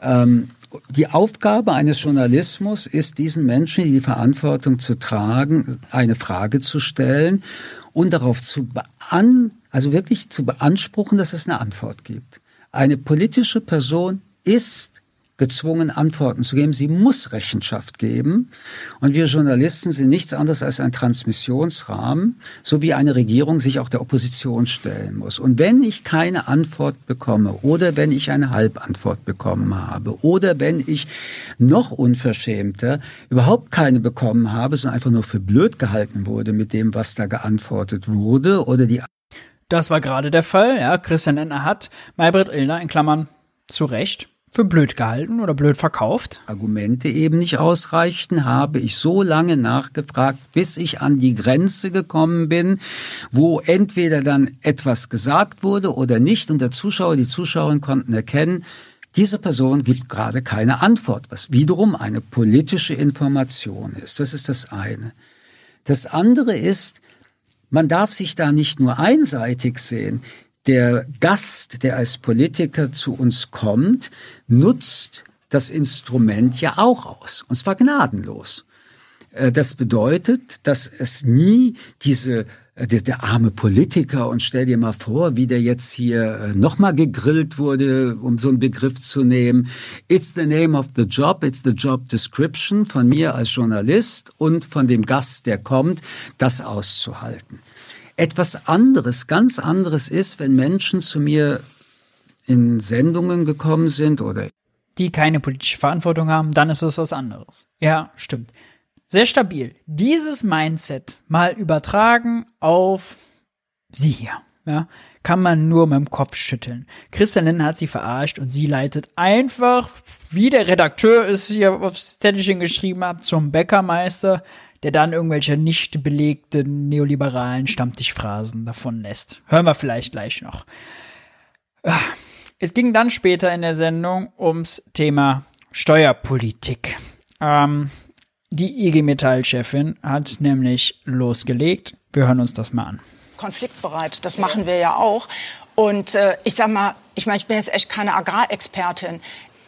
S5: ähm, die Aufgabe eines Journalismus ist, diesen Menschen die Verantwortung zu tragen, eine Frage zu stellen und darauf zu bean also wirklich zu beanspruchen, dass es eine Antwort gibt. Eine politische Person ist gezwungen, Antworten zu geben. Sie muss Rechenschaft geben. Und wir Journalisten sind nichts anderes als ein Transmissionsrahmen, so wie eine Regierung sich auch der Opposition stellen muss. Und wenn ich keine Antwort bekomme oder wenn ich eine Halbantwort bekommen habe oder wenn ich noch unverschämter überhaupt keine bekommen habe, sondern einfach nur für blöd gehalten wurde mit dem, was da geantwortet wurde oder die
S1: das war gerade der Fall, ja. Christian Enner hat Maybrit Illner in Klammern zu Recht für blöd gehalten oder blöd verkauft?
S5: Argumente eben nicht ausreichten, habe ich so lange nachgefragt, bis ich an die Grenze gekommen bin, wo entweder dann etwas gesagt wurde oder nicht und der Zuschauer, die Zuschauerin konnten erkennen, diese Person gibt gerade keine Antwort, was wiederum eine politische Information ist. Das ist das eine. Das andere ist, man darf sich da nicht nur einseitig sehen der Gast, der als Politiker zu uns kommt, nutzt das Instrument ja auch aus, und zwar gnadenlos. Äh, das bedeutet, dass es nie diese äh, der, arme Politiker und stell dir mal vor, wie der jetzt hier äh, nochmal gegrillt wurde, um so einen Begriff zu nehmen. It's the name of the job, it's the job description von mir als Journalist und von dem Gast, der kommt, das auszuhalten. Etwas anderes, ganz anderes ist, wenn Menschen zu mir in Sendungen gekommen sind oder
S1: die keine politische Verantwortung haben, dann ist es was anderes. Ja, stimmt. Sehr stabil. Dieses Mindset mal übertragen auf sie hier, ja, kann man nur mit dem Kopf schütteln. Christian Lindner hat sie verarscht und sie leitet einfach, wie der Redakteur es hier aufs Zettelchen geschrieben hat, zum Bäckermeister, der dann irgendwelche nicht belegten neoliberalen Stammtischphrasen davon lässt. Hören wir vielleicht gleich noch. Es ging dann später in der Sendung ums Thema Steuerpolitik. Ähm, die IG Metall-Chefin hat nämlich losgelegt. Wir hören uns das mal an.
S10: Konfliktbereit, das machen wir ja auch. Und äh, ich sag mal, ich meine, ich bin jetzt echt keine Agrarexpertin,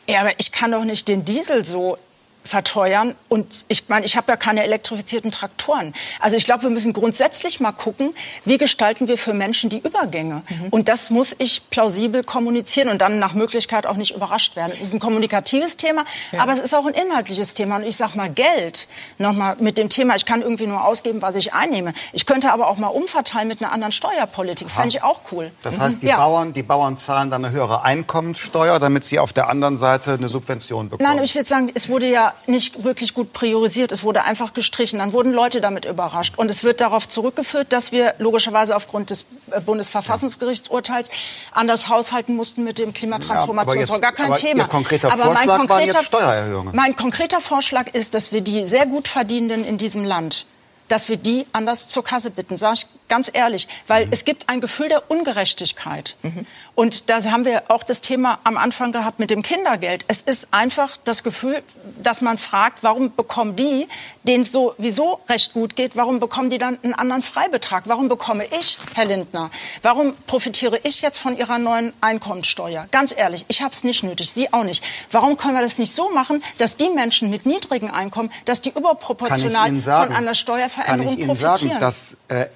S10: aber ich kann doch nicht den Diesel so verteuern. Und ich meine, ich habe ja keine elektrifizierten Traktoren. Also ich glaube, wir müssen grundsätzlich mal gucken, wie gestalten wir für Menschen die Übergänge. Mhm. Und das muss ich plausibel kommunizieren und dann nach Möglichkeit auch nicht überrascht werden. Es ist ein kommunikatives Thema, ja. aber es ist auch ein inhaltliches Thema. Und ich sage mal, Geld, nochmal mit dem Thema, ich kann irgendwie nur ausgeben, was ich einnehme. Ich könnte aber auch mal umverteilen mit einer anderen Steuerpolitik. Fände ich auch cool.
S8: Das heißt, die, mhm. ja. Bauern, die Bauern zahlen dann eine höhere Einkommenssteuer, damit sie auf der anderen Seite eine Subvention bekommen.
S10: Nein, ich würde sagen, es wurde ja nicht wirklich gut priorisiert. Es wurde einfach gestrichen. Dann wurden Leute damit überrascht. Und es wird darauf zurückgeführt, dass wir logischerweise aufgrund des äh, Bundesverfassungsgerichtsurteils anders haushalten mussten mit dem Klimatransformationsfonds. Gar kein Thema.
S8: Ihr konkreter aber Vorschlag mein konkreter, Steuererhöhungen.
S10: Mein konkreter Vorschlag ist, dass wir die sehr gut Verdienenden in diesem Land dass wir die anders zur Kasse bitten, sage ich ganz ehrlich, weil mhm. es gibt ein Gefühl der Ungerechtigkeit. Mhm. Und da haben wir auch das Thema am Anfang gehabt mit dem Kindergeld. Es ist einfach das Gefühl, dass man fragt, warum bekommen die, denen es sowieso recht gut geht, warum bekommen die dann einen anderen Freibetrag? Warum bekomme ich, Herr Lindner, warum profitiere ich jetzt von Ihrer neuen Einkommensteuer? Ganz ehrlich, ich habe es nicht nötig, Sie auch nicht. Warum können wir das nicht so machen, dass die Menschen mit niedrigen Einkommen, dass die überproportional von einer Steuerveränderung
S8: Kann ich Ihnen
S10: profitieren?
S8: Sagen, dass, äh,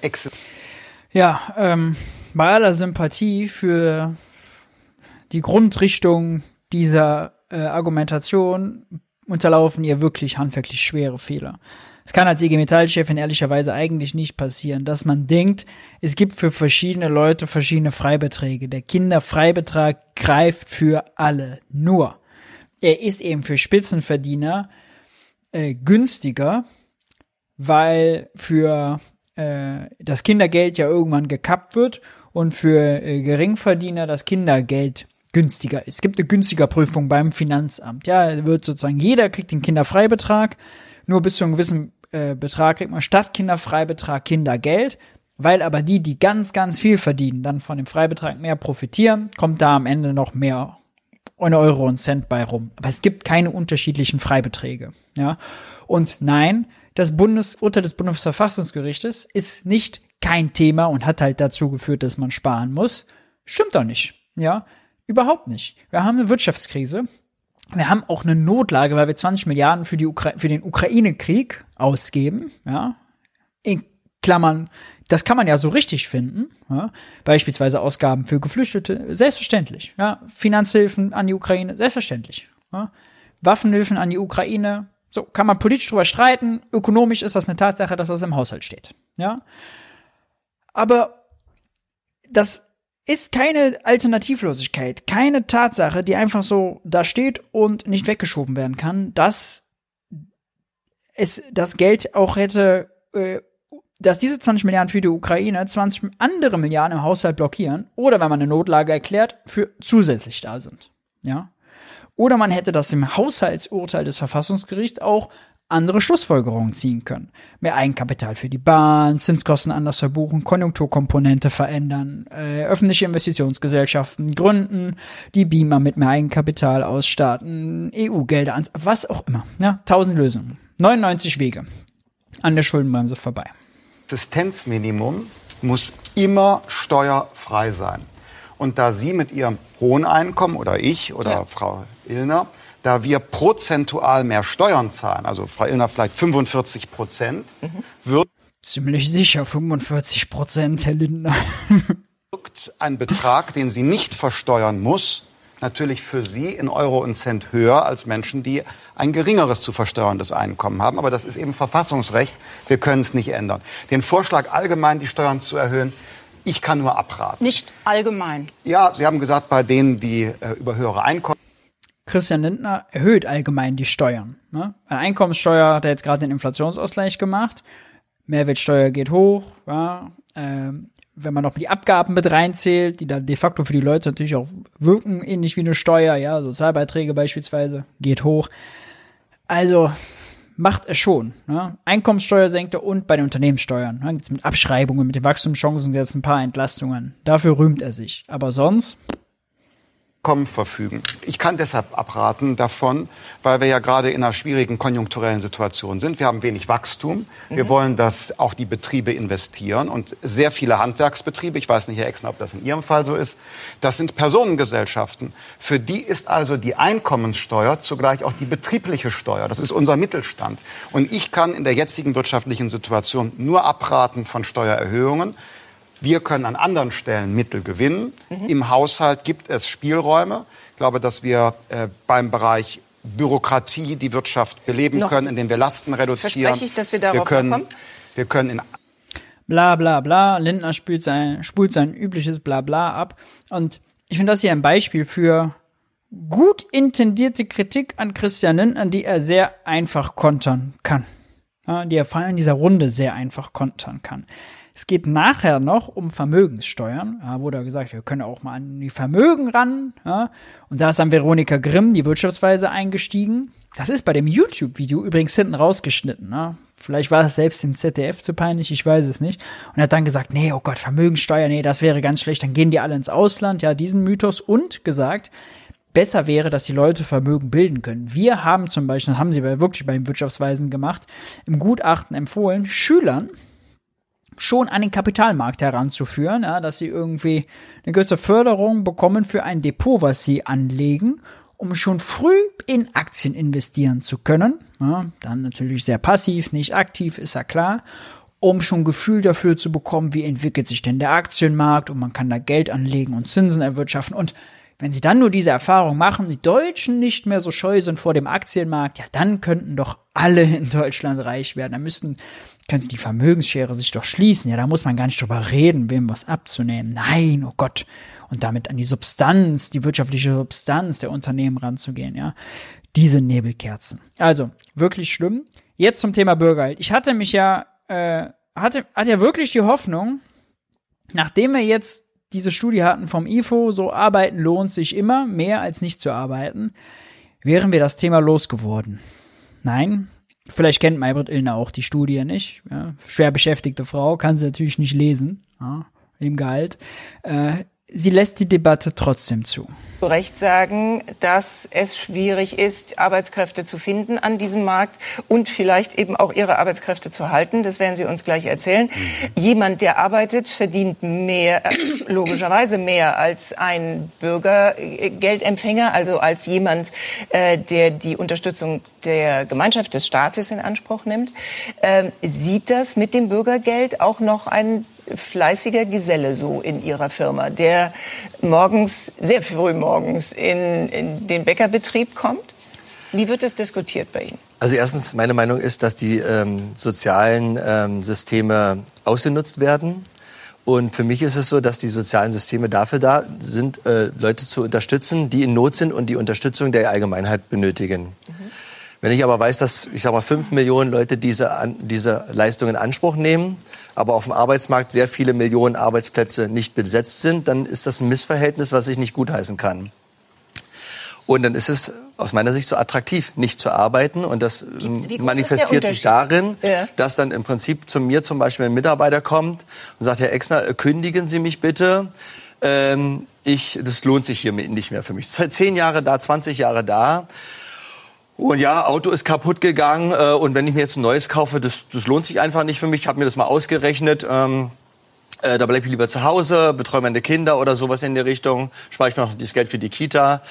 S1: ja, ähm, bei aller Sympathie für die Grundrichtung dieser äh, Argumentation unterlaufen ihr wirklich handwerklich schwere Fehler. Es kann als IG Metall-Chefin ehrlicherweise eigentlich nicht passieren, dass man denkt, es gibt für verschiedene Leute verschiedene Freibeträge. Der Kinderfreibetrag greift für alle. Nur, er ist eben für Spitzenverdiener äh, günstiger, weil für äh, das Kindergeld ja irgendwann gekappt wird und für äh, Geringverdiener das Kindergeld günstiger ist. Es gibt eine günstiger Prüfung beim Finanzamt. Ja, wird sozusagen jeder kriegt den Kinderfreibetrag, nur bis zu einem gewissen äh, Betrag kriegt man statt Kinderfreibetrag Kindergeld. Weil aber die, die ganz, ganz viel verdienen, dann von dem Freibetrag mehr profitieren, kommt da am Ende noch mehr eine Euro und Cent bei rum. Aber es gibt keine unterschiedlichen Freibeträge. Ja. Und nein, das Bundesurteil des Bundesverfassungsgerichtes ist nicht kein Thema und hat halt dazu geführt, dass man sparen muss. Stimmt doch nicht. Ja, überhaupt nicht. Wir haben eine Wirtschaftskrise. Wir haben auch eine Notlage, weil wir 20 Milliarden für, die Ukra für den Ukraine-Krieg ausgeben. Ja, in Klammern, das kann man ja so richtig finden. Ja? Beispielsweise Ausgaben für Geflüchtete, selbstverständlich. Ja? Finanzhilfen an die Ukraine, selbstverständlich. Ja? Waffenhilfen an die Ukraine, so, kann man politisch drüber streiten. Ökonomisch ist das eine Tatsache, dass das im Haushalt steht. Ja. Aber das ist keine Alternativlosigkeit, keine Tatsache, die einfach so da steht und nicht weggeschoben werden kann, dass es das Geld auch hätte, äh, dass diese 20 Milliarden für die Ukraine 20 andere Milliarden im Haushalt blockieren oder wenn man eine Notlage erklärt, für zusätzlich da sind. Ja. Oder man hätte das im Haushaltsurteil des Verfassungsgerichts auch andere Schlussfolgerungen ziehen können. Mehr Eigenkapital für die Bahn, Zinskosten anders verbuchen, Konjunkturkomponente verändern, äh, öffentliche Investitionsgesellschaften gründen, die Beamer mit mehr Eigenkapital ausstatten, EU-Gelder ans, was auch immer. Ja, tausend Lösungen. 99 Wege an der Schuldenbremse vorbei.
S8: Existenzminimum muss immer steuerfrei sein. Und da Sie mit Ihrem hohen Einkommen oder ich oder ja. Frau Illner, da wir prozentual mehr Steuern zahlen, also Frau Illner vielleicht 45 Prozent, mhm. wird
S1: ziemlich sicher 45 Prozent, Herr Lindner.
S8: ein Betrag, den sie nicht versteuern muss, natürlich für sie in Euro und Cent höher als Menschen, die ein geringeres zu versteuerndes Einkommen haben. Aber das ist eben Verfassungsrecht. Wir können es nicht ändern. Den Vorschlag, allgemein die Steuern zu erhöhen, ich kann nur abraten.
S10: Nicht allgemein.
S8: Ja, Sie haben gesagt, bei denen, die äh, über höhere Einkommen.
S1: Christian Lindner erhöht allgemein die Steuern. Ne? Eine Einkommenssteuer hat er jetzt gerade den Inflationsausgleich gemacht. Mehrwertsteuer geht hoch. Ja? Ähm, wenn man noch die Abgaben mit reinzählt, die dann de facto für die Leute natürlich auch wirken, ähnlich wie eine Steuer, ja, Sozialbeiträge beispielsweise, geht hoch. Also macht er schon. Ne? Einkommenssteuer senkt er und bei den Unternehmenssteuern. Ne? Jetzt mit Abschreibungen, mit den Wachstumschancen jetzt ein paar Entlastungen. Dafür rühmt er sich. Aber sonst
S8: Einkommen verfügen. Ich kann deshalb abraten davon, weil wir ja gerade in einer schwierigen konjunkturellen Situation sind. Wir haben wenig Wachstum. Wir mhm. wollen, dass auch die Betriebe investieren und sehr viele Handwerksbetriebe, ich weiß nicht, Herr Exner, ob das in Ihrem Fall so ist, das sind Personengesellschaften. Für die ist also die Einkommenssteuer zugleich auch die betriebliche Steuer. Das ist unser Mittelstand. Und ich kann in der jetzigen wirtschaftlichen Situation nur abraten von Steuererhöhungen. Wir können an anderen Stellen Mittel gewinnen. Mhm. Im Haushalt gibt es Spielräume. Ich glaube, dass wir äh, beim Bereich Bürokratie die Wirtschaft beleben Noch können, indem wir Lasten reduzieren.
S10: Verspreche ich, dass wir darauf
S8: wir können,
S10: kommen?
S8: Wir können in
S1: bla bla bla. Lindner spült sein, spult sein übliches Blabla ab. Und ich finde das hier ein Beispiel für gut intendierte Kritik an Christian Lindner, die er sehr einfach kontern kann. Ja, die er vor allem in dieser Runde sehr einfach kontern kann. Es geht nachher noch um Vermögenssteuern. Ja, wurde gesagt, wir können auch mal an die Vermögen ran. Ja. Und da ist dann Veronika Grimm, die Wirtschaftsweise, eingestiegen. Das ist bei dem YouTube-Video übrigens hinten rausgeschnitten. Ne? Vielleicht war es selbst dem ZDF zu peinlich, ich weiß es nicht. Und hat dann gesagt, nee, oh Gott, Vermögenssteuer, nee, das wäre ganz schlecht, dann gehen die alle ins Ausland. Ja, diesen Mythos und gesagt, besser wäre, dass die Leute Vermögen bilden können. Wir haben zum Beispiel, das haben sie wirklich beim Wirtschaftsweisen gemacht, im Gutachten empfohlen, Schülern schon an den Kapitalmarkt heranzuführen, ja, dass sie irgendwie eine gewisse Förderung bekommen für ein Depot, was sie anlegen, um schon früh in Aktien investieren zu können. Ja, dann natürlich sehr passiv, nicht aktiv, ist ja klar, um schon Gefühl dafür zu bekommen, wie entwickelt sich denn der Aktienmarkt und man kann da Geld anlegen und Zinsen erwirtschaften und wenn sie dann nur diese Erfahrung machen, die Deutschen nicht mehr so scheu sind vor dem Aktienmarkt, ja, dann könnten doch alle in Deutschland reich werden. Da müssten, könnte die Vermögensschere sich doch schließen. Ja, da muss man gar nicht drüber reden, wem was abzunehmen. Nein, oh Gott. Und damit an die Substanz, die wirtschaftliche Substanz der Unternehmen ranzugehen, ja. Diese Nebelkerzen. Also, wirklich schlimm. Jetzt zum Thema Bürgergeld. Ich hatte mich ja, äh, hatte, hatte ja wirklich die Hoffnung, nachdem wir jetzt diese Studie hatten vom IFO, so arbeiten lohnt sich immer, mehr als nicht zu arbeiten, wären wir das Thema losgeworden. Nein, vielleicht kennt Maybrit Illner auch die Studie nicht. Ja, schwer beschäftigte Frau, kann sie natürlich nicht lesen, ja, im Gehalt. Äh, sie lässt die Debatte trotzdem zu.
S9: Zu Recht sagen, dass es schwierig ist, Arbeitskräfte zu finden an diesem Markt und vielleicht eben auch ihre Arbeitskräfte zu halten. Das werden Sie uns gleich erzählen. Jemand, der arbeitet, verdient mehr, äh, logischerweise mehr als ein Bürgergeldempfänger, also als jemand, äh, der die Unterstützung der Gemeinschaft des Staates in Anspruch nimmt. Äh, sieht das mit dem Bürgergeld auch noch ein fleißiger Geselle so in ihrer Firma, der morgens, sehr früh morgens in, in den Bäckerbetrieb kommt? Wie wird das diskutiert bei Ihnen?
S11: Also erstens, meine Meinung ist, dass die ähm, sozialen ähm, Systeme ausgenutzt werden. Und für mich ist es so, dass die sozialen Systeme dafür da sind, äh, Leute zu unterstützen, die in Not sind und die Unterstützung der Allgemeinheit benötigen. Mhm. Wenn ich aber weiß, dass, ich sag mal, fünf Millionen Leute diese, diese Leistung in Anspruch nehmen, aber auf dem Arbeitsmarkt sehr viele Millionen Arbeitsplätze nicht besetzt sind, dann ist das ein Missverhältnis, was ich nicht gutheißen kann. Und dann ist es aus meiner Sicht so attraktiv, nicht zu arbeiten. Und das wie manifestiert sich darin, ja. dass dann im Prinzip zu mir zum Beispiel ein Mitarbeiter kommt und sagt, Herr Exner, kündigen Sie mich bitte. Ähm, ich, das lohnt sich hier nicht mehr für mich. Seit zehn Jahre da, 20 Jahre da. Und ja, Auto ist kaputt gegangen äh, und wenn ich mir jetzt ein neues kaufe, das, das lohnt sich einfach nicht für mich. Ich habe mir das mal ausgerechnet. Ähm, äh, da bleibe ich lieber zu Hause, betreue meine Kinder oder sowas in der Richtung, spare ich mir noch das Geld für die Kita.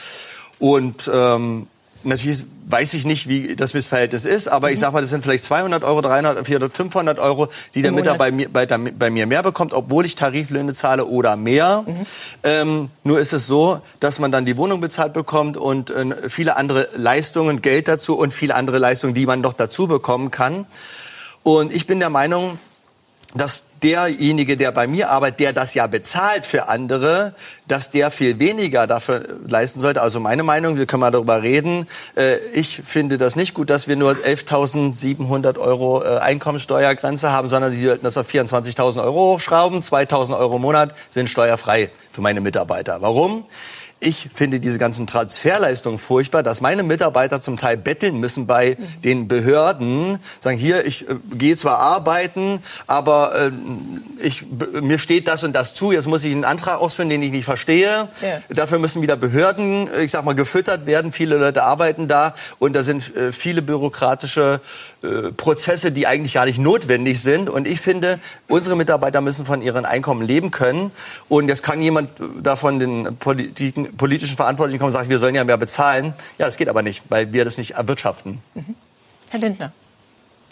S11: Und ähm, natürlich weiß ich nicht, wie das Missverhältnis ist, aber mhm. ich sag mal, das sind vielleicht 200 Euro, 300, 400, 500 Euro, die der Mitarbeiter bei bei, mir mehr bekommt, obwohl ich Tariflöhne zahle oder mehr. Mhm. Ähm, nur ist es so, dass man dann die Wohnung bezahlt bekommt und äh, viele andere Leistungen, Geld dazu und viele andere Leistungen, die man noch dazu bekommen kann. Und ich bin der Meinung, dass derjenige, der bei mir arbeitet, der das ja bezahlt für andere, dass der viel weniger dafür leisten sollte. Also meine Meinung, wir können mal darüber reden. Äh, ich finde das nicht gut, dass wir nur 11.700 Euro äh, Einkommensteuergrenze haben, sondern die sollten das auf 24.000 Euro hochschrauben. 2.000 Euro im Monat sind steuerfrei für meine Mitarbeiter. Warum? Ich finde diese ganzen Transferleistungen furchtbar, dass meine Mitarbeiter zum Teil betteln müssen bei den Behörden, sagen hier, ich äh, gehe zwar arbeiten, aber äh, ich, mir steht das und das zu, jetzt muss ich einen Antrag ausführen, den ich nicht verstehe. Ja. Dafür müssen wieder Behörden, ich sag mal, gefüttert werden. Viele Leute arbeiten da und da sind äh, viele bürokratische äh, Prozesse, die eigentlich gar nicht notwendig sind. Und ich finde, unsere Mitarbeiter müssen von ihren Einkommen leben können. Und jetzt kann jemand davon den Politiken, politischen Verantwortlichen kommen und sagen, wir sollen ja mehr bezahlen. Ja, das geht aber nicht, weil wir das nicht erwirtschaften.
S9: Mhm. Herr Lindner.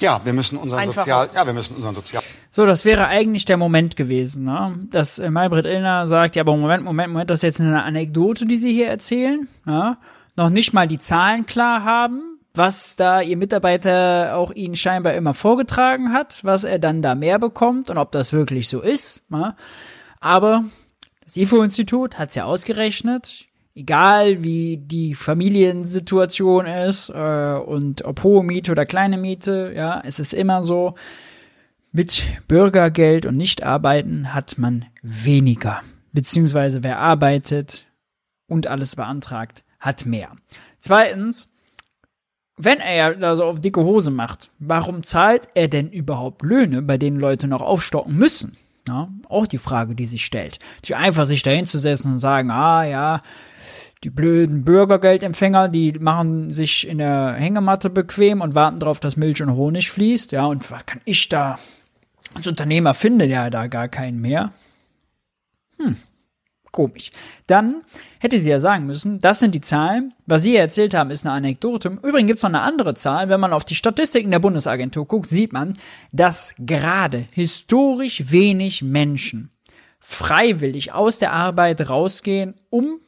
S8: Ja, wir müssen unseren Sozial, ja, wir müssen unseren Sozial.
S1: So, das wäre eigentlich der Moment gewesen, ne? dass äh, Maybrit Illner sagt, ja, aber Moment, Moment, Moment, das ist jetzt eine Anekdote, die Sie hier erzählen, ja? noch nicht mal die Zahlen klar haben, was da Ihr Mitarbeiter auch Ihnen scheinbar immer vorgetragen hat, was er dann da mehr bekommt und ob das wirklich so ist. Ja? Aber das IFO-Institut hat es ja ausgerechnet, egal wie die Familiensituation ist äh, und ob hohe Miete oder kleine Miete, ja, es ist immer so, mit Bürgergeld und Nichtarbeiten hat man weniger. Beziehungsweise wer arbeitet und alles beantragt, hat mehr. Zweitens, wenn er da so auf dicke Hose macht, warum zahlt er denn überhaupt Löhne, bei denen Leute noch aufstocken müssen? Ja, auch die Frage, die sich stellt. Die einfach sich dahin zu setzen und sagen, ah ja, die blöden Bürgergeldempfänger, die machen sich in der Hängematte bequem und warten darauf, dass Milch und Honig fließt. Ja, und was kann ich da als Unternehmer finde ja da gar keinen mehr? Hm, komisch. Dann hätte sie ja sagen müssen, das sind die Zahlen. Was Sie erzählt haben, ist eine Anekdote. Übrigens gibt es noch eine andere Zahl. Wenn man auf die Statistiken der Bundesagentur guckt, sieht man, dass gerade historisch wenig Menschen freiwillig aus der Arbeit rausgehen, um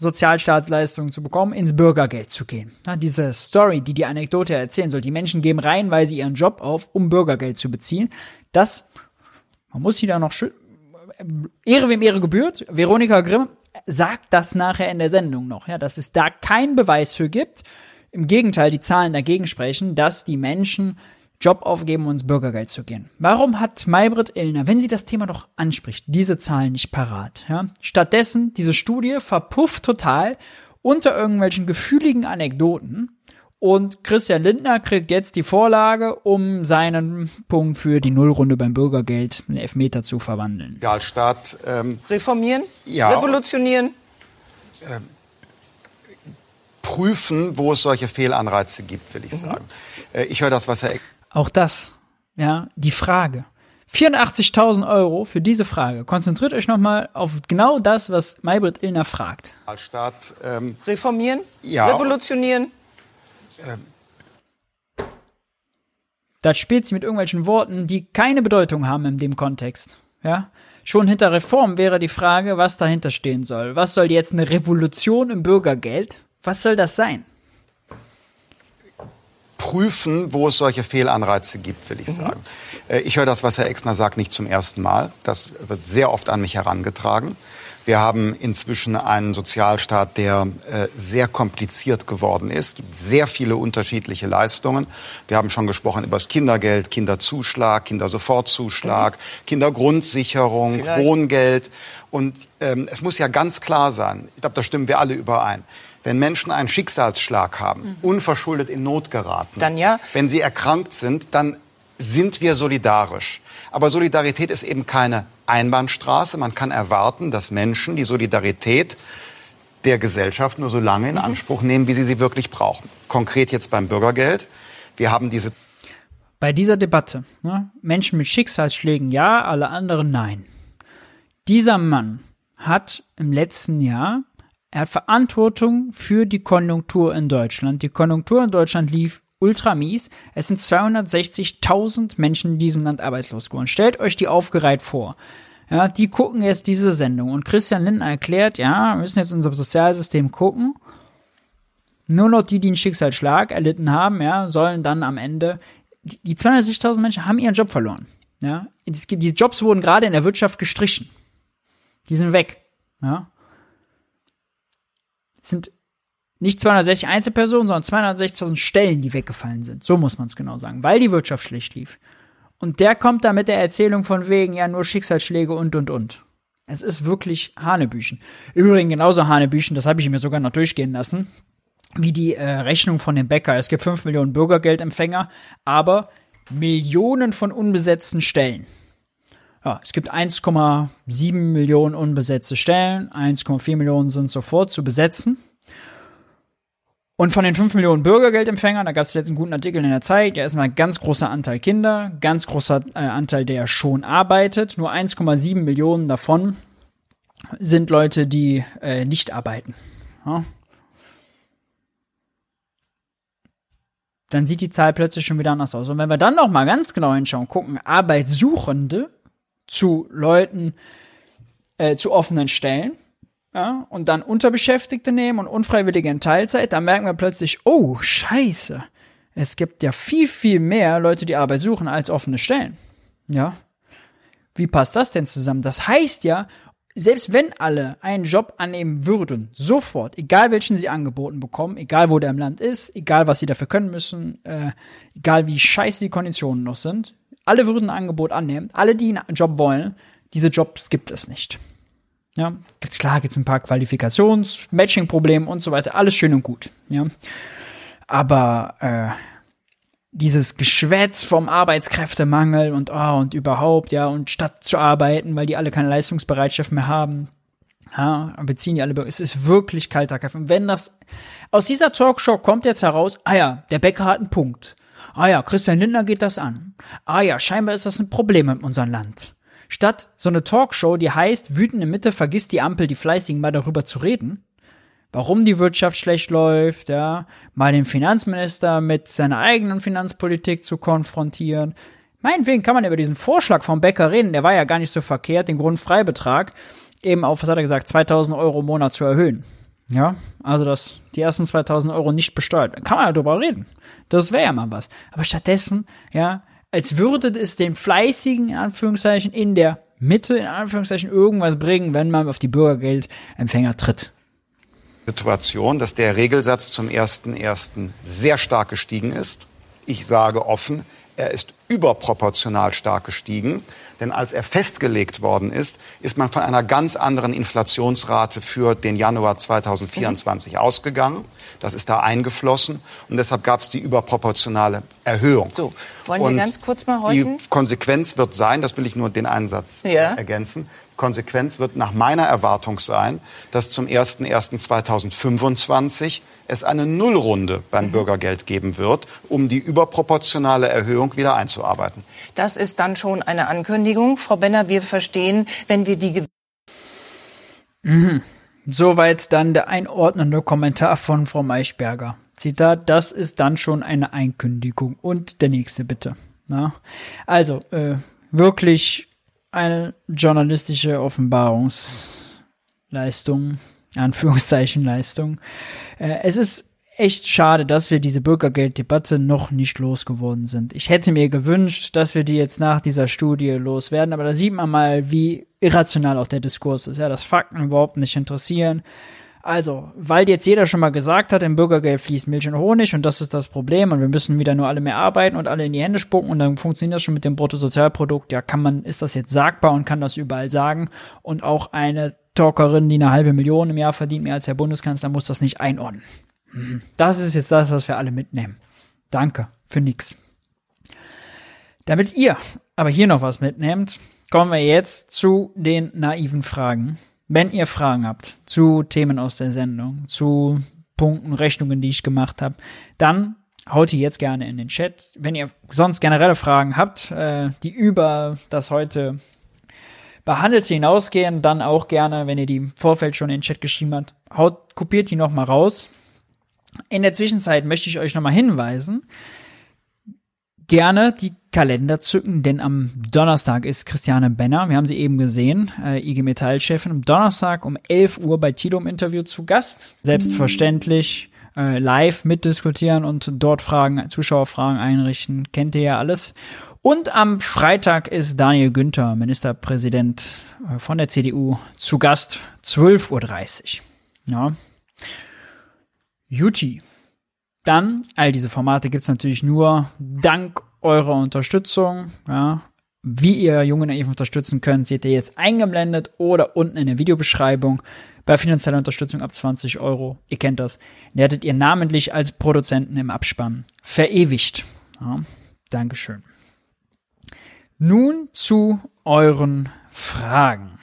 S1: Sozialstaatsleistungen zu bekommen, ins Bürgergeld zu gehen. Ja, diese Story, die die Anekdote erzählen soll, die Menschen geben sie ihren Job auf, um Bürgergeld zu beziehen. Das, man muss sie da noch schön, Ehre wem Ehre gebührt. Veronika Grimm sagt das nachher in der Sendung noch, ja, dass es da keinen Beweis für gibt. Im Gegenteil, die Zahlen dagegen sprechen, dass die Menschen Job aufgeben, um ins Bürgergeld zu gehen. Warum hat Maybrit Illner, wenn sie das Thema doch anspricht, diese Zahlen nicht parat? Ja? Stattdessen, diese Studie verpufft total unter irgendwelchen gefühligen Anekdoten und Christian Lindner kriegt jetzt die Vorlage, um seinen Punkt für die Nullrunde beim Bürgergeld in Elfmeter zu verwandeln.
S8: Sozialstaat
S9: ähm, reformieren, ja, revolutionieren.
S8: Äh, prüfen, wo es solche Fehlanreize gibt, will ich mhm. sagen. Äh, ich höre das, was Herr.
S1: Auch das, ja, die Frage. 84.000 Euro für diese Frage. Konzentriert euch nochmal auf genau das, was Maybrit Illner fragt.
S8: Als Staat ähm,
S9: reformieren, ja, revolutionieren. Ähm.
S1: Das spielt sie mit irgendwelchen Worten, die keine Bedeutung haben in dem Kontext. Ja? Schon hinter Reform wäre die Frage, was dahinter stehen soll. Was soll jetzt eine Revolution im Bürgergeld? Was soll das sein?
S8: Prüfen, wo es solche Fehlanreize gibt, will ich mhm. sagen. Äh, ich höre das, was Herr Exner sagt, nicht zum ersten Mal. Das wird sehr oft an mich herangetragen. Wir haben inzwischen einen Sozialstaat, der äh, sehr kompliziert geworden ist. Es gibt sehr viele unterschiedliche Leistungen. Wir haben schon gesprochen über das Kindergeld, Kinderzuschlag, Kindersofortzuschlag, mhm. Kindergrundsicherung, Vielleicht. Wohngeld. Und ähm, es muss ja ganz klar sein, ich glaube, da stimmen wir alle überein, wenn Menschen einen Schicksalsschlag haben, mhm. unverschuldet in Not geraten,
S9: dann ja.
S8: wenn sie erkrankt sind, dann sind wir solidarisch. Aber Solidarität ist eben keine Einbahnstraße. Man kann erwarten, dass Menschen die Solidarität der Gesellschaft nur so lange in mhm. Anspruch nehmen, wie sie sie wirklich brauchen. Konkret jetzt beim Bürgergeld. Wir haben diese
S1: bei dieser Debatte, ne, Menschen mit Schicksalsschlägen ja, alle anderen nein. Dieser Mann hat im letzten Jahr Er hat Verantwortung für die Konjunktur in Deutschland. Die Konjunktur in Deutschland lief ultra mies. Es sind 260.000 Menschen in diesem Land arbeitslos geworden. Stellt euch die aufgereiht vor. Ja, die gucken jetzt diese Sendung und Christian Lindner erklärt, ja, wir müssen jetzt unser Sozialsystem gucken. Nur noch die, die einen Schicksalsschlag erlitten haben, ja, sollen dann am Ende, die, die 260.000 Menschen haben ihren Job verloren. Ja, die Jobs wurden gerade in der Wirtschaft gestrichen. Die sind weg. Ja. Es sind nicht 260 Einzelpersonen, sondern 260.000 Stellen, die weggefallen sind. So muss man es genau sagen, weil die Wirtschaft schlecht lief. Und der kommt da mit der Erzählung von wegen, ja, nur Schicksalsschläge und, und, und. Es ist wirklich Hanebüchen. Übrigens genauso Hanebüchen, das habe ich mir sogar noch durchgehen lassen, wie die äh, Rechnung von dem Bäcker. Es gibt 5 Millionen Bürgergeldempfänger, aber Millionen von unbesetzten Stellen. Ja, es gibt 1,7 Millionen unbesetzte Stellen, 1,4 Millionen sind sofort zu besetzen. Und von den 5 Millionen Bürgergeldempfängern, da gab es jetzt einen guten Artikel in der Zeit, ja ist mal ein ganz großer Anteil Kinder, ganz großer äh, Anteil, der schon arbeitet. Nur 1,7 Millionen davon sind Leute, die äh, nicht arbeiten. Ja. Dann sieht die Zahl plötzlich schon wieder anders aus. Und wenn wir dann noch mal ganz genau hinschauen, gucken, Arbeitssuchende zu Leuten, äh, zu offenen Stellen, ja, und dann Unterbeschäftigte nehmen und Unfreiwillige in Teilzeit, dann merken wir plötzlich, oh, scheiße. Es gibt ja viel, viel mehr Leute, die Arbeit suchen, als offene Stellen. Ja. Wie passt das denn zusammen? Das heißt ja, selbst wenn alle einen Job annehmen würden, sofort, egal welchen sie angeboten bekommen, egal wo der im Land ist, egal was sie dafür können müssen, äh, egal wie scheiße die Konditionen noch sind, alle würden ein Angebot annehmen, alle, die einen Job wollen, diese Jobs gibt es nicht. Ja, klar gibt es ein paar Qualifikations-, Matching-Probleme und so weiter, alles schön und gut. Ja, aber äh, dieses Geschwätz vom Arbeitskräftemangel und oh, und überhaupt, ja, und statt zu arbeiten, weil die alle keine Leistungsbereitschaft mehr haben, ja, beziehen die alle, es ist wirklich kalter Kaffee. Und wenn das, aus dieser Talkshow kommt jetzt heraus, ah ja, der Bäcker hat einen Punkt. Ah ja, Christian Lindner geht das an. Ah ja, scheinbar ist das ein Problem in unserem Land. Statt so eine Talkshow, die heißt, wütende Mitte vergisst die Ampel, die Fleißigen mal darüber zu reden, warum die Wirtschaft schlecht läuft, ja, mal den Finanzminister mit seiner eigenen Finanzpolitik zu konfrontieren. Meinetwegen kann man über diesen Vorschlag vom Bäcker reden, der war ja gar nicht so verkehrt, den Grundfreibetrag eben auf, was hat er gesagt, 2000 Euro im Monat zu erhöhen. Ja, also dass die ersten 2000 Euro nicht besteuert. Kann man ja drüber reden. Das wäre ja mal was. Aber stattdessen, ja, als würde es den Fleißigen, in Anführungszeichen, in der Mitte, in Anführungszeichen, irgendwas bringen, wenn man auf die Bürgergeldempfänger tritt.
S8: Situation, dass der Regelsatz zum 1.1. sehr stark gestiegen ist. Ich sage offen, er ist überproportional stark gestiegen. Denn als er festgelegt worden ist, ist man von einer ganz anderen Inflationsrate für den Januar 2024 mhm. ausgegangen. Das ist da eingeflossen. Und deshalb gab es die überproportionale Erhöhung.
S9: So, wollen wir ganz kurz mal horchen?
S8: Die Konsequenz wird sein, das will ich nur den Einsatz ja. ergänzen, Konsequenz wird nach meiner Erwartung sein, dass zum 01.01.2025 es eine Nullrunde beim mhm. Bürgergeld geben wird, um die überproportionale Erhöhung wieder einzuarbeiten.
S9: Das ist dann schon eine Ankündigung. Frau Benner, wir verstehen, wenn wir die
S1: mhm. Soweit dann der einordnende Kommentar von Frau Maischberger. Zitat, das ist dann schon eine Einkündigung. Und der nächste bitte. Na? Also, äh, wirklich eine journalistische Offenbarungsleistung, Anführungszeichen Leistung. Äh, es ist echt schade, dass wir diese Bürgergelddebatte noch nicht losgeworden sind. Ich hätte mir gewünscht, dass wir die jetzt nach dieser Studie loswerden, aber da sieht man mal, wie irrational auch der Diskurs ist, ja, dass Fakten überhaupt nicht interessieren. Also, weil jetzt jeder schon mal gesagt hat, im Bürgergeld fließt Milch und Honig und das ist das Problem und wir müssen wieder nur alle mehr arbeiten und alle in die Hände spucken und dann funktioniert das schon mit dem Bruttosozialprodukt. Ja, kann man, ist das jetzt sagbar und kann das überall sagen und auch eine Talkerin, die eine halbe Million im Jahr verdient, mehr als der Bundeskanzler, muss das nicht einordnen. Mhm. Das ist jetzt das, was wir alle mitnehmen. Danke für nix. Damit ihr aber hier noch was mitnehmt, kommen wir jetzt zu den naiven Fragen wenn ihr Fragen habt zu Themen aus der Sendung, zu Punkten, Rechnungen, die ich gemacht habe, dann haut die jetzt gerne in den Chat. Wenn ihr sonst generelle Fragen habt, äh, die über das heute behandelt hinausgehen, dann auch gerne, wenn ihr die im Vorfeld schon in den Chat geschrieben habt, haut, kopiert die nochmal raus. In der Zwischenzeit möchte ich euch nochmal hinweisen, gerne die Kalender zücken, denn am Donnerstag ist Christiane Benner, wir haben sie eben gesehen, äh, IG Metall-Chefin, am Donnerstag um 11 Uhr bei Tilo im Interview zu Gast. Selbstverständlich äh, live mitdiskutieren und dort Fragen, Zuschauerfragen einrichten, kennt ihr ja alles. Und am Freitag ist Daniel Günther, Ministerpräsident äh, von der CDU, zu Gast, 12.30 Uhr. Ja. Juti. Dann, all diese Formate gibt's natürlich nur dank eurer Unterstützung. Ja. Wie ihr Junge Naiv unterstützen könnt, seht ihr jetzt eingeblendet oder unten in der Videobeschreibung. Bei finanzieller Unterstützung ab 20 Euro, ihr kennt das, werdet ihr namentlich als Produzenten im Abspann verewigt. Ja. Dankeschön. Nun zu euren Fragen.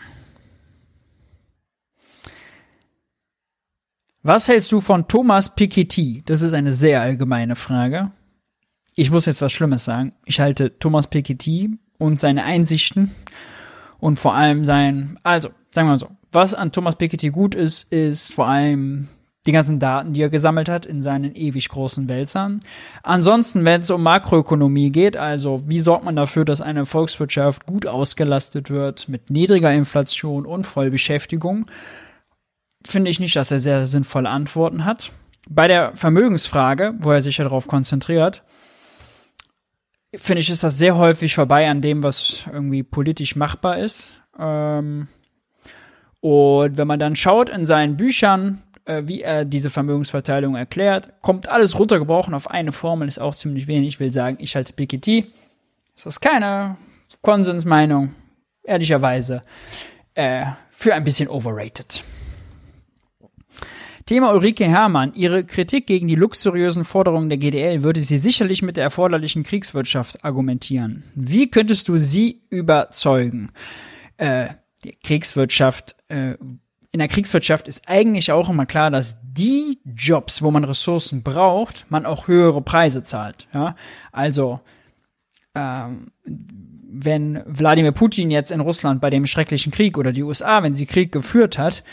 S1: Was hältst du von Thomas Piketty? Das ist eine sehr allgemeine Frage. Ich muss jetzt was Schlimmes sagen. Ich halte Thomas Piketty und seine Einsichten und vor allem sein, also, sagen wir mal so, was an Thomas Piketty gut ist, ist vor allem die ganzen Daten, die er gesammelt hat in seinen ewig großen Wälzern. Ansonsten, wenn es um Makroökonomie geht, also wie sorgt man dafür, dass eine Volkswirtschaft gut ausgelastet wird mit niedriger Inflation und Vollbeschäftigung, finde ich nicht, dass er sehr sinnvolle Antworten hat. Bei der Vermögensfrage, wo er sich ja darauf konzentriert, finde ich, ist das sehr häufig vorbei an dem, was irgendwie politisch machbar ist. Ähm und wenn man dann schaut in seinen Büchern, äh, wie er diese Vermögensverteilung erklärt, kommt alles runtergebrochen auf eine Formel, ist auch ziemlich wenig. Ich will sagen, ich halte Piketty. Das ist keine Konsensmeinung, ehrlicherweise, äh, für ein bisschen overrated. Thema Ulrike Herrmann. Ihre Kritik gegen die luxuriösen Forderungen der GDL würde sie sicherlich mit der erforderlichen Kriegswirtschaft argumentieren. Wie könntest du sie überzeugen? Äh, die Kriegswirtschaft, äh, in der Kriegswirtschaft ist eigentlich auch immer klar, dass die Jobs, wo man Ressourcen braucht, man auch höhere Preise zahlt. Ja? Also, ähm, wenn Wladimir Putin jetzt in Russland bei dem schrecklichen Krieg oder die USA, wenn sie Krieg geführt hat,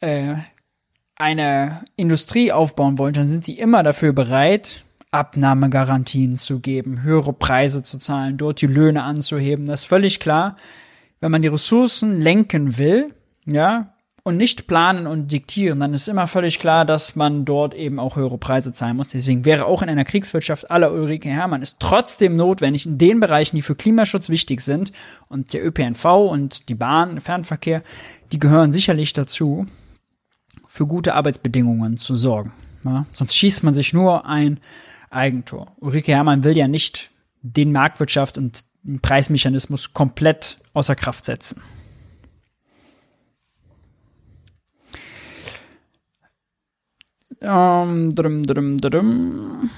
S1: äh, eine Industrie aufbauen wollen, dann sind sie immer dafür bereit, Abnahmegarantien zu geben, höhere Preise zu zahlen, dort die Löhne anzuheben. Das ist völlig klar. Wenn man die Ressourcen lenken will, ja, und nicht planen und diktieren, dann ist immer völlig klar, dass man dort eben auch höhere Preise zahlen muss. Deswegen wäre auch in einer Kriegswirtschaft aller Ulrike Hermann ist trotzdem notwendig in den Bereichen, die für Klimaschutz wichtig sind und der ÖPNV und die Bahn, Fernverkehr, die gehören sicherlich dazu, für gute Arbeitsbedingungen zu sorgen. Ja? Sonst schießt man sich nur ein Eigentor. Ulrike Herrmann will ja nicht den Marktwirtschaft und den Preismechanismus komplett außer Kraft setzen. Um, drum, drum, drum.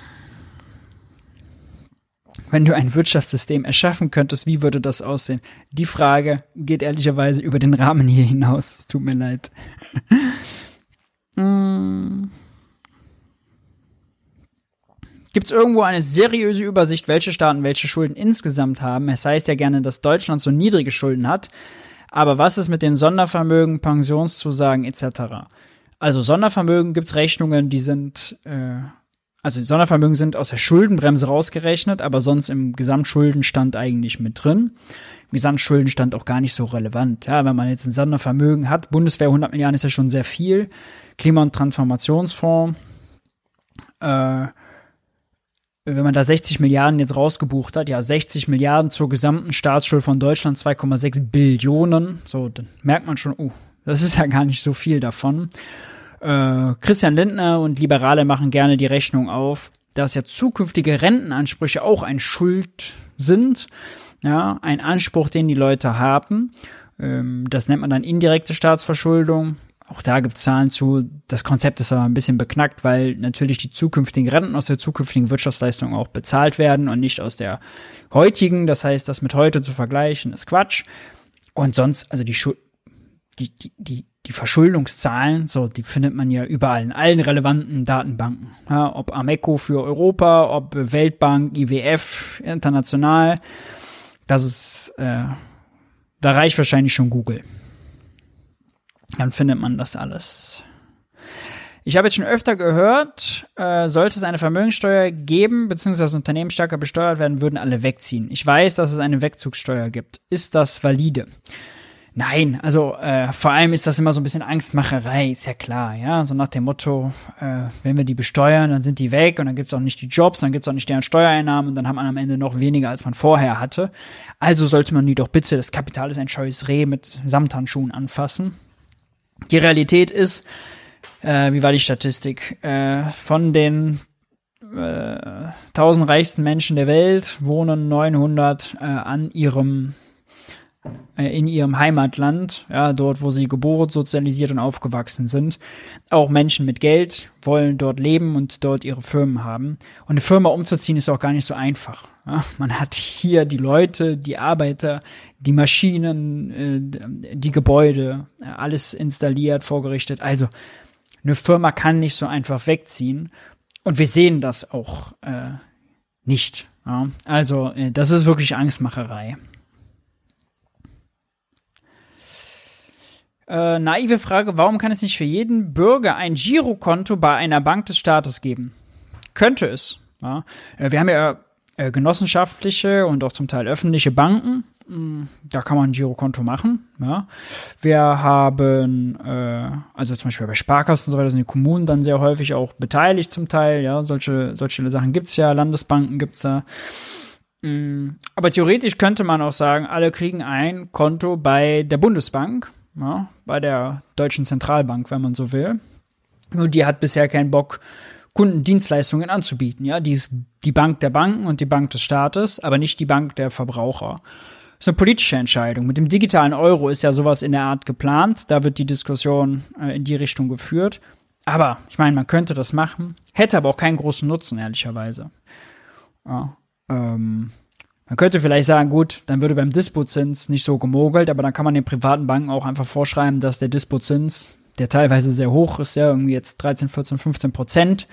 S1: Wenn du ein Wirtschaftssystem erschaffen könntest, wie würde das aussehen? Die Frage geht ehrlicherweise über den Rahmen hier hinaus. Es tut mir leid. Hm. Gibt es irgendwo eine seriöse Übersicht, welche Staaten welche Schulden insgesamt haben? Es heißt ja gerne, dass Deutschland so niedrige Schulden hat. Aber was ist mit den Sondervermögen, Pensionszusagen etc.? Also Sondervermögen gibt es Rechnungen, die sind, äh, also Sondervermögen sind aus der Schuldenbremse rausgerechnet, aber sonst im Gesamtschuldenstand eigentlich mit drin. Gesamtschuldenstand auch gar nicht so relevant. Ja, wenn man jetzt ein Sondervermögen hat, Bundeswehr 100 Milliarden ist ja schon sehr viel. Klima- und Transformationsfonds, äh, wenn man da 60 Milliarden jetzt rausgebucht hat, ja, 60 Milliarden zur gesamten Staatsschuld von Deutschland, 2,6 Billionen, so, dann merkt man schon, uh, das ist ja gar nicht so viel davon. Äh, Christian Lindner und Liberale machen gerne die Rechnung auf, dass ja zukünftige Rentenansprüche auch ein Schuld sind ja, ein Anspruch, den die Leute haben. Ähm, das nennt man dann indirekte Staatsverschuldung. Auch da gibt es Zahlen zu. Das Konzept ist aber ein bisschen beknackt, weil natürlich die zukünftigen Renten aus der zukünftigen Wirtschaftsleistung auch bezahlt werden und nicht aus der heutigen. Das heißt, das mit heute zu vergleichen, ist Quatsch. Und sonst, also die, Schu die, die, die, die Verschuldungszahlen, so, die findet man ja überall in allen relevanten Datenbanken. Ja, ob Ameco für Europa, ob Weltbank, IWF, international. Das ist, äh, Da reicht wahrscheinlich schon Google. Dann findet man das alles. Ich habe jetzt schon öfter gehört, äh, sollte es eine Vermögenssteuer geben, beziehungsweise Unternehmen stärker besteuert werden, würden alle wegziehen. Ich weiß, dass es eine Wegzugssteuer gibt. Ist das valide? Nein, also äh, vor allem ist das immer so ein bisschen Angstmacherei, ist ja klar, ja. So nach dem Motto, äh, wenn wir die besteuern, dann sind die weg und dann gibt's auch nicht die Jobs, dann gibt's auch nicht deren Steuereinnahmen und dann hat man am Ende noch weniger, als man vorher hatte. Also sollte man die doch bitte, das Kapital ist ein scheues Reh mit Samthandschuhen anfassen. Die Realität ist, äh, wie war die Statistik? Äh, von den äh, 1000 reichsten Menschen der Welt wohnen 900 äh, an ihrem in ihrem Heimatland, ja, dort, wo sie geboren, sozialisiert und aufgewachsen sind. Auch Menschen mit Geld wollen dort leben und dort ihre Firmen haben. Und eine Firma umzuziehen ist auch gar nicht so einfach. Ja. Man hat hier die Leute, die Arbeiter, die Maschinen, äh, die Gebäude, alles installiert, vorgerichtet. Also eine Firma kann nicht so einfach wegziehen. Und wir sehen das auch äh, nicht. Ja. Also äh, das ist wirklich Angstmacherei. Äh, naive Frage, warum kann es nicht für jeden Bürger ein Girokonto bei einer Bank des Staates geben? Könnte es. Ja. Äh, wir haben ja äh, genossenschaftliche und auch zum Teil öffentliche Banken. Hm, da kann man ein Girokonto machen. Ja. Wir haben, äh, also zum Beispiel bei Sparkassen und so weiter, sind die Kommunen dann sehr häufig auch beteiligt zum Teil. Ja, solche, solche Sachen gibt's ja, Landesbanken gibt's da. Hm, aber theoretisch könnte man auch sagen, alle kriegen ein Konto bei der Bundesbank ja, bei der Deutschen Zentralbank, wenn man so will. Nur die hat bisher keinen Bock, Kundendienstleistungen anzubieten. Ja, die ist die Bank der Banken und die Bank des Staates, aber nicht die Bank der Verbraucher. Das ist eine politische Entscheidung. Mit dem digitalen Euro ist ja sowas in der Art geplant. Da wird die Diskussion äh, in die Richtung geführt. Aber ich meine, man könnte das machen, hätte aber auch keinen großen Nutzen, ehrlicherweise. Ja, ähm, man könnte vielleicht sagen, gut, dann würde beim Dispozins nicht so gemogelt, aber dann kann man den privaten Banken auch einfach vorschreiben, dass der Dispozins, der teilweise sehr hoch ist, ja, irgendwie jetzt 13, 14, 15 Prozent,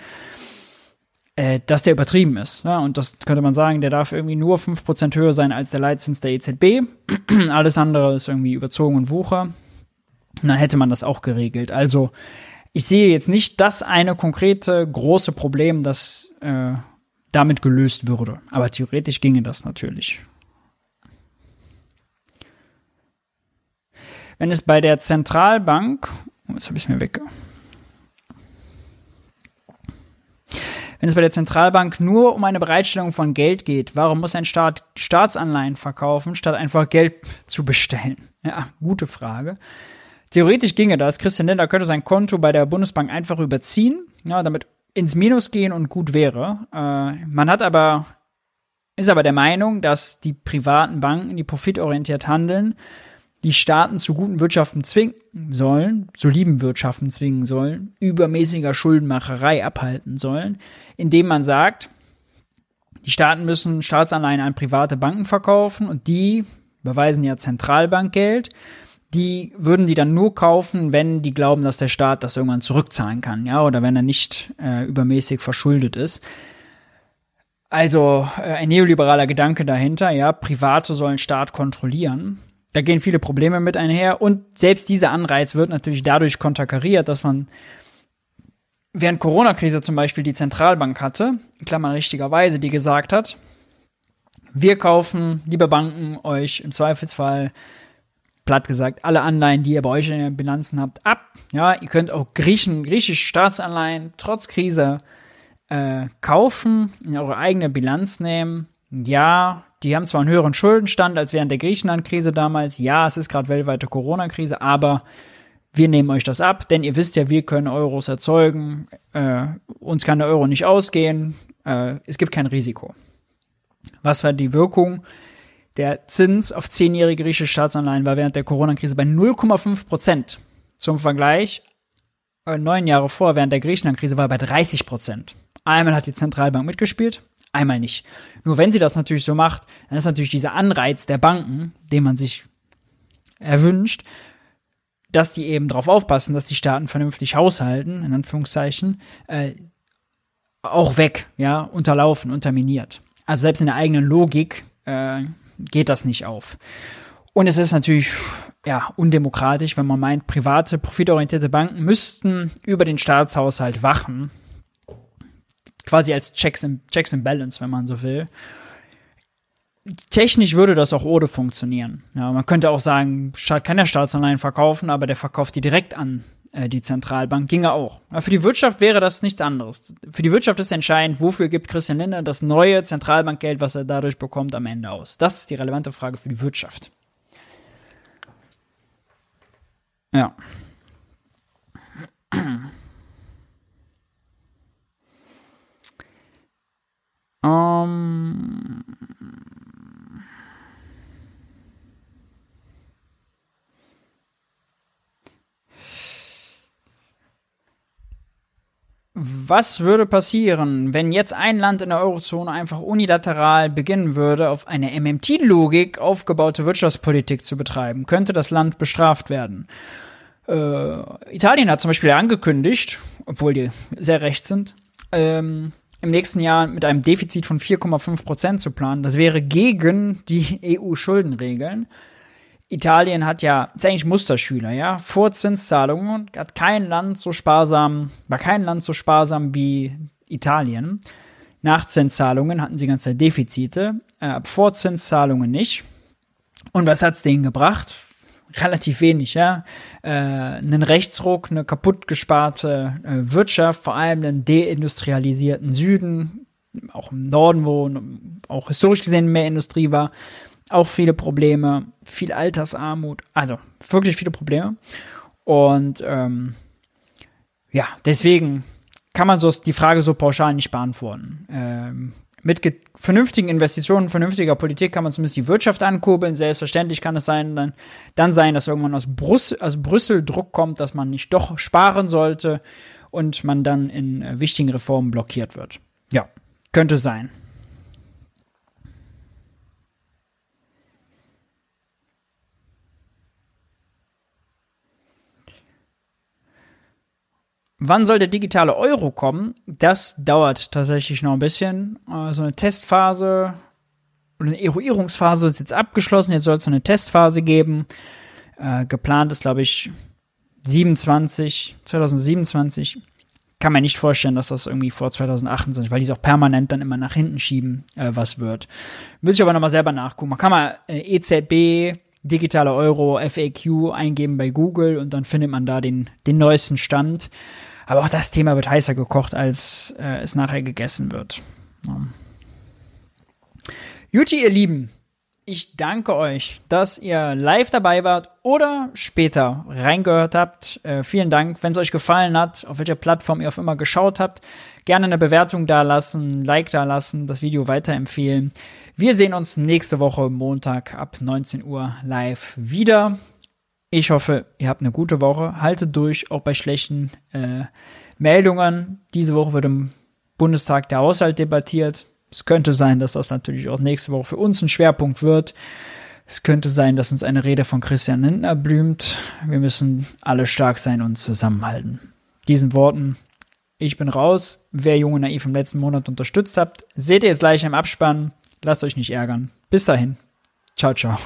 S1: äh, dass der übertrieben ist. Ja, und das könnte man sagen, der darf irgendwie nur 5 Prozent höher sein als der Leitzins der EZB. Alles andere ist irgendwie überzogen und Wucher. Und dann hätte man das auch geregelt. Also, ich sehe jetzt nicht das eine konkrete große Problem, das äh, damit gelöst würde. Aber theoretisch ginge das natürlich. Wenn es bei der Zentralbank, oh, jetzt habe ich es mir weg. Wenn es bei der Zentralbank nur um eine Bereitstellung von Geld geht, warum muss ein Staat Staatsanleihen verkaufen, statt einfach Geld zu bestellen? Ja, gute Frage. Theoretisch ginge das. Christian Lindner könnte sein Konto bei der Bundesbank einfach überziehen, ja, damit ins Minus gehen und gut wäre. Äh, man hat aber, ist aber der Meinung, dass die privaten Banken, die profitorientiert handeln, die Staaten zu guten Wirtschaften zwingen sollen, soliden Wirtschaften zwingen sollen, übermäßiger Schuldenmacherei abhalten sollen, indem man sagt, die Staaten müssen Staatsanleihen an private Banken verkaufen und die beweisen ja Zentralbankgeld die würden die dann nur kaufen, wenn die glauben, dass der Staat das irgendwann zurückzahlen kann, ja, oder wenn er nicht äh, übermäßig verschuldet ist. Also äh, ein neoliberaler Gedanke dahinter, ja, Private sollen Staat kontrollieren. Da gehen viele Probleme mit einher und selbst dieser Anreiz wird natürlich dadurch konterkariert, dass man während Corona-Krise zum Beispiel die Zentralbank hatte, Klammern richtigerweise, die gesagt hat, wir kaufen, liebe Banken, euch im Zweifelsfall platt gesagt, alle Anleihen, die ihr bei euch in den Bilanzen habt, ab. Ja, ihr könnt auch Griechen, griechische Staatsanleihen trotz Krise äh, kaufen, in eure eigene Bilanz nehmen. Ja, die haben zwar einen höheren Schuldenstand als während der Griechenland-Krise damals. Ja, es ist gerade weltweite Corona-Krise, aber wir nehmen euch das ab, denn ihr wisst ja, wir können Euros erzeugen. Äh, uns kann der Euro nicht ausgehen. Äh, es gibt kein Risiko. Was war die Wirkung? Der Zins auf zehnjährige griechische Staatsanleihen war während der Corona-Krise bei 0,5 Prozent. Zum Vergleich, äh, neun Jahre vor, während der Griechenland-Krise war er bei 30 Prozent. Einmal hat die Zentralbank mitgespielt, einmal nicht. Nur wenn sie das natürlich so macht, dann ist natürlich dieser Anreiz der Banken, den man sich erwünscht, dass die eben darauf aufpassen, dass die Staaten vernünftig haushalten, in Anführungszeichen, äh, auch weg, ja, unterlaufen, unterminiert. Also selbst in der eigenen Logik äh, geht das nicht auf. Und es ist natürlich ja, undemokratisch, wenn man meint, private, profitorientierte Banken müssten über den Staatshaushalt wachen. Quasi als Checks and, Checks and Balance, wenn man so will. Technisch würde das auch ohne funktionieren. Ja, man könnte auch sagen, kann ja Staatsanleihen verkaufen, aber der verkauft die direkt an die Zentralbank. Ginge auch. Für die Wirtschaft wäre das nichts anderes. Für die Wirtschaft ist entscheidend, wofür gibt Christian Lindner das neue Zentralbankgeld, was er dadurch bekommt, am Ende aus. Das ist die relevante Frage für die Wirtschaft. Ja. Um, Was würde passieren, wenn jetzt ein Land in der Eurozone einfach unilateral beginnen würde, auf eine MMT-Logik aufgebaute Wirtschaftspolitik zu betreiben? Könnte das Land bestraft werden? Äh, Italien hat zum Beispiel angekündigt, obwohl die sehr recht sind, ähm, im nächsten Jahr mit einem Defizit von 4,5 Prozent zu planen. Das wäre gegen die EU-Schuldenregeln. Italien hat ja, ist eigentlich Musterschüler, ja, Vorzinszahlungen, hat kein Land so sparsam, war kein Land so sparsam wie Italien. Nachzinszahlungen hatten sie ganze Defizite, äh, Vorzinszahlungen nicht. Und was hat's denen gebracht? Relativ wenig, ja. Äh, einen Rechtsruck, eine kaputt gesparte äh, Wirtschaft, vor allem einen deindustrialisierten Süden, auch im Norden, wo auch historisch gesehen mehr Industrie war auch viele Probleme, viel Altersarmut, also wirklich viele Probleme. Und ähm, ja, deswegen kann man so die Frage so pauschal nicht beantworten. Ähm, mit vernünftigen Investitionen, vernünftiger Politik kann man zumindest die Wirtschaft ankurbeln. Selbstverständlich kann es sein, dann, dann sein, dass irgendwann aus Brüssel, aus Brüssel Druck kommt, dass man nicht doch sparen sollte und man dann in äh, wichtigen Reformen blockiert wird. Ja, könnte sein. Wann soll der digitale Euro kommen? Das dauert tatsächlich noch ein bisschen. So also eine Testphase oder eine Eruierungsphase ist jetzt abgeschlossen. Jetzt soll es eine Testphase geben. Äh, geplant ist, glaube ich, 27, 2027. Kann man nicht vorstellen, dass das irgendwie vor 2028, weil die es auch permanent dann immer nach hinten schieben, äh, was wird. Müsste ich aber nochmal selber nachgucken. Man kann mal äh, EZB, digitale Euro, FAQ eingeben bei Google und dann findet man da den, den neuesten Stand. Aber auch das Thema wird heißer gekocht, als äh, es nachher gegessen wird. Ja. Juti, ihr Lieben, ich danke euch, dass ihr live dabei wart oder später reingehört habt. Äh, vielen Dank. Wenn es euch gefallen hat, auf welcher Plattform ihr auch immer geschaut habt, gerne eine Bewertung da lassen, Like da lassen, das Video weiterempfehlen. Wir sehen uns nächste Woche Montag ab 19 Uhr live wieder. Ich hoffe, ihr habt eine gute Woche. Haltet durch, auch bei schlechten äh, Meldungen. Diese Woche wird im Bundestag der Haushalt debattiert. Es könnte sein, dass das natürlich auch nächste Woche für uns ein Schwerpunkt wird. Es könnte sein, dass uns eine Rede von Christian Lindner blüht. Wir müssen alle stark sein und zusammenhalten. Diesen Worten, ich bin raus. Wer Junge Naiv im letzten Monat unterstützt habt, seht ihr jetzt gleich im Abspann. Lasst euch nicht ärgern. Bis dahin. Ciao, ciao.